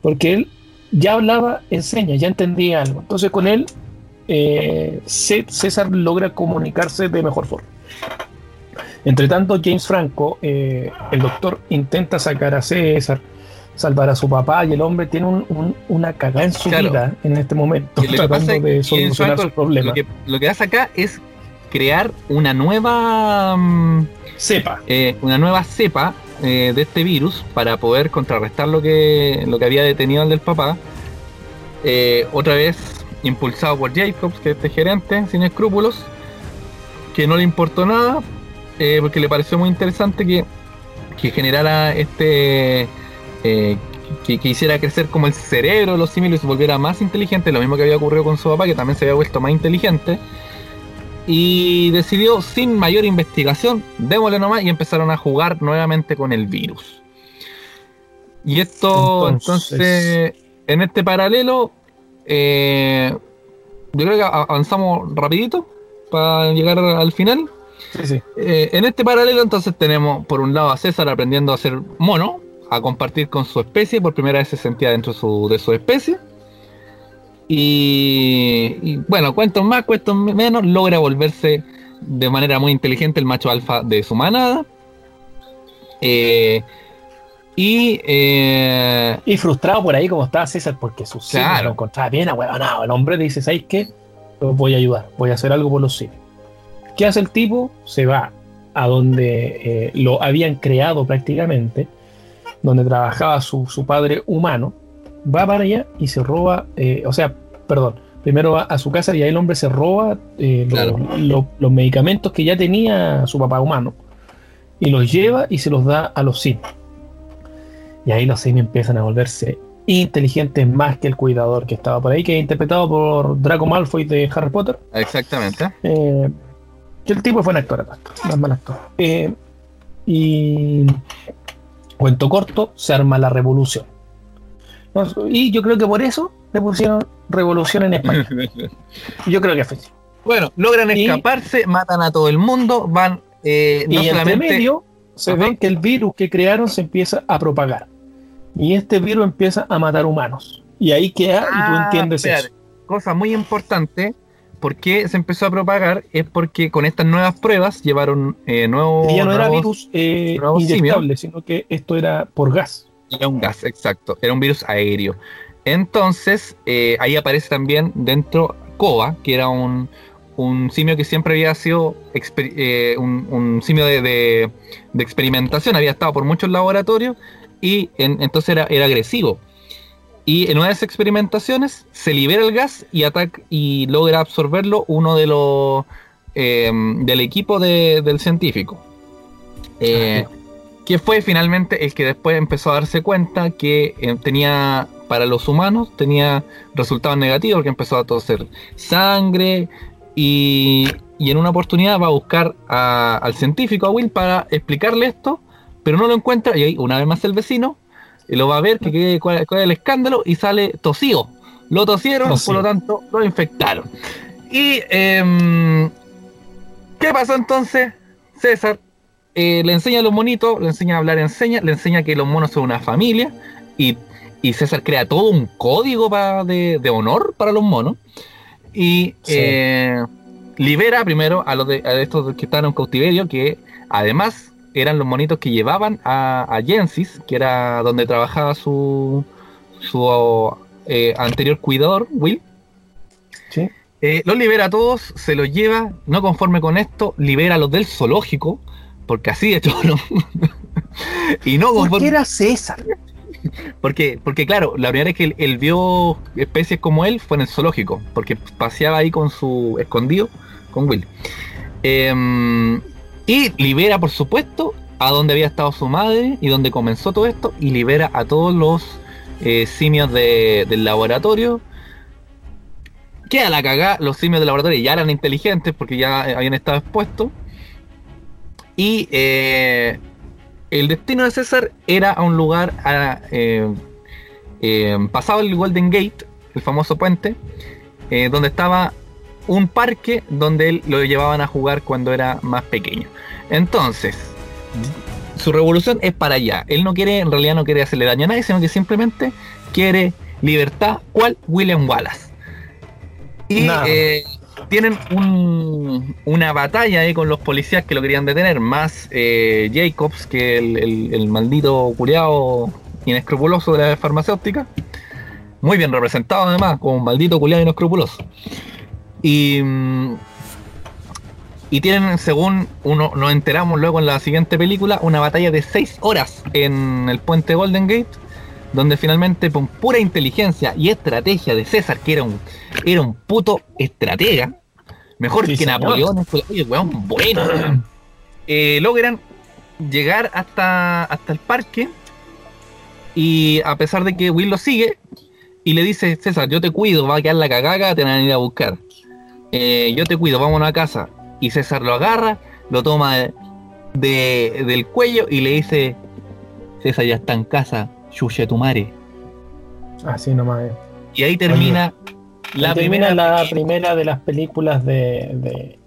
porque él ya hablaba en señas, ya entendía algo. Entonces con él eh, César logra comunicarse de mejor forma. Entre tanto, James Franco, eh, el doctor, intenta sacar a César, salvar a su papá y el hombre tiene un- un- una cagada en su Claro. vida en este momento, tratando es de solucionar sus problemas. Lo que, lo que hace acá es crear una nueva mm, Sepa. eh, una nueva cepa eh, de este virus para poder contrarrestar lo que lo que había detenido al del papá. Eh, otra vez impulsado por Jacobs, que es este gerente sin escrúpulos, que no le importó nada, eh, porque le pareció muy interesante que, que generara este eh, que, que hiciera crecer como el cerebro de los simios y se volviera más inteligente, lo mismo que había ocurrido con su papá, que también se había vuelto más inteligente. Y decidió, sin mayor investigación, démosle nomás y empezaron a jugar nuevamente con el virus. Y esto, Entonces- entonces, en este paralelo, eh, yo creo que avanzamos rapidito para llegar al final. Sí, sí. Eh, en este paralelo entonces tenemos por un lado a César aprendiendo a ser mono, a compartir con su especie, por primera vez se sentía dentro de su, de su especie. Y, y, bueno, cuentos más, cuentos menos, logra volverse de manera muy inteligente el macho alfa de su manada. Eh, y eh, Y frustrado por ahí como estaba César porque sus Claro. lo encontraba bien ahuevonado. El hombre dice, ¿sabes qué? Los voy a ayudar, voy a hacer algo por los simios. ¿Qué hace el tipo? Se va a donde eh, lo habían creado prácticamente, donde trabajaba su, su padre humano, va para allá y se roba, eh, o sea, perdón, primero va a su casa y ahí el hombre se roba eh, los medicamentos que ya tenía su papá humano y los lleva y se los da a los simios. Y ahí los simios empiezan a volverse inteligentes más que el cuidador que estaba por ahí, que es interpretado por Draco Malfoy de Harry Potter. exactamente. Eh, que el tipo fue un actor, no es mal actor. Eh, y cuento corto, se arma la revolución. Y yo creo que por eso le pusieron revolución en España. Yo creo que fue así. bueno, logran Y- escaparse, matan a todo el mundo, van eh, no y entre solamente medio se Ajá. ven que el virus que crearon se empieza a propagar. Y este virus empieza a matar humanos. Y ahí queda, y tú Ah, entiendes espérate. eso. cosa muy importante, ¿por qué se empezó a propagar? Es porque con estas nuevas pruebas llevaron eh, nuevos... Y ya no era virus eh, inyectable, sino que esto era por gas. Era un gas, exacto. Era un virus aéreo. Entonces, eh, ahí aparece también dentro Koba, que era un, un simio que siempre había sido eh, un, un simio de, de- de experimentación, había estado por muchos laboratorios y en- entonces era, era agresivo. Y en una de esas experimentaciones se libera el gas y ataca y logra absorberlo uno de los eh, del equipo de- del científico. Eh, que fue finalmente el que después empezó a darse cuenta que eh, tenía para los humanos tenía resultados negativos porque empezó a toser sangre y, y en una oportunidad va a buscar a- al científico a Will para explicarle esto pero no lo encuentra y ahí una vez más el vecino y lo va a ver que, que- cuál, cuál es el escándalo y sale tosido lo tosieron Tosido. por lo tanto lo infectaron y em, ¿Qué pasó entonces? César eh, le enseña a los monitos, le enseña a hablar en señas, le enseña que los monos son una familia y, y César crea todo un código de, de honor para los monos y Sí. eh, libera primero a los de, a estos que estaban en cautiverio que además eran los monitos que llevaban a, a Gensis, que era donde trabajaba su, su eh, anterior cuidador, Will. Sí. Eh, los libera a todos, se los lleva, no conforme con esto, libera a los del zoológico, porque así de hecho no. y no ¿Por conforme. qué era César? Porque, porque claro, la primera vez que él, él vio especies como él fue en el zoológico, porque paseaba ahí con su escondido, con Will. Em, y libera, por supuesto, a donde había estado su madre y donde comenzó todo esto, y libera a todos los eh, simios de- del laboratorio. Queda la cagada, los simios del laboratorio ya eran inteligentes porque ya eh, habían estado expuestos. Y eh, el destino de César era a un lugar a, pasado el Golden Gate, el famoso puente, donde estaba un parque donde él lo llevaban a jugar cuando era más pequeño. Entonces, su revolución es para allá. Él no quiere, en realidad no quiere hacerle daño a nadie, sino que simplemente quiere libertad, cual William Wallace. Y eh, tienen un- una batalla ahí con los policías que lo querían detener, más eh, Jacobs, que el, el- el maldito culiado inescrupuloso de la farmacéutica. Muy bien representado además, como un maldito culiado inescrupuloso. Y, mm, y tienen, según uno nos enteramos luego en la siguiente película, una batalla de 6 horas en el puente Golden Gate, donde finalmente con pura inteligencia y estrategia de César, que era un, era un puto estratega, mejor Sí, que señor. Napoleón, oye, weón, bueno. Eh, logran llegar hasta, hasta el parque y a pesar de que Will lo sigue y le dice, César, yo te cuido, va a quedar la cagaga, te van a ir a buscar. Eh, yo te cuido, vámonos a casa. Y César lo agarra, lo toma de, de- del cuello y le dice, César ya está en casa, chuche tu madre. Así nomás. Y ahí termina la Ahí termina primera la primera de las películas de, de-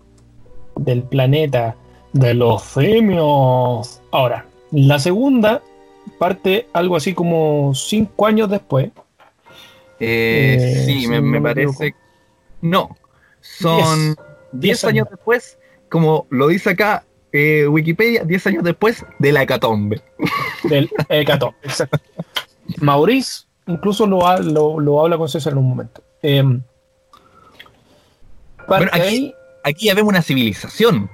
del planeta de los simios. Ahora, la segunda parte algo así como cinco años después. Eh, Eh, sí, me me parece. No, son 10 Diez años años. después, como lo dice acá eh, Wikipedia, 10 años después de la hecatombe. del Hecatombe. Exacto. Maurice incluso lo, ha- lo, lo habla con César en un momento. Em, Bueno, aquí- ahí, Aquí ya vemos una civilización.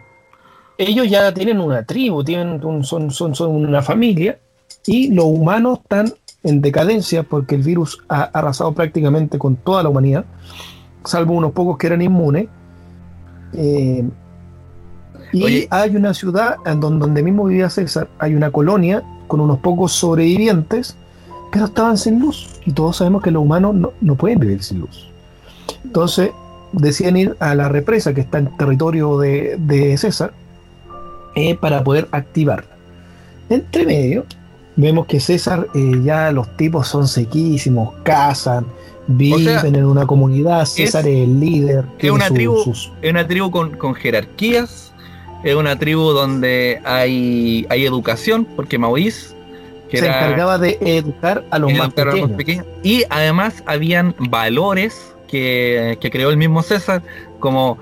ellos ya tienen una tribu, tienen un- son, son, son una familia y los humanos están en decadencia porque el virus ha arrasado prácticamente con toda la humanidad, salvo unos pocos que eran inmunes. Eh, y Oye. hay una ciudad en don- donde mismo vivía César, hay una colonia con unos pocos sobrevivientes, pero estaban sin luz. Y todos sabemos que los humanos no, no pueden vivir sin luz. Entonces deciden ir a la represa que está en territorio de, de César eh, para poder activarla. Entre medio, vemos que César eh, ya los tipos son sequísimos, cazan, viven sea, en una comunidad, César es, el líder. Es una su- tribu, sus- es una tribu con, con jerarquías, es una tribu donde hay, hay educación, porque Maurice, que se era- encargaba de educar a los más educar a los pequeños. pequeños. Y además habían valores que, que creó el mismo César, como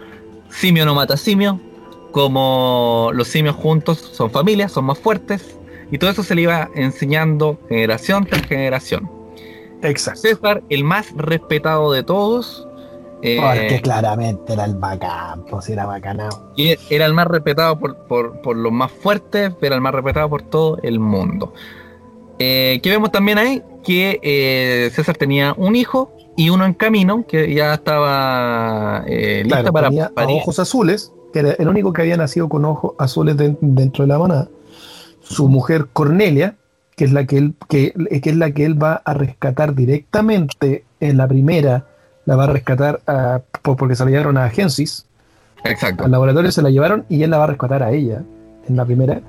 simio no mata simio, como los simios juntos son familias, son más fuertes, y todo eso se le iba enseñando generación tras generación. Exacto. César, el más respetado de todos, eh, Porque claramente era el bacán, pues era bacanado. y era el más respetado por, por- por los más fuertes, era el más respetado por todo el mundo. Eh, que vemos también ahí que eh, César tenía un hijo y uno en camino que ya estaba eh, lista Claro, para tenía a parir. ojos azules, que era el único que había nacido con ojos azules de- dentro de la manada. Su mujer Cornelia, que es la que él, que, que es la que él va a rescatar directamente en la primera, la va a rescatar a- por- porque se la llevaron a Gensis, Exacto. al laboratorio se la llevaron y él la va a rescatar a ella en la primera.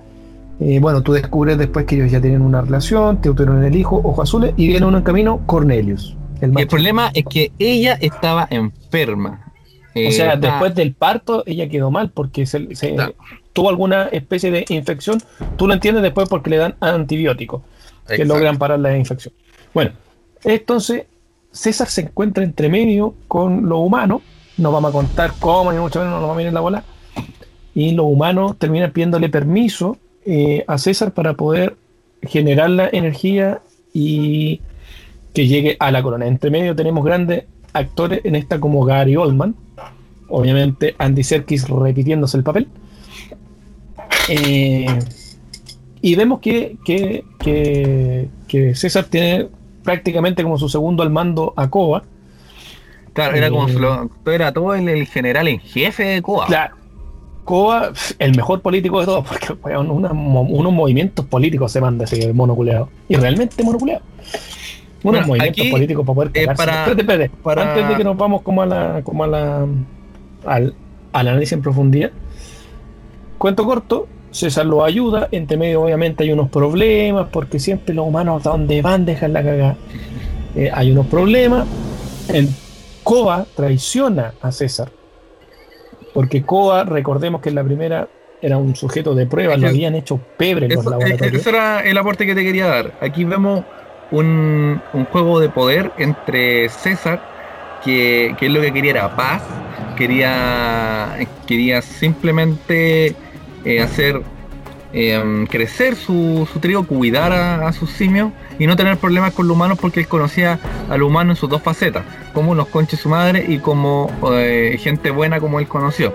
Eh, bueno, tú descubres después que ellos ya tienen una relación, te tuvieron el hijo, ojos azules, y viene uno en camino, Cornelius. El problema es que ella estaba enferma. Eh, O sea, está- después del parto, ella quedó mal porque se, se-. Tuvo alguna especie de infección. Tú lo entiendes después porque le dan antibióticos que Exacto. logran parar la infección. Bueno, entonces César se encuentra entre medio con los humanos. No vamos a contar cómo, ni mucho menos, no nos vamos a ir en la bola. Y los humanos terminan pidiéndole permiso eh, a César para poder generar la energía y que llegue a la corona. Entre medio tenemos grandes actores en esta como Gary Oldman, obviamente Andy Serkis repitiéndose el papel. Eh, y vemos que, que, que- que César tiene prácticamente como su segundo al mando a Koba. Claro, era como Eh, era todo el, el general en jefe de Coa. Claro, Koba, pf, el mejor político de todos, porque una mo- unos movimientos políticos se manda ese monoculeado. Y realmente monoculeado. Unos Bueno, movimientos aquí, políticos para poder eh, para- Espérate, espérate. para- Antes de que nos vamos como a la, como a la al, al análisis en profundidad. Cuento corto, César lo ayuda, entre medio obviamente hay unos problemas, porque siempre los humanos a donde van dejan la cagada. Eh, hay unos problemas. El Koba traiciona a César. Porque Koba, recordemos que en la primera era un sujeto de prueba, Es lo habían hecho pebre en los Eso, eh, laboratorios. ese era el aporte que te quería dar. Aquí vemos un, un juego de poder entre César, que, que es lo que quería era paz, quería, quería simplemente eh, hacer eh, crecer su, su trigo, cuidar a, a sus simios y no tener problemas con los humanos porque él conocía a los humanos en sus dos facetas, como unos conches su madre y como eh, gente buena como él conoció.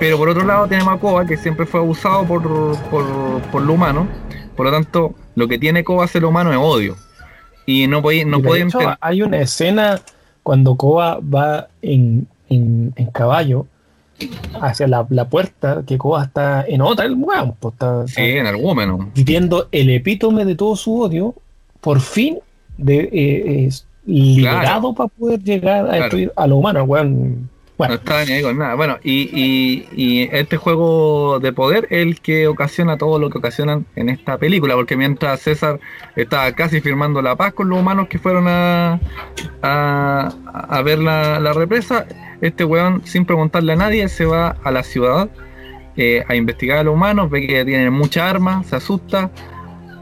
Pero por otro lado tenemos a Koba, que siempre fue abusado por, por, por lo humano. Por lo tanto, lo que tiene Koba hacia lo humano es odio. Y no puede, no puede hecho, hay una escena cuando Koba va en, en- en caballo hacia la, la puerta, que Koba está en otra, el weón, pues, está, Sí, está en argumento. viviendo el epítome de todo su odio, por fin de, eh, es liberado para poder llegar a Claro. destruir a los humanos, weón. No Bueno, está ni ahí con nada. Bueno, y, y, y este juego de poder es el que ocasiona todo lo que ocasionan en esta película, porque mientras César estaba casi firmando la paz con los humanos que fueron a, a, a ver la, la represa, este weón, sin preguntarle a nadie, se va a la ciudad eh, a investigar a los humanos, ve que tienen mucha arma, se asusta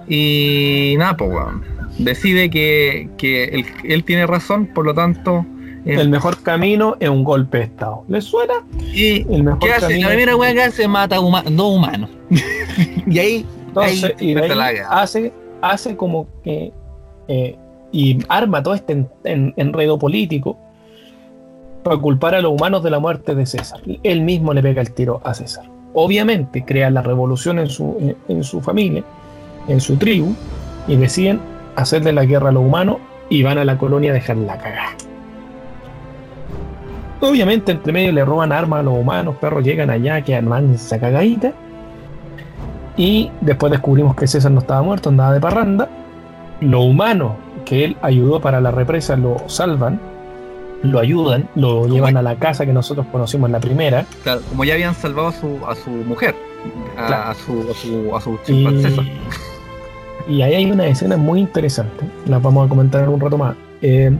y nada, pues weón. Decide que, que él, él tiene razón, por lo tanto... eh, el mejor camino es un golpe de Estado. ¿Les suena? y El mejor ¿Qué hace? La primera weá que hace mata huma- dos humanos. y ahí, Entonces, ahí y ahí la hace, hace como que. eh, y arma todo este en- en- enredo político para culpar a los humanos de la muerte de César. Él mismo le pega el tiro a César. Obviamente crea la revolución en su, en, su familia, en su tribu, y deciden hacerle la guerra a los humanos y van a la colonia a dejar la cagada. Obviamente entre medio le roban armas a los humanos, perros llegan allá, que arman esa cagadita. Y después descubrimos que César no estaba muerto, andaba de parranda. Los humanos que él ayudó para la represa lo salvan, lo ayudan, lo llevan a la casa que nosotros conocimos en la primera. Claro, como ya habían salvado a su, a su mujer, a, Claro. a su, a su, a su Y, ahí hay una escena muy interesante, la vamos a comentar en un rato más. Eh,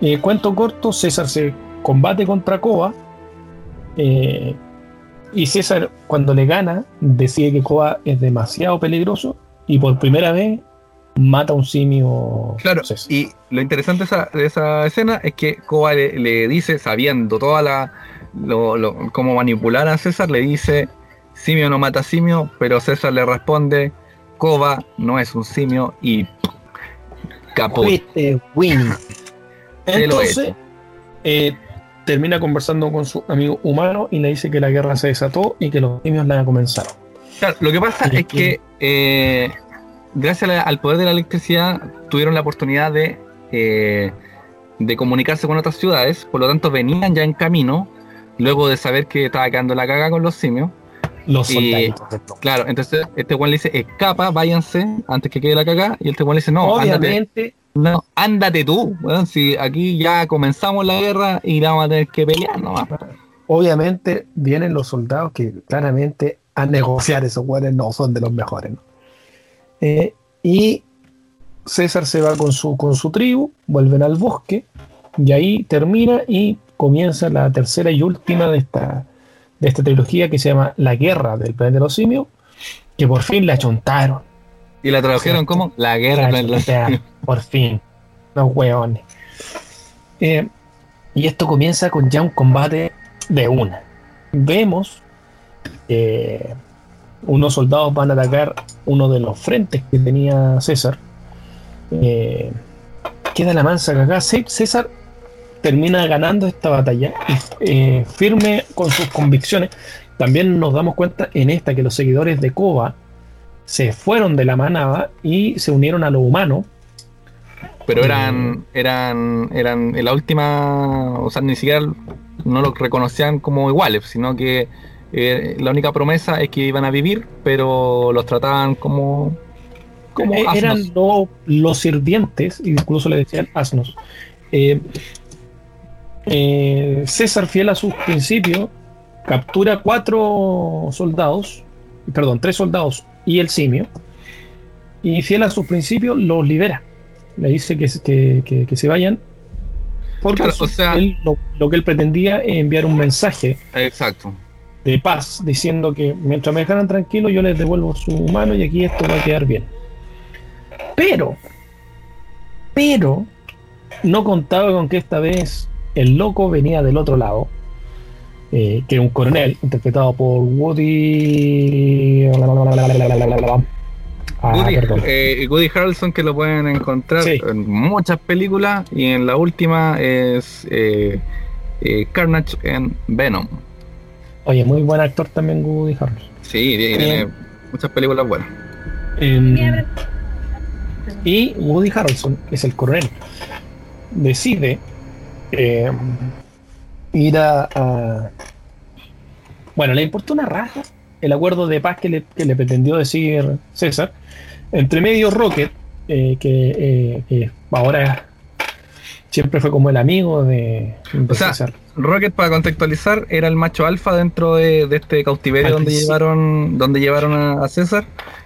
eh, cuento corto, César se combate contra Koba. eh, y César, cuando le gana, decide que Koba es demasiado peligroso y por primera vez mata a un simio. Claro, César. y lo interesante de esa, de esa escena es que Koba le, le dice, sabiendo toda la lo, lo- cómo manipular a César, le dice simio no mata simio, pero César le responde, Koba no es un simio y. Se lo Entonces, eh, termina conversando con su amigo humano y le dice que la guerra se desató y que los simios la comenzaron. Claro, lo que pasa es que eh, gracias la- al poder de la electricidad tuvieron la oportunidad de, eh, de comunicarse con otras ciudades, por lo tanto venían ya en camino, luego de saber que estaba quedando la caga con los simios. Los Y-. Claro, entonces este Juan le dice, escapa, váyanse antes que quede la caga, y este Juan le dice, no, ándate, Obviamente, no, ándate tú, si aquí ya comenzamos la guerra y la vamos a tener que pelear nomás. obviamente vienen los soldados que claramente a negociar esos güeyes no son de los mejores. ¿no? Eh, y César se va con su, con su tribu, vuelven al bosque y ahí termina y comienza la tercera y última de esta, de esta trilogía que se llama La Guerra del Planeta de los Simios, que por fin la chontaron. Y la tradujeron como La Guerra del Planeta de los chontaron, por fin. Los hueones. Eh, y esto comienza con ya un combate de una. Vemos que unos soldados van a atacar uno de los frentes que tenía César. Eh, queda la mansa cagada. Cé- César termina ganando esta batalla eh, firme con sus convicciones. También nos damos cuenta en esta que los seguidores de Koba se fueron de la manada y se unieron a lo humano. Pero eran, eran, eran en la última, o sea, ni siquiera no los reconocían como iguales, sino que eh, la única promesa es que iban a vivir, pero los trataban como, como Eh, asnos. eran lo- los sirvientes, incluso le decían asnos. Eh, César, fiel a sus principios, captura cuatro soldados, perdón, tres soldados y el simio, y fiel a sus principios los libera. Le dice que, se- que- que- que se vayan. Porque Claro, o sea- él- lo, lo que él pretendía es enviar un mensaje Exacto. De paz, diciendo que mientras me dejaran tranquilo, yo les devuelvo su mano y aquí esto va a quedar bien. Pero, pero, no contaba con que esta vez el loco venía del otro lado, eh, que era un coronel interpretado por Woody. Ah, Woody, eh, Woody Harrelson que lo pueden encontrar Sí. en muchas películas y en la última es eh, eh, Carnage en Venom. Oye, muy buen actor también Woody Harrelson. Sí, tiene Bien. muchas películas buenas. Em, y Woody Harrelson, que es el coronel, decide em, ir a, a- Bueno, le importó una raja el acuerdo de paz que le, que le pretendió decir César. Entre medio Rocket, eh, que eh, eh, ahora siempre fue como el amigo de, O sea, César. Rocket, para contextualizar, era el macho alfa dentro de, de este cautiverio Al donde principio. llevaron, donde llevaron a, a César.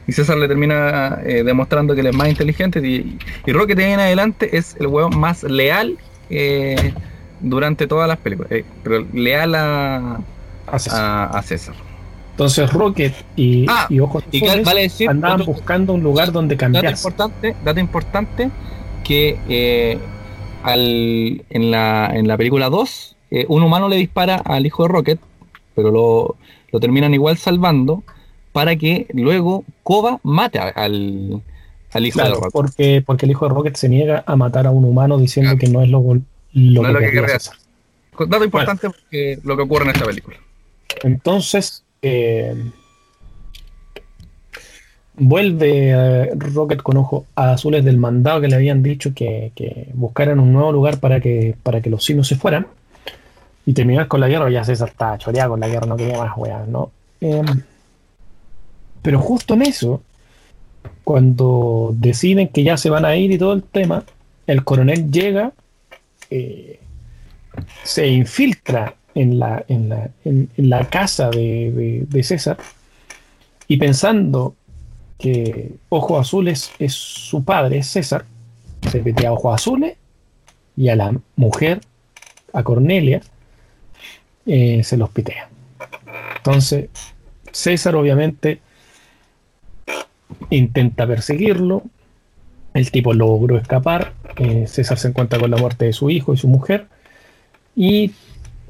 Y César le termina eh, demostrando que él es más inteligente. Y, y Rocket de ahí en adelante es el hueón más leal eh, durante todas las películas. Eh, pero leal a, a César. a, a César. Entonces Rocket y, Ah, y Ojos Y Azules vale decir, andaban otro- buscando un lugar donde dato cambiarse. importante, dato importante que eh, al, en, la, en la película 2, eh, un humano le dispara al hijo de Rocket, pero lo, lo terminan igual salvando para que luego Koba mate al, al hijo de Rocket. porque, porque el hijo de Rocket se niega a matar a un humano diciendo Claro. que no es lo, lo No que es lo que César. Dato importante porque lo que ocurre en esta película. Entonces, eh, vuelve eh, Rocket con ojos azules del mandado que le habían dicho que, buscaran un nuevo lugar para que, para que los simios se fueran. Y terminar con la guerra, ya César estaba choreado con la guerra, no quería más weas, ¿no? Em, pero justo en eso, cuando deciden que ya se van a ir y todo el tema, el coronel llega, eh, se infiltra en la, en la, en, la casa de César y pensando que Ojos Azules es su padre, César, se mete a Ojos Azules y a la mujer, a Cornelia, eh, se los pitea. Entonces, César obviamente intenta perseguirlo, el tipo logró escapar, eh, César se encuentra con la muerte de su hijo y su mujer, y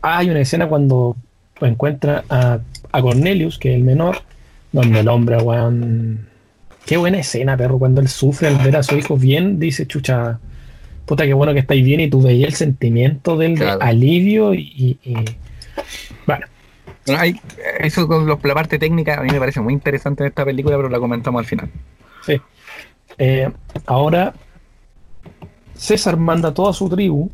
hay una escena cuando encuentra a, a Cornelius, que es el menor, donde el hombre, weón. Qué buena escena, perro, cuando él sufre al ver a su hijo bien, dice, chucha, puta, qué bueno que estáis bien, y tú veías el sentimiento del Claro. alivio y, y- Bueno, hay, eso con los- la parte técnica a mí me parece muy interesante en esta película, pero la comentamos al final. sí. Eh, ahora, César manda a toda su tribu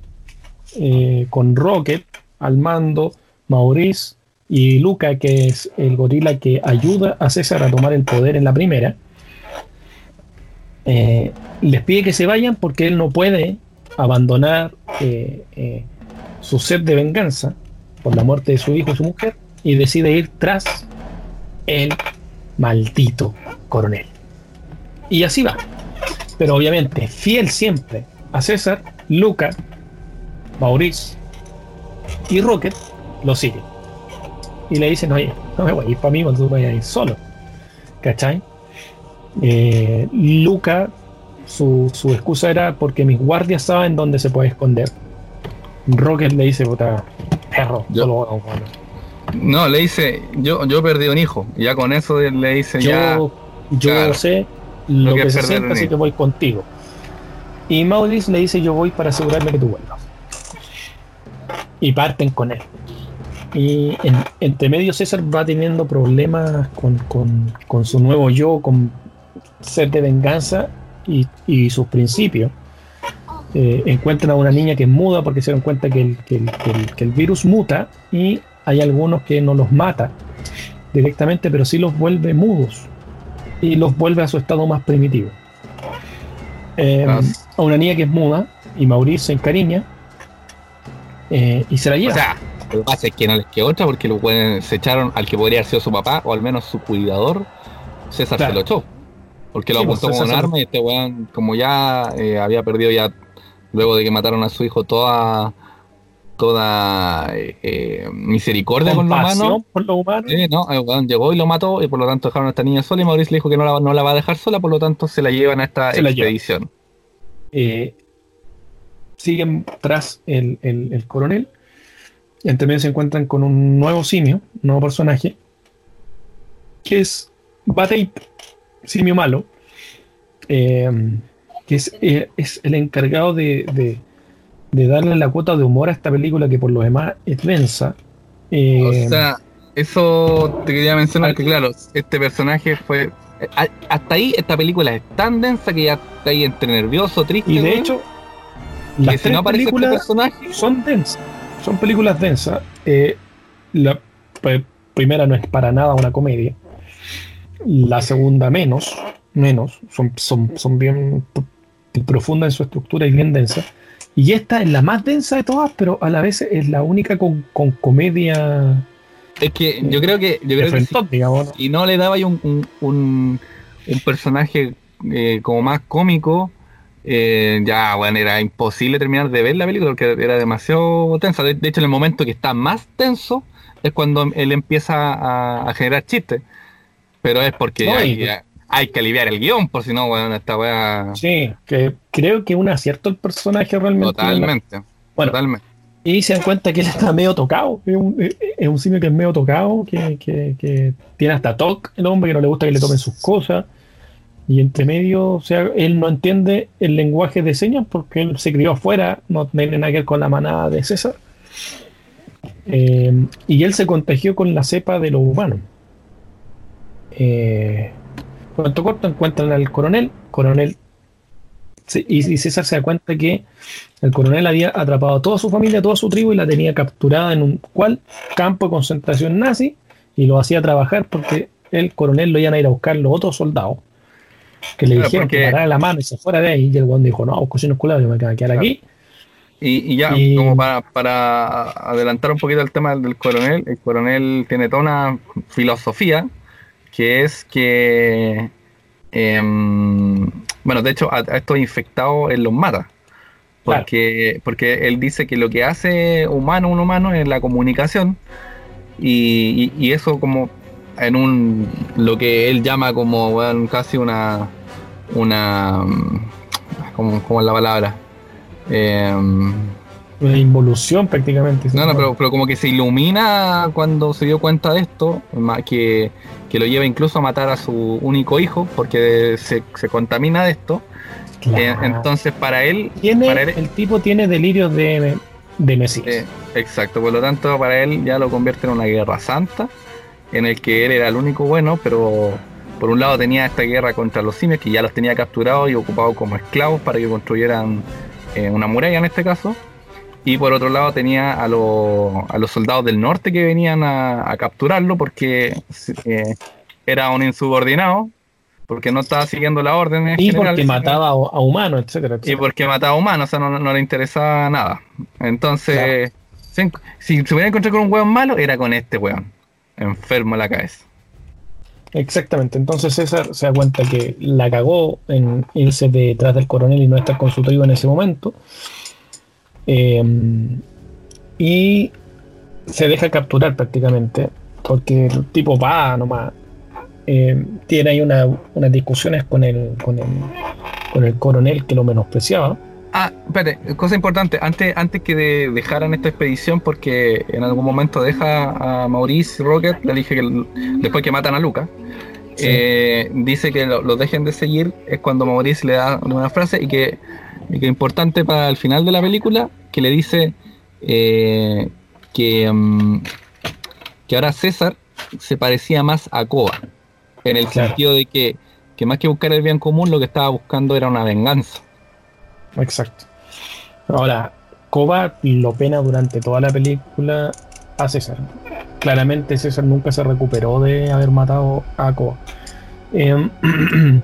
eh, con Rocket al mando, Maurice y Luca, que es el gorila que ayuda a César a tomar el poder en la primera. Eh, les pide que se vayan porque él no puede abandonar eh, eh, su sed de venganza por la muerte de su hijo y su mujer y decide ir tras el maldito coronel. Y así va. Pero obviamente, fiel siempre a César, Luca, Maurice Y Rocket lo sigue. Y le dicen, oye, no me voy a ir para mí cuando tú vayas a solo. ¿Cachai? Eh, Luca, su, su excusa era porque mis guardias saben dónde se puede esconder. Rocket le dice, puta, perro, Yo- vamos, bueno. No, le dice, yo, yo perdí un hijo. Y ya con eso le dice, ya. yo, yo claro. sé lo Lo que se siente, así que voy contigo. Y Maurice le dice, yo voy para asegurarme que tú vuelvas. Y parten con él. Y en- entre medio César va teniendo problemas con, con- con su nuevo yo, con ser de venganza y, y sus principios. Eh, encuentran a una niña que es muda porque se dan cuenta que el, que el- que el- que el virus muta y hay algunos que no los mata directamente, pero sí los vuelve mudos y los vuelve a su estado más primitivo. Eh, Ah. a una niña que es muda y Maurice se encariña eh, y se la O lleva. sea, lo que pasa es que no les quedó otra porque lo pueden- se echaron al que podría haber sido su papá o al menos su cuidador. César Claro. se lo echó. Porque lo Sí, pues, apuntó con César un lo- arma y este weón, como ya eh, había perdido ya, luego de que mataron a su hijo, toda toda eh, eh, misericordia con los humanos. por los humanos. Eh, no, el weón llegó y lo mató y por lo tanto dejaron a esta niña sola y Mauricio le dijo que no la, no la va a dejar sola, por lo tanto se la llevan a esta Se expedición. eh, siguen tras el, el- el coronel. Y entre medio se encuentran con un nuevo simio, un nuevo personaje, que es Batey, simio malo, eh, que es, eh, es el encargado de, de- de darle la cuota de humor a esta película que por lo demás es densa. Eh, O sea, eso te quería mencionar que claro, este personaje fue a- hasta ahí esta película es tan densa que ya está ahí entre nervioso, triste. y de hecho, que las si tres no aparece este películas personaje, son densas, son películas densas. La primera no es para nada una comedia. La segunda menos, menos, son, son, son bien profundas en su estructura y bien densas. Y esta es la más densa de todas, pero a la vez es la única con, con comedia es que yo creo que yo creo que si, digamos. ¿no? si no le daba un, un, un- un personaje eh, como más cómico, eh, ya bueno, era imposible terminar de ver la película porque era demasiado tensa. De, de hecho, en el momento que está más tenso es cuando él empieza a, a generar chistes. Pero es porque No, hay, que aliviar el guion, por si no, bueno, esta weá. Sí, que creo que un acierto el personaje realmente. Totalmente. Bueno, Totalmente. Y se dan cuenta que él está medio tocado. Es un, es un simio que es medio tocado, que, que- que tiene hasta TOC, el hombre, que no le gusta que le tomen sus cosas. Y entre medio, o sea, él no entiende el lenguaje de señas porque él se crió afuera, no tiene nada que ver con la manada de César. Eh, y él se contagió con la cepa de los humanos. Eh, cuanto corto encuentran al coronel, coronel y, y César se da cuenta que el coronel había atrapado a toda su familia, a toda su tribu y la tenía capturada en un cual campo de concentración nazi y lo hacía trabajar porque el coronel lo iban a ir a buscar los otros soldados que le Claro, dijeron que parara la mano y se fuera de ahí y el guan dijo no, cocinos culados, yo me quedo a quedar aquí Y, y ya, Y- como para, para adelantar un poquito el tema del coronel, el coronel tiene toda una filosofía que es que, em, bueno, de hecho, a, a estos infectados él los mata. Porque, porque él dice que lo que hace humano un humano es la comunicación y, y- y eso como en un lo que él llama como weón, casi una una mm, ¿cómo, cómo es la palabra? Em, una involución prácticamente no, no, pero, pero como que se ilumina cuando se dio cuenta de esto, que, que lo lleva incluso a matar a su único hijo, porque se, se contamina de esto. Claro. Eh, entonces, para él, Tiene- para él- el tipo tiene delirios de, de Mesías eh, exacto, por lo tanto, para él ya lo convierte en una guerra santa, en el que él era el único bueno, pero por un lado tenía esta guerra contra los simios, que ya los tenía capturados y ocupados como esclavos para que construyeran eh, una muralla en este caso. Y por otro lado tenía a, los- a los soldados del norte que venían a, a capturarlo porque eh, era un insubordinado, porque no estaba siguiendo la orden. y porque mataba a, a humanos, etcétera, Y porque mataba humanos, o sea, no, no le interesaba nada. Entonces, Claro. si, si se hubiera encontrado con un hueón malo, era con este hueón. Enfermo en la cabeza. Exactamente, entonces César se da cuenta que la cagó en irse detrás del coronel y no estar con su tribu en ese momento. Eh, y se deja capturar prácticamente, porque el tipo va nomás. Eh, tiene ahí una- unas discusiones con el, con, el, con el coronel que lo menospreciaba. Ah, espérate, cosa importante, antes, antes que de- dejaran esta expedición, porque en algún momento deja a Maurice Rocket, le dije que el- después que matan a Luca, Sí. eh, dice que lo, lo dejen de seguir, es cuando Maurice le da una frase y que, y que importante para el final de la película, que le dice eh, que, mm, que ahora César se parecía más a Koa, en el Claro. sentido de que, que más que buscar el bien común, lo que estaba buscando era una venganza. Exacto. Ahora, Koba lo pena durante toda la película a César. Claramente César nunca se recuperó de haber matado a Koba. Em,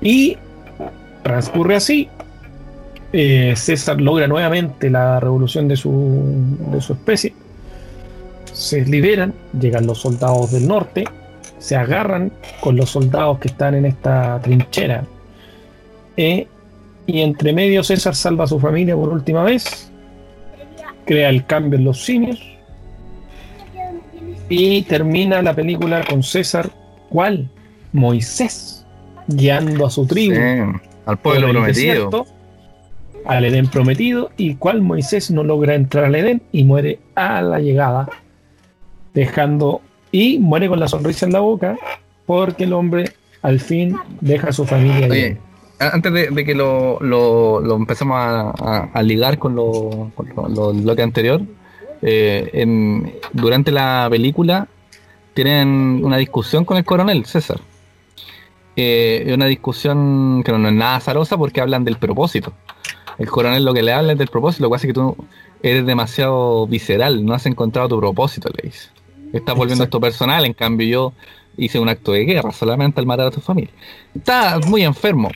y transcurre así. Eh, César logra nuevamente la revolución de su, de su especie. Se liberan, llegan los soldados del norte, se agarran con los soldados que están en esta trinchera. Eh, y entre medio César salva a su familia por última vez, crea el cambio en los simios y termina la película con César, ¿cuál? Moisés, guiando a su tribu Sí, al pueblo prometido. desierto, al Edén prometido, y cual Moisés no logra entrar al Edén y muere a la llegada, dejando y muere con la sonrisa en la boca, porque el hombre al fin deja a su familia. Oye, antes de, de que lo, lo, lo empecemos a, a- a ligar con lo, con lo, lo- bloque anterior, eh, en- durante la película tienen una discusión con el coronel César. Eh, una discusión que no es nada azarosa porque hablan del propósito. El coronel lo que le habla es del propósito, lo que hace que tú eres demasiado visceral, no has encontrado tu propósito, le dice. Estás volviendo Exacto. esto personal, en cambio yo hice un acto de guerra solamente al matar a tu familia. Está muy enfermo,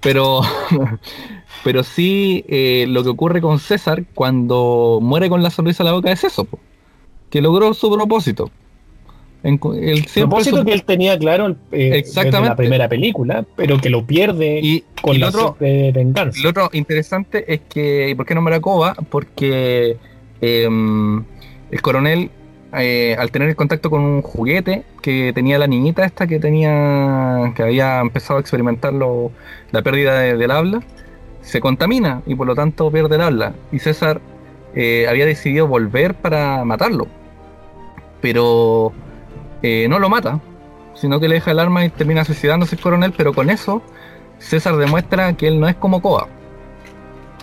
pero, pero sí eh, lo que ocurre con César cuando muere con la sonrisa en la boca es eso, po, que logró su propósito. En propósito que él tenía claro eh, Exactamente. la primera película, pero que lo pierde y, con y la otro, de venganza. Lo otro interesante es que, ¿y por qué nombra a Koba? Porque em, el coronel, eh, al tener el contacto con un juguete que tenía la niñita esta que tenía, que había empezado a experimentar lo- la pérdida de- del habla, se contamina y por lo tanto pierde el habla. Y César eh, había decidido volver para matarlo, pero eh, no lo mata, sino que le deja el arma y termina suicidándose el coronel, pero con eso César demuestra que él no es como Koa,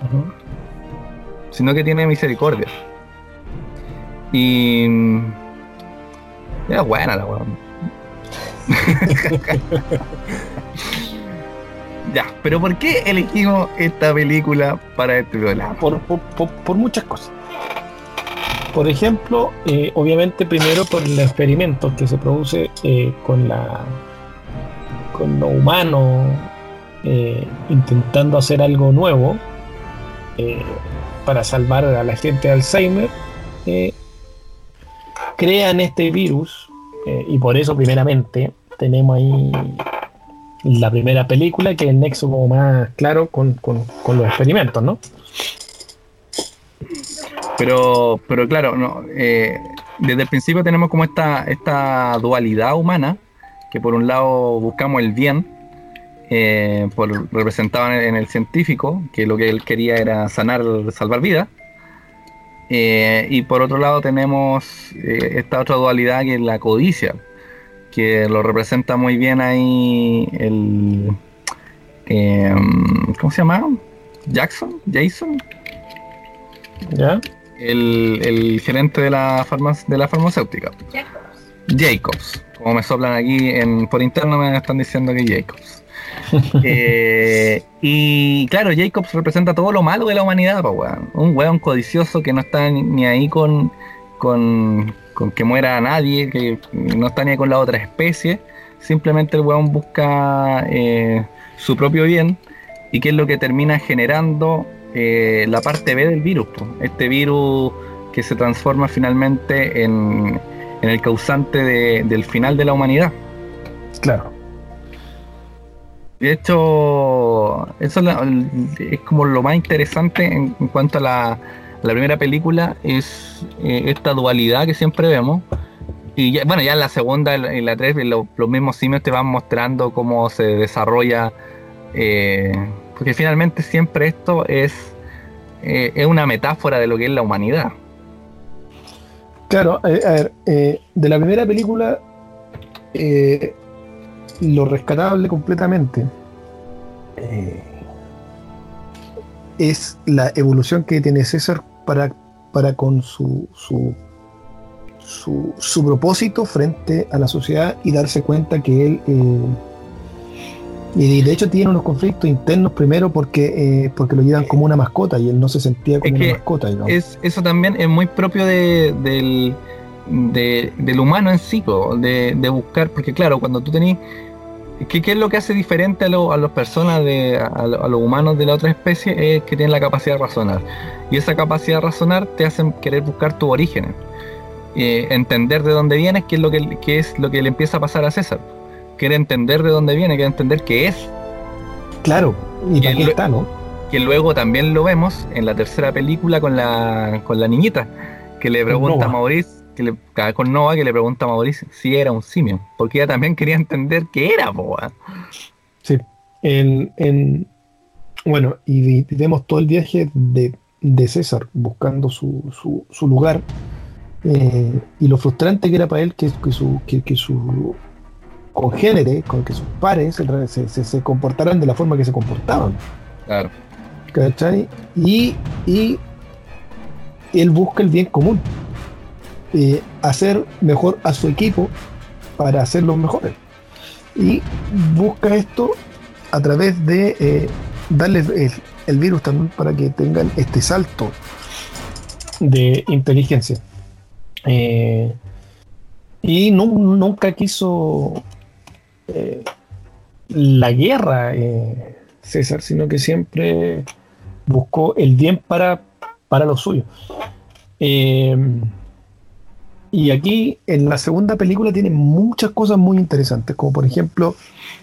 Ujú. sino que tiene misericordia. Y. mm, Era buena la weón. ya, pero ¿por qué elegimos esta película para este programa? por, por- por- por muchas cosas. Por ejemplo, eh, obviamente primero por el experimento que se produce eh, con la con lo humano eh, intentando hacer algo nuevo para salvar a la gente de Alzheimer crean este virus y por eso primeramente tenemos ahí la primera película que es el nexo como más claro con los experimentos, ¿no? Pero, pero claro, no, eh, desde el principio tenemos como esta, esta dualidad humana, que por un lado buscamos el bien, eh, por, representado en el, en el científico, que lo que él quería era sanar, salvar vidas. Eh, y por otro lado tenemos eh, esta otra dualidad que es la codicia, que lo representa muy bien ahí el... ¿Cómo se llama? Jackson, Jason, ¿Ya? El, el gerente de la, farmac- de la farmacéutica. Jacobs. Como me soplan aquí en, por interno me están diciendo que Jacobs. Eh, y claro, Jacobs representa todo lo malo de la humanidad, pa, weón. Un weón codicioso que no está ni- ahí con, con, con que muera nadie, que no está ni ahí con la otra especie. Simplemente el weón busca eh, su propio bien y que es lo que termina generando eh, la parte B del virus. Este virus que se transforma finalmente en, en el causante de- del final de la humanidad. Claro. De hecho, eso es, la- es como lo más interesante en, en cuanto a la, la primera película es eh, esta dualidad que siempre vemos. Y ya- bueno, ya en la segunda y la 3, los mismos simios te van mostrando cómo se desarrolla. eh, porque finalmente siempre esto es, eh, es una metáfora de lo que es la humanidad. Claro, a ver, eh, de la primera película, eh, lo rescatable completamente es la evolución que tiene César para, para con su, su, su, su propósito frente a la sociedad y darse cuenta que él... y de hecho tiene unos conflictos internos primero porque, eh, porque lo llevan como una mascota y él no se sentía como Es una mascota. digamos. es, eso también es muy propio de- del, de- del humano en sí, de, de buscar, porque claro, cuando tú tenés, ¿qué, qué es lo que hace diferente a, lo- a las personas, de, a, a los humanos de la otra especie? Es que tienen la capacidad de razonar. Y esa capacidad de razonar te hace querer buscar tus orígenes, Eh, entender de dónde vienes, qué es, lo que, qué es lo que le empieza a pasar a César. Quiere entender de dónde viene, quiere entender qué es. Claro, y el- qué está, ¿no? que luego también lo vemos en la tercera película con la, con la niñita, que le pregunta a. Maurice, que le, con Nova, que le pregunta a Maurice si era un simio, porque ella también quería entender qué era, weón. Sí. En, en- bueno, y vemos todo el viaje de, de César buscando su, su- su lugar eh, y lo frustrante que era para él que, que su, que, que su congénere, con que sus pares se, se- se- comportaran de la forma que se comportaban. Claro. ¿cachai? Y, y él busca el bien común, eh, hacer mejor a su equipo para hacerlos mejores. Y busca esto a través de eh, darles el, el virus también para que tengan este salto de inteligencia. Eh, y nu- nunca quiso eh, la guerra, eh, César, sino que siempre buscó el bien para, para lo suyo. Eh, y aquí en la segunda película tiene muchas cosas muy interesantes, como por ejemplo,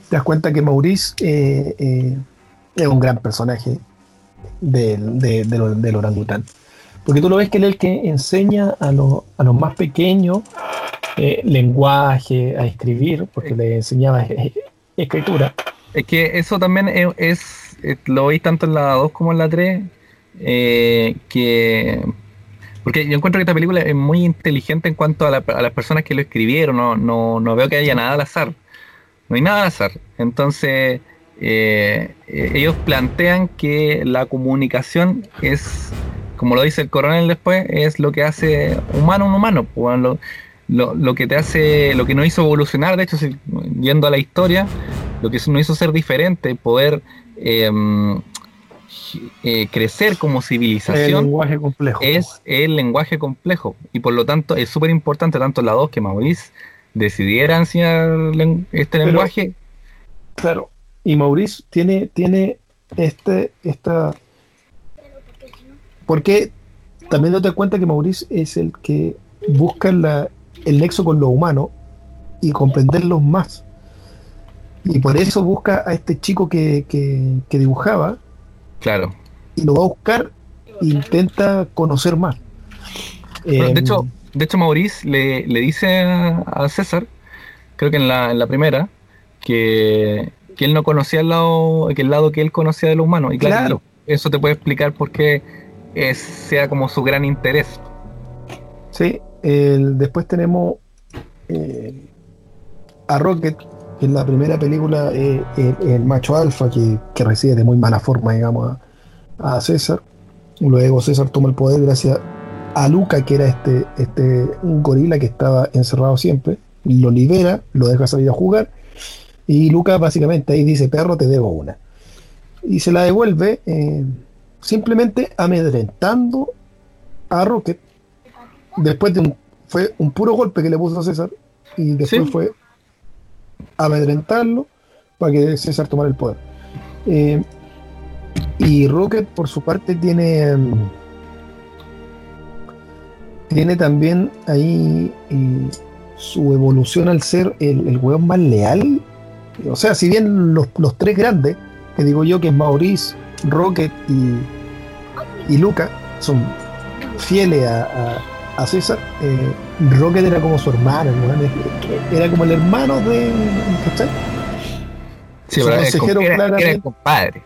te das cuenta que Maurice es un gran personaje del, de- orangután. Porque tú lo ves que él es el que enseña a, los- a los más pequeños eh, lenguaje, a escribir, porque le enseñaba eh, escritura. Es que eso también es, es- eh, lo veis tanto en la 2 como en la 3, eh, que... Porque yo encuentro que esta película es muy inteligente en cuanto a, la- a las personas que lo escribieron, no, no, no veo que haya nada al azar, no hay nada al azar. Entonces, eh, eh, ellos plantean que la comunicación es, como lo dice el coronel después, es lo que hace humano un humano, pues, lo, lo, lo que te hace, lo que nos hizo evolucionar, de hecho, si- yendo a la historia, lo que nos hizo ser diferente, poder eh, eh, crecer como El civilización, lenguaje complejo. es el lenguaje complejo. Y por lo tanto es súper importante, tanto la 2 que Maurice decidiera enseñar este Pero- lenguaje. Claro. Y Maurice tiene, tiene este, esta. Porque también no te das cuenta que Maurice es el que busca la- el nexo con lo humano y comprenderlos más. Y por eso busca a este chico que, que- que dibujaba Claro. y lo va a buscar e intenta conocer más. Bueno, Eh, de hecho, de hecho Maurice le, le dice a, a César, creo que en la, en la primera, que, que él no conocía el lado, que el lado que él conocía de lo humano. Y claro, Claro. eso te puede explicar por qué es, sea como su gran interés. Sí, después tenemos eh, a Rocket, que en la primera película eh, el, macho alfa que, que recibe de muy mala forma, digamos, a, a César. Luego César toma el poder gracias a Luca, que era este, este un gorila que estaba encerrado siempre. Lo libera, lo deja salir a jugar. Y Luca básicamente ahí dice, perro, te debo una. Y se la devuelve eh, simplemente amedrentando a Rocket después de un fue un puro golpe que le puso a César y después Sí. fue amedrentarlo para que César tomara el poder. Eh, y Rocket por su parte tiene mm, tiene también ahí eh, su evolución al ser el, el weón más leal. O sea, si bien los, los tres grandes, que digo yo que es Maurice, Rocket y, y Luca, son fieles a, a- a César, eh, Rocket era como su hermano, ¿no? era como el hermano de. ¿cachai? Sí, Su consejero era el claramente- compadre.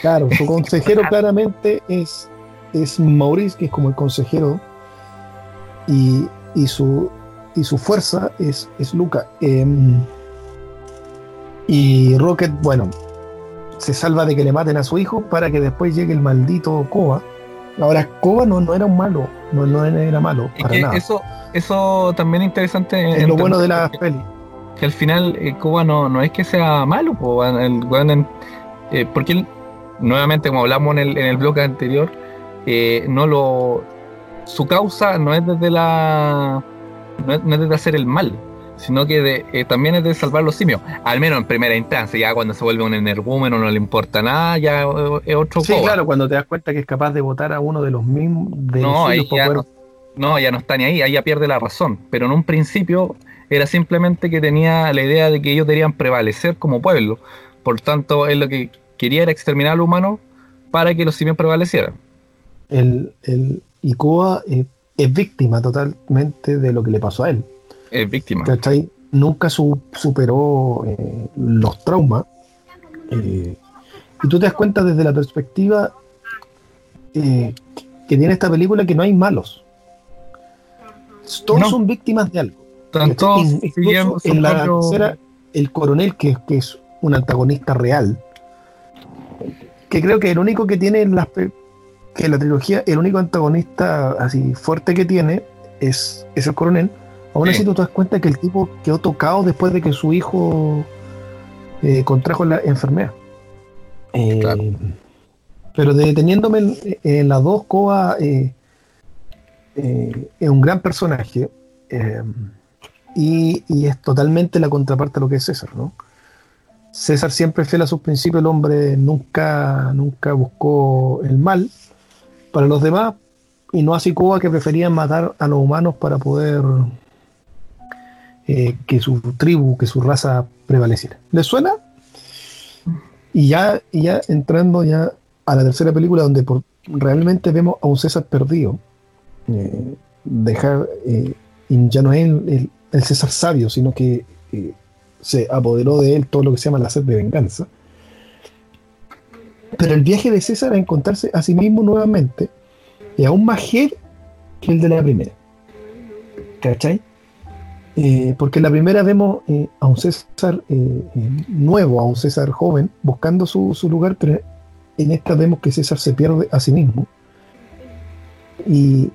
Claro, su consejero claramente es, es Maurice, que es como el consejero, y, y su, y su fuerza es, es Luca. Em, y Rocket, bueno, se salva de que le maten a su hijo para que después llegue el maldito Koba. Ahora, Koba no, no era un malo, no, no era malo, para que nada. eso, eso también es interesante. es lo entender bueno de la que- peli. que al final eh, Cuba no, no es que sea malo, po, el en- eh, porque él, nuevamente como hablamos en el, en el bloque anterior, eh, no lo su causa no es desde la no es, no es desde hacer el mal, sino que de- eh, también es de salvar los simios, al menos en primera instancia, ya cuando se vuelve un energúmeno no le importa nada, ya eh, es otro Sí, claro, cuando te das cuenta que es capaz de votar a uno de los mismos de No, ahí ya poder- no, ya no está ni ahí, ahí ya pierde la razón. Pero en un principio era simplemente que tenía la idea de que ellos deberían prevalecer como pueblo. Por tanto, él lo que quería era exterminar al humano para que los simios prevalecieran. el, el Ikoa eh, es víctima totalmente de lo que le pasó a él. Es víctima. ¿cachai? Nunca su- superó eh, los traumas. eh, y tú te das cuenta desde la perspectiva eh, que tiene esta película que no hay malos. Todos No. son víctimas de algo. Su en la tercera, el coronel, que, que es un antagonista real, que creo que el único que tiene en las que en la trilogía, el único antagonista así fuerte que tiene es, es el coronel. Aún Sí. así tú te das cuenta que el tipo quedó tocado después de que su hijo eh, contrajo la enfermedad. Eh, Claro. Pero deteniéndome en, en las dos, Koa eh, eh, es un gran personaje. eh, y, y es totalmente la contraparte de lo que es César, ¿no? César siempre fiel a sus principios, el hombre nunca, nunca buscó el mal para los demás, y no así Cuba que preferían matar a los humanos para poder eh, que su tribu, que su raza prevaleciera. ¿Les suena? Y ya, ya entrando ya a la tercera película donde realmente vemos a un César perdido. eh, dejar eh, ya no es el, César sabio, sino que se apoderó de él todo lo que se llama la sed de venganza. Pero el viaje de César a encontrarse a sí mismo nuevamente es aún más heavy que el de la primera. ¿Cachai? Eh, porque en la primera vemos eh, a un César eh, eh, nuevo, a un César joven, buscando su, su lugar, pero en esta vemos que César se pierde a sí mismo y,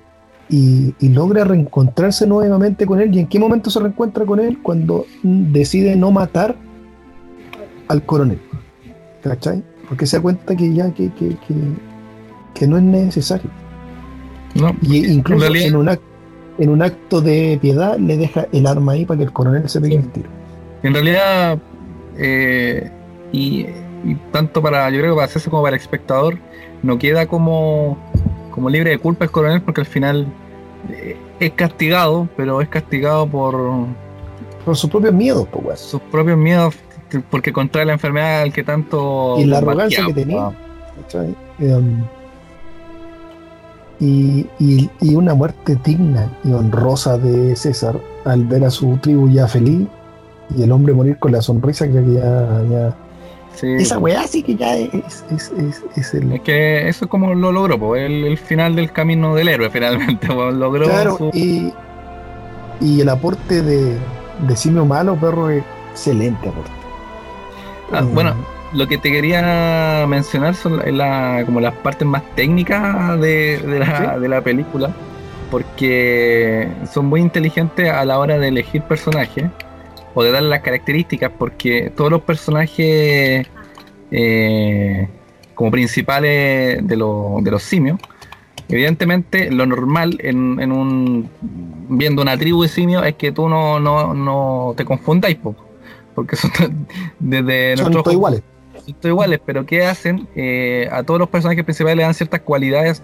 y- y logra reencontrarse nuevamente con él. ¿Y en qué momento se reencuentra con él? Cuando decide no matar al coronel. ¿Cachai? Porque se da cuenta que ya que, que, que- que no es necesario. No, Y incluso En realidad- en, un acto, en un acto de piedad le deja el arma ahí para que el coronel se pegue Sí. el tiro. En realidad, eh, y, y tanto para, yo creo que para hacerse como para el espectador, no queda como, como libre de culpa el coronel porque al final eh, es castigado, pero es castigado por Por sus propios miedos, pues, sus propios miedos, porque contrae la enfermedad al que tanto... Y la arrogancia que tenía. Em, y, y- y una muerte digna y honrosa de César al ver a su tribu ya feliz y el hombre morir con la sonrisa, creo que ya. ya- Sí, esa weá sí que ya es, es, es- es el. Es que eso es como lo logró, po, el, el final del camino del héroe finalmente, po, logró Claro, su- y, y el aporte de, de simio malo, perro, es excelente aporte. Ah, bueno, lo que te quería mencionar son la- como las partes más técnicas de, de la, Sí. de la película, porque son muy inteligentes a la hora de elegir personajes o de dar las características, porque todos los personajes eh, como principales de, lo- de los simios, evidentemente lo normal en, en un viendo una tribu de simios es que tú no, no, no te confundáis, po, porque son desde son iguales. Iguales, pero ¿qué hacen? Eh, a todos los personajes principales le dan ciertas cualidades.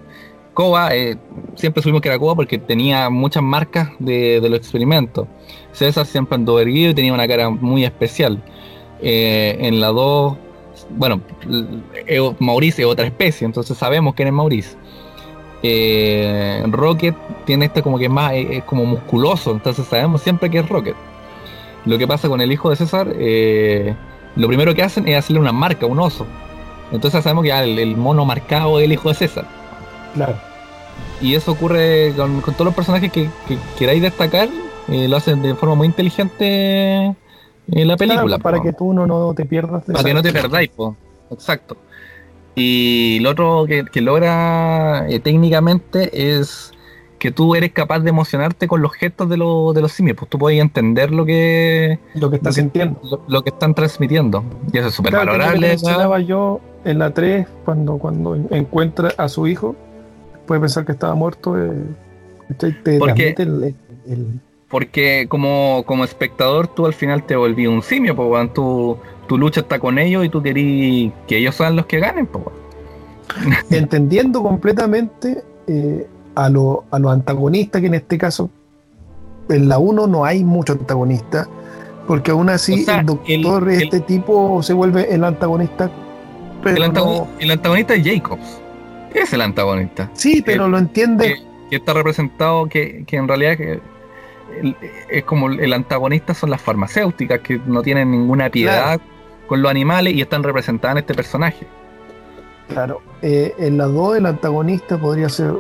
Koba, eh, siempre supimos que era Koba porque tenía muchas marcas de, los experimentos. César siempre andó erguido y tenía una cara muy especial. Eh, en la 2, bueno, Maurice es otra especie, entonces sabemos quién es Maurice. eh, Rocket tiene este como que más, es como musculoso, entonces sabemos siempre que es Rocket. Lo que pasa con el hijo de César, eh, lo primero que hacen es hacerle una marca, un oso. Entonces sabemos que ya el, el mono marcado es el hijo de César. Claro. Y eso ocurre con, con todos los personajes que, que queráis destacar, eh, lo hacen de forma muy inteligente en la película. Claro, para po. que tú no, no te pierdas de Para que no te perdáis, po. Exacto. Y lo otro que, que logra eh, técnicamente es que tú eres capaz de emocionarte con los gestos de, los de los simios. Pues tú puedes entender lo que, lo que lo que- sintiendo. lo, lo que están transmitiendo. Y eso es súper Claro, lo valorable. mencionaba yo en la 3, cuando, cuando encuentra a su hijo, puede pensar que estaba muerto. eh, Porque- transmite el, el- Porque como, como espectador tú al final te volví un simio, pues weón. tu, tu lucha está con ellos y tú querís que ellos sean los que ganen, pues entendiendo completamente eh, a los a los antagonistas, que en este caso en la 1 no hay mucho antagonista, porque aún así O sea, el doctor, el- este tipo, se vuelve el antagonista. Pero El, antago- no- el antagonista es Jacobs. Es el antagonista. sí, pero lo entiende. que está representado que, que en realidad que es como el antagonista son las farmacéuticas que no tienen ninguna piedad con los animales y están representadas en este personaje. Claro, eh, en la 2 el antagonista podría ser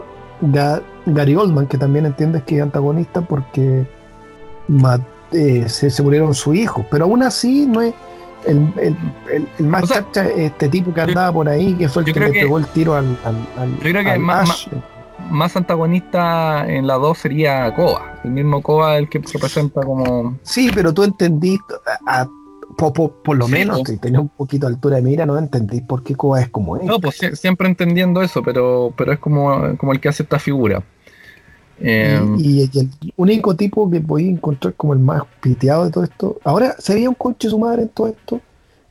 Ga- Gary Oldman, que también entiendes que es antagonista porque eh, se, se murieron sus hijos, pero aún así no es el, el- el- el más O sea, chacha, este tipo que yo- andaba por ahí, que fue el yo que le pegó el tiro al, al, al- creo que al más-. Más antagonista en la 2 sería Koba. El mismo Koba el que se presenta como... Sí, pero tú entendiste, a- a- po- po- por, lo Sí, menos, si tenés un poquito de altura de mira, no entendís por qué Koba es como es. No, pues sie- siempre entendiendo eso, pero, pero es como, como el que hace esta figura. Eh, Y, y el único tipo que podía encontrar como el más piteado de todo esto. Ahora sería un conche su madre en todo esto.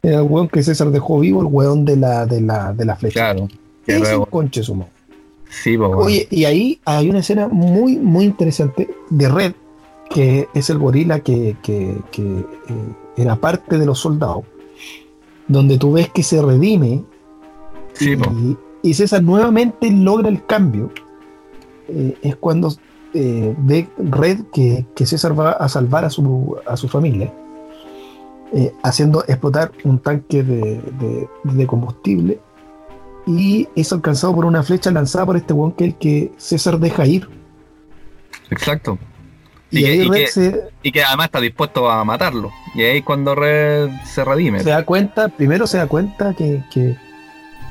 El weón que César dejó vivo, el weón de la, de la, de la flecha. claro. Que es un conche su madre. sí, pues, bueno. Oye, y ahí hay una escena muy, muy interesante de Red, que es el gorila que, que- que, eh, era parte de los soldados, donde tú ves que se redime Sí, y, y César nuevamente logra el cambio. Eh, es cuando eh, ve Red que, que César va a salvar a su, a su familia, eh, haciendo explotar un tanque de, de- de combustible y es alcanzado por una flecha lanzada por este que el que César deja ir. Exacto. Y, Y que- ahí y Red que- se, Y que además está dispuesto a matarlo. Y ahí es cuando Red se redime. se da cuenta, primero se da cuenta que, que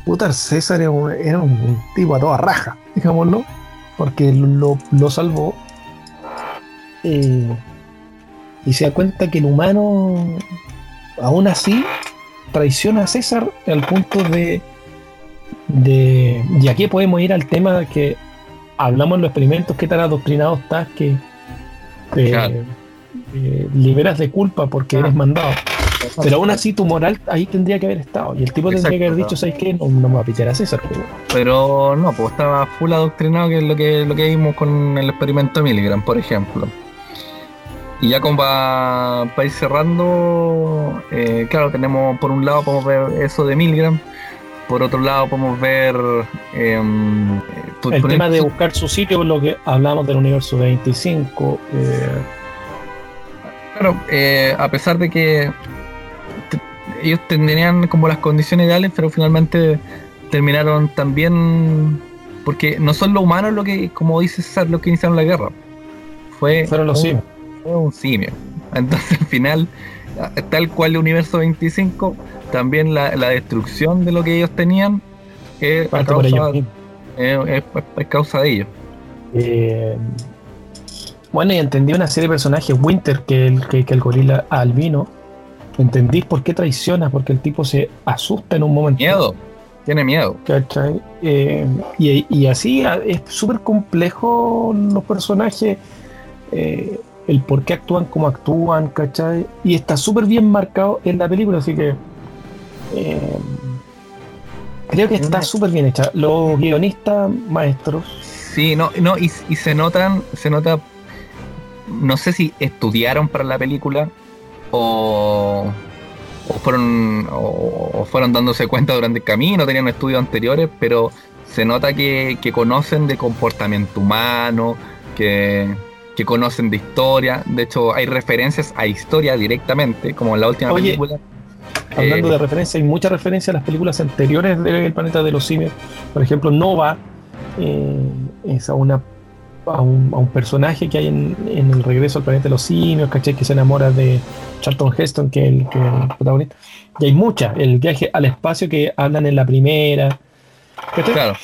puta, César era un, era un tipo a toda raja, digámoslo, porque lo, lo salvó. Eh, y se da cuenta que el humano, aún así, traiciona a César al punto de, de. Y aquí podemos ir al tema que hablamos en los experimentos, qué tan adoctrinado estás que te Claro. eh, liberas de culpa porque eres mandado. Pero aún así tu moral ahí tendría que haber estado. Y el tipo tendría que haber dicho, ¿sabes qué? No, no me va a pichar a César. pero- Pero no, pues estaba full adoctrinado, que es lo que, lo que vimos con el experimento Milgram, por ejemplo. Y ya como para ir cerrando, eh, claro, tenemos por un lado podemos ver eso de Milgram, por otro lado podemos ver por- El tema de buscar su sitio, lo que hablamos del universo 25. eh, Claro, eh, a pesar de que ellos tendrían como las condiciones ideales, pero finalmente terminaron también porque no son los humanos lo que, como dice César, los que iniciaron la guerra. Fue fueron los un- simios. fue un simio. Entonces al final, tal cual el universo 25, también la, la destrucción de lo que ellos tenían es, por ellos mismos. es- es- es causa de ellos. Eh, bueno, y entendí una serie de personajes, Winter, que el, que, que el gorila albino. Entendí por qué traiciona, porque el tipo se asusta en un momento. Miedo, tiene miedo. Eh, y, y así a- es súper complejo los personajes, eh, el por qué actúan como actúan, ¿cachai? Y está súper bien marcado en la película, así que eh, creo que está súper bien hecha. Los guionistas maestros, Sí, no, no, y, y se notan, se nota, no sé si estudiaron para la película o, o fueron, o, o fueron dándose cuenta durante el camino, tenían estudios anteriores, pero se nota que, que conocen de comportamiento humano, que, que conocen de historia. De hecho, hay referencias a historia directamente, como en la última Oye, película. Hablando Eh, de referencia, hay muchas referencias a las películas anteriores del planeta de los simios. Por ejemplo, Nova eh, es a, una, a, un, a un personaje que hay en, en el regreso al planeta de los simios, ¿cachai? Que se enamora de Charlton Heston, que es el, que es el protagonista. Y hay muchas. El viaje al espacio que hablan en la primera. ¿cachai? Claro.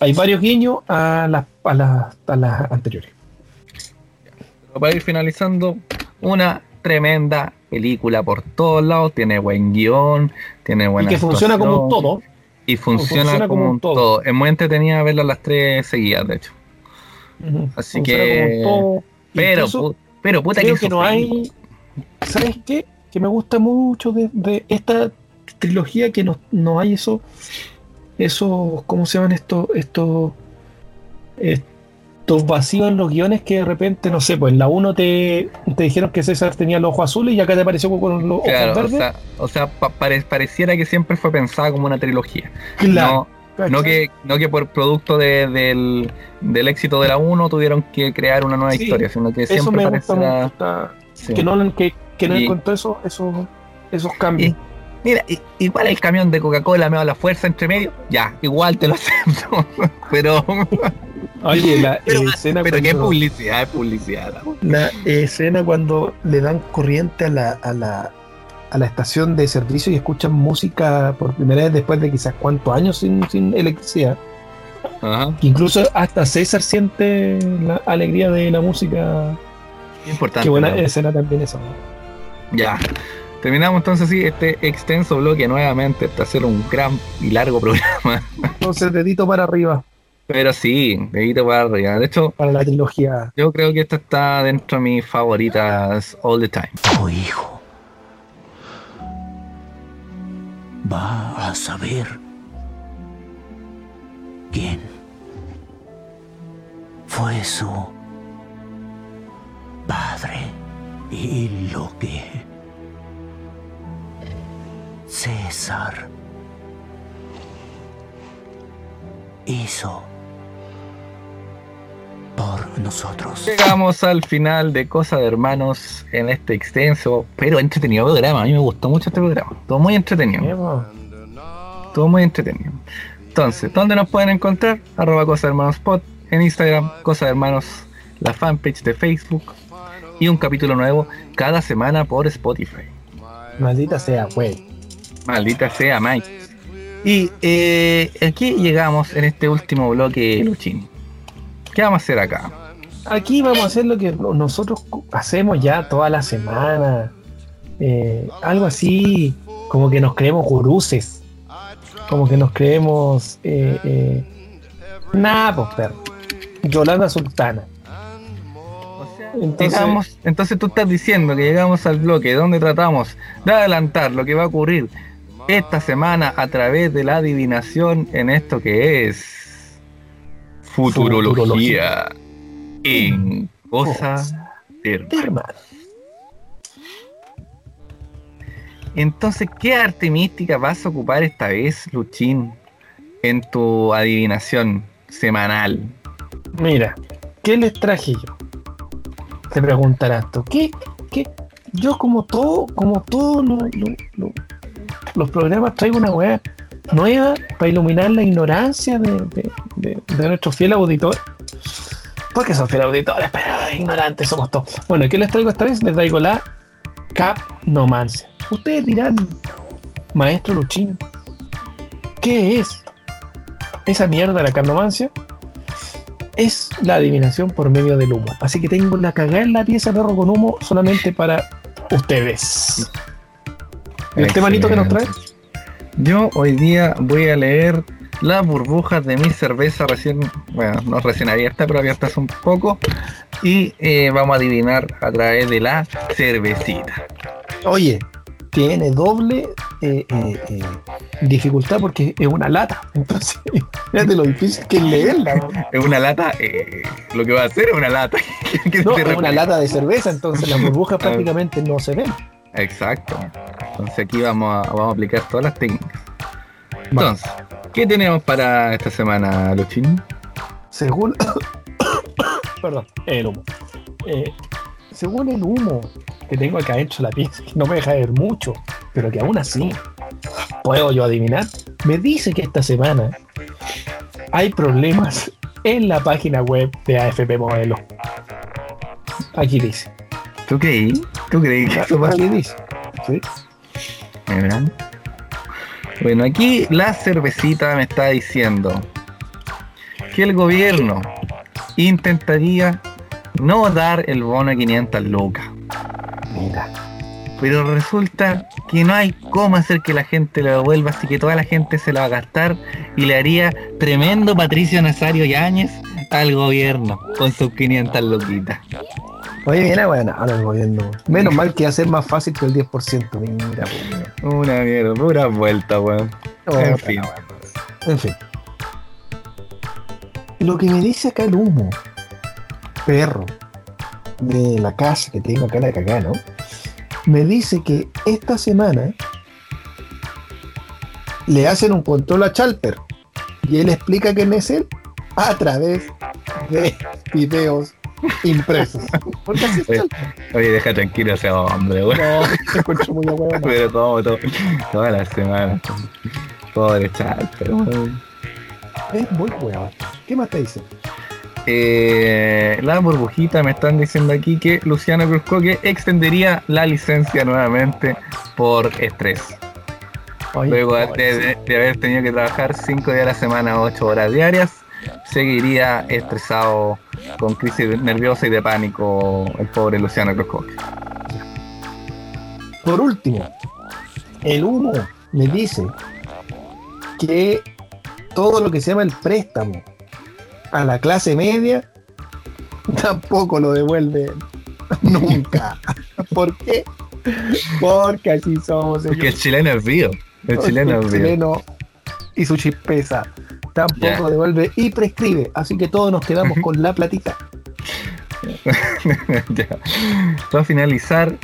Hay varios guiños a las, a las, a las anteriores. Pero para ir finalizando, una tremenda película por todos lados, tiene buen guion, tiene Y buena que funciona como un todo. Y funciona, funciona como, como un todo. todo. Es muy entretenida verla las tres seguidas, de hecho. Así Funciona que- como un todo. Pero, Incluso- pero puta creo que, que no hay. ¿Sabes qué? Que me gusta mucho de, de esta trilogía que no, no hay eso. Esos. ¿Cómo se llaman estos? Estos. Estos vacíos en los guiones que de repente, no sé, pues en la 1 te, te dijeron que César tenía los ojos azules y acá te apareció con los ojos Claro, o verdes. sea, o sea pa- pare- pareciera que siempre fue pensada como una trilogía. claro. No, no que, no que por producto de- del, del éxito de la 1 tuvieron que crear una nueva Sí, historia, sino que Eso siempre me gusta pareciera- mucho. está- sí. Que no, que, que no Y- encontró eso, eso, esos cambios. Y- Mira, igual el camión de Coca-Cola me da la fuerza entre medio, ya, igual te lo acepto. pero Oye, la pero, escena pero qué cuando- publicidad, es publicidad. la- La escena cuando le dan corriente a la, a la, a la estación de servicio y escuchan música por primera vez después de quizás cuántos años sin, sin electricidad. Ajá, Incluso hasta César siente la alegría de la música. importante. Qué buena ¿no? escena también esa. Ya. Terminamos entonces sí este extenso bloque nuevamente hasta hacer un gran y largo programa. Entonces, dedito para arriba Pero sí, dedito para arriba. De hecho, para la trilogía. yo creo que esta está dentro de mis favoritas all the time. Tu hijo va a saber quién fue su padre y lo que César hizo por nosotros. Llegamos al final de Cosa de Hermanos en este extenso, pero entretenido programa. A mí me gustó mucho este programa. Todo muy entretenido. Todo muy entretenido. Entonces, ¿dónde nos pueden encontrar? Arroba Cosa de Hermanos Pod en Instagram, Cosa de Hermanos, la fanpage de Facebook y un capítulo nuevo cada semana por Spotify. Maldita sea, güey. Maldita sea Mike. Y eh, aquí llegamos en este último bloque, Luchín. ¿Qué vamos a hacer acá? Aquí vamos a hacer lo que nosotros hacemos ya toda la semana. Eh, algo así, como que nos creemos guruses. Como que nos creemos. Eh, eh, nada, pues, perro. Yolanda Sultana. Entonces, Llegamos- entonces tú estás diciendo que llegamos al bloque donde tratamos de adelantar lo que va a ocurrir esta semana a través de la adivinación en esto que es futurología, en cosas hermano. Entonces, ¿qué arte mística vas a ocupar esta vez, Luchín, en tu adivinación semanal? Mira, ¿qué les traje yo? Te preguntarás tú, ¿qué? ¿Qué? Yo como todo, como todos lo- lo- lo- los programas traigo una weá nueva para iluminar la ignorancia de, de, de, de nuestros fieles auditores. Porque son fieles auditores, pero ignorantes somos todos. Bueno, ¿qué les traigo esta vez? Les traigo la capnomancia. Ustedes dirán, maestro Luchín, ¿qué es esa mierda la capnomancia? es la adivinación por medio del humo. Así que tengo la cagada en la pieza perro con humo solamente para ustedes. ¿Y este manito que nos trae? Yo hoy día voy a leer las burbujas de mi cerveza recién, bueno, no recién abierta, pero abiertas un poco. Y eh, vamos a adivinar a través de la cervecita. Oye, tiene doble eh, eh, dificultad porque es una lata. Entonces, fíjate lo difícil que es leerla. Es una lata, lo que va a hacer es una lata. que No, es una lata de cerveza, entonces las burbujas prácticamente no se ven. Exacto. Entonces aquí vamos a, vamos a aplicar todas las técnicas. Entonces, ¿qué tenemos para esta semana, Luchín? Según. Perdón, el humo. Eh, según el humo que tengo acá hecho la pieza, que no me deja ver mucho, pero que aún así puedo yo adivinar, me dice que esta semana hay problemas en la página web de AFP Modelo. Aquí dice. ¿Tú creí? ¿Tú creí que eso pasa? Aquí dice. ¿sí? Bueno, aquí la cervecita me está diciendo que el gobierno intentaría no dar el bono de 500 lucas. Mira. Pero resulta que no hay cómo hacer que la gente lo devuelva, así que toda la gente se la va a gastar y le haría tremendo Patricio Nazario Yáñez al gobierno con sus 500 luquitas. Oye, viene bueno, ahora el gobierno. Menos mal que va a ser más fácil que el 10%. Mira, pues, mira. Una mierda, pura vuelta, weón. En fin. En fin. Lo que me dice acá el humo, perro, de la casa que tengo acá en la cagá, ¿no? Me dice que esta semana le hacen un control a Chalper y él explica quién es él a través de videos impresos. Porque así es Oye, oye, deja tranquilo a ese hombre, weón. No, se encuentra muy. Pero todo, todo, toda la semana. Pobre chat, pero weón. Es muy hueón. ¿Qué más te dice? Eh, la burbujita me están diciendo aquí que Luciano Cruzcoque extendería la licencia nuevamente por estrés. Oye, Luego de, de- de haber tenido que trabajar 5 días a la semana, 8 horas diarias, seguiría estresado con crisis nerviosa y de pánico el pobre Luciano Cruzcoque. Por último, el humo me dice que todo lo que se llama el préstamo a la clase media tampoco lo devuelve nunca. ¿Por qué? Porque así somos. Porque el chileno es vivo. El chileno es vivo. y su chispeza tampoco devuelve y prescribe. Así que todos nos quedamos con la platita. Ya. Para finalizar,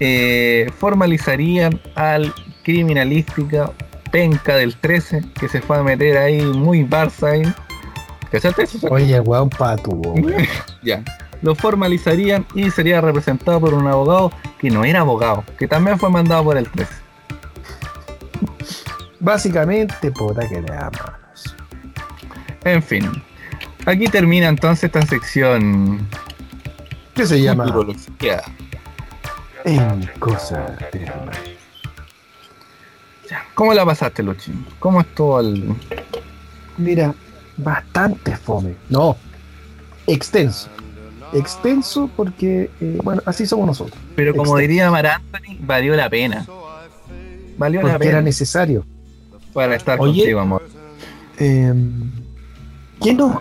eh, formalizarían al criminalística penca del 13 que se fue a meter ahí muy Barça ahí. ¿Cachaste eso? Oye, weón, patuo. Ya. Lo formalizarían y sería representado por un abogado que no era abogado, que también fue mandado por el 13. Básicamente, puta que le amamos. En fin. Aquí termina entonces esta sección. ¿Qué se llama? Futurología. En cosa de. ¿Cómo la pasaste, Luchín? ¿Cómo estuvo el.? Mira, bastante fome. No, extenso. Extenso porque, eh, bueno, así somos nosotros. Pero como Extenso. diría Mar Anthony, valió la pena. Valió la Porque era pena necesario. para estar Oye. contigo, amor. Eh, ¿qué, nos,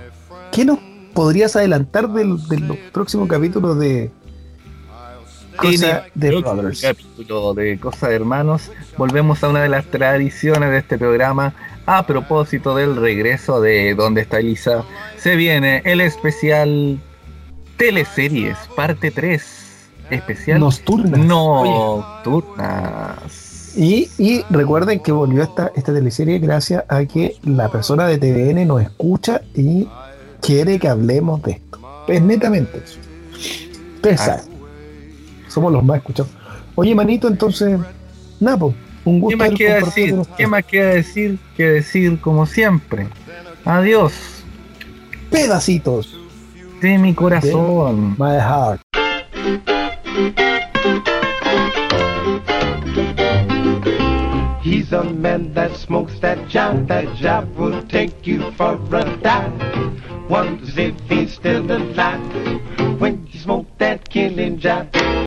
¿Qué nos podrías adelantar del, de los próximos capítulos de Cosa de Brothers? capítulo de Cosa de Hermanos, volvemos a una de las tradiciones de este programa. A propósito del regreso de Donde está Elisa, se viene el especial Teleseries, parte 3. Especial Nocturnas. Nocturnas. Y, y recuerden que volvió esta, esta teleserie gracias a que la persona de TVN nos escucha y quiere que hablemos de esto. Es netamente eso. Ustedes Ah. saben. Somos los más escuchados. Oye, manito, entonces, Napo, un gusto ¿Qué más queda decir? ¿Qué más queda decir que decir como siempre? Adiós Pedacitos. de mi corazón. My heart. A man that smokes that job. That job will take you for a dive. Wonders if he's still alive when you smoke that killing job.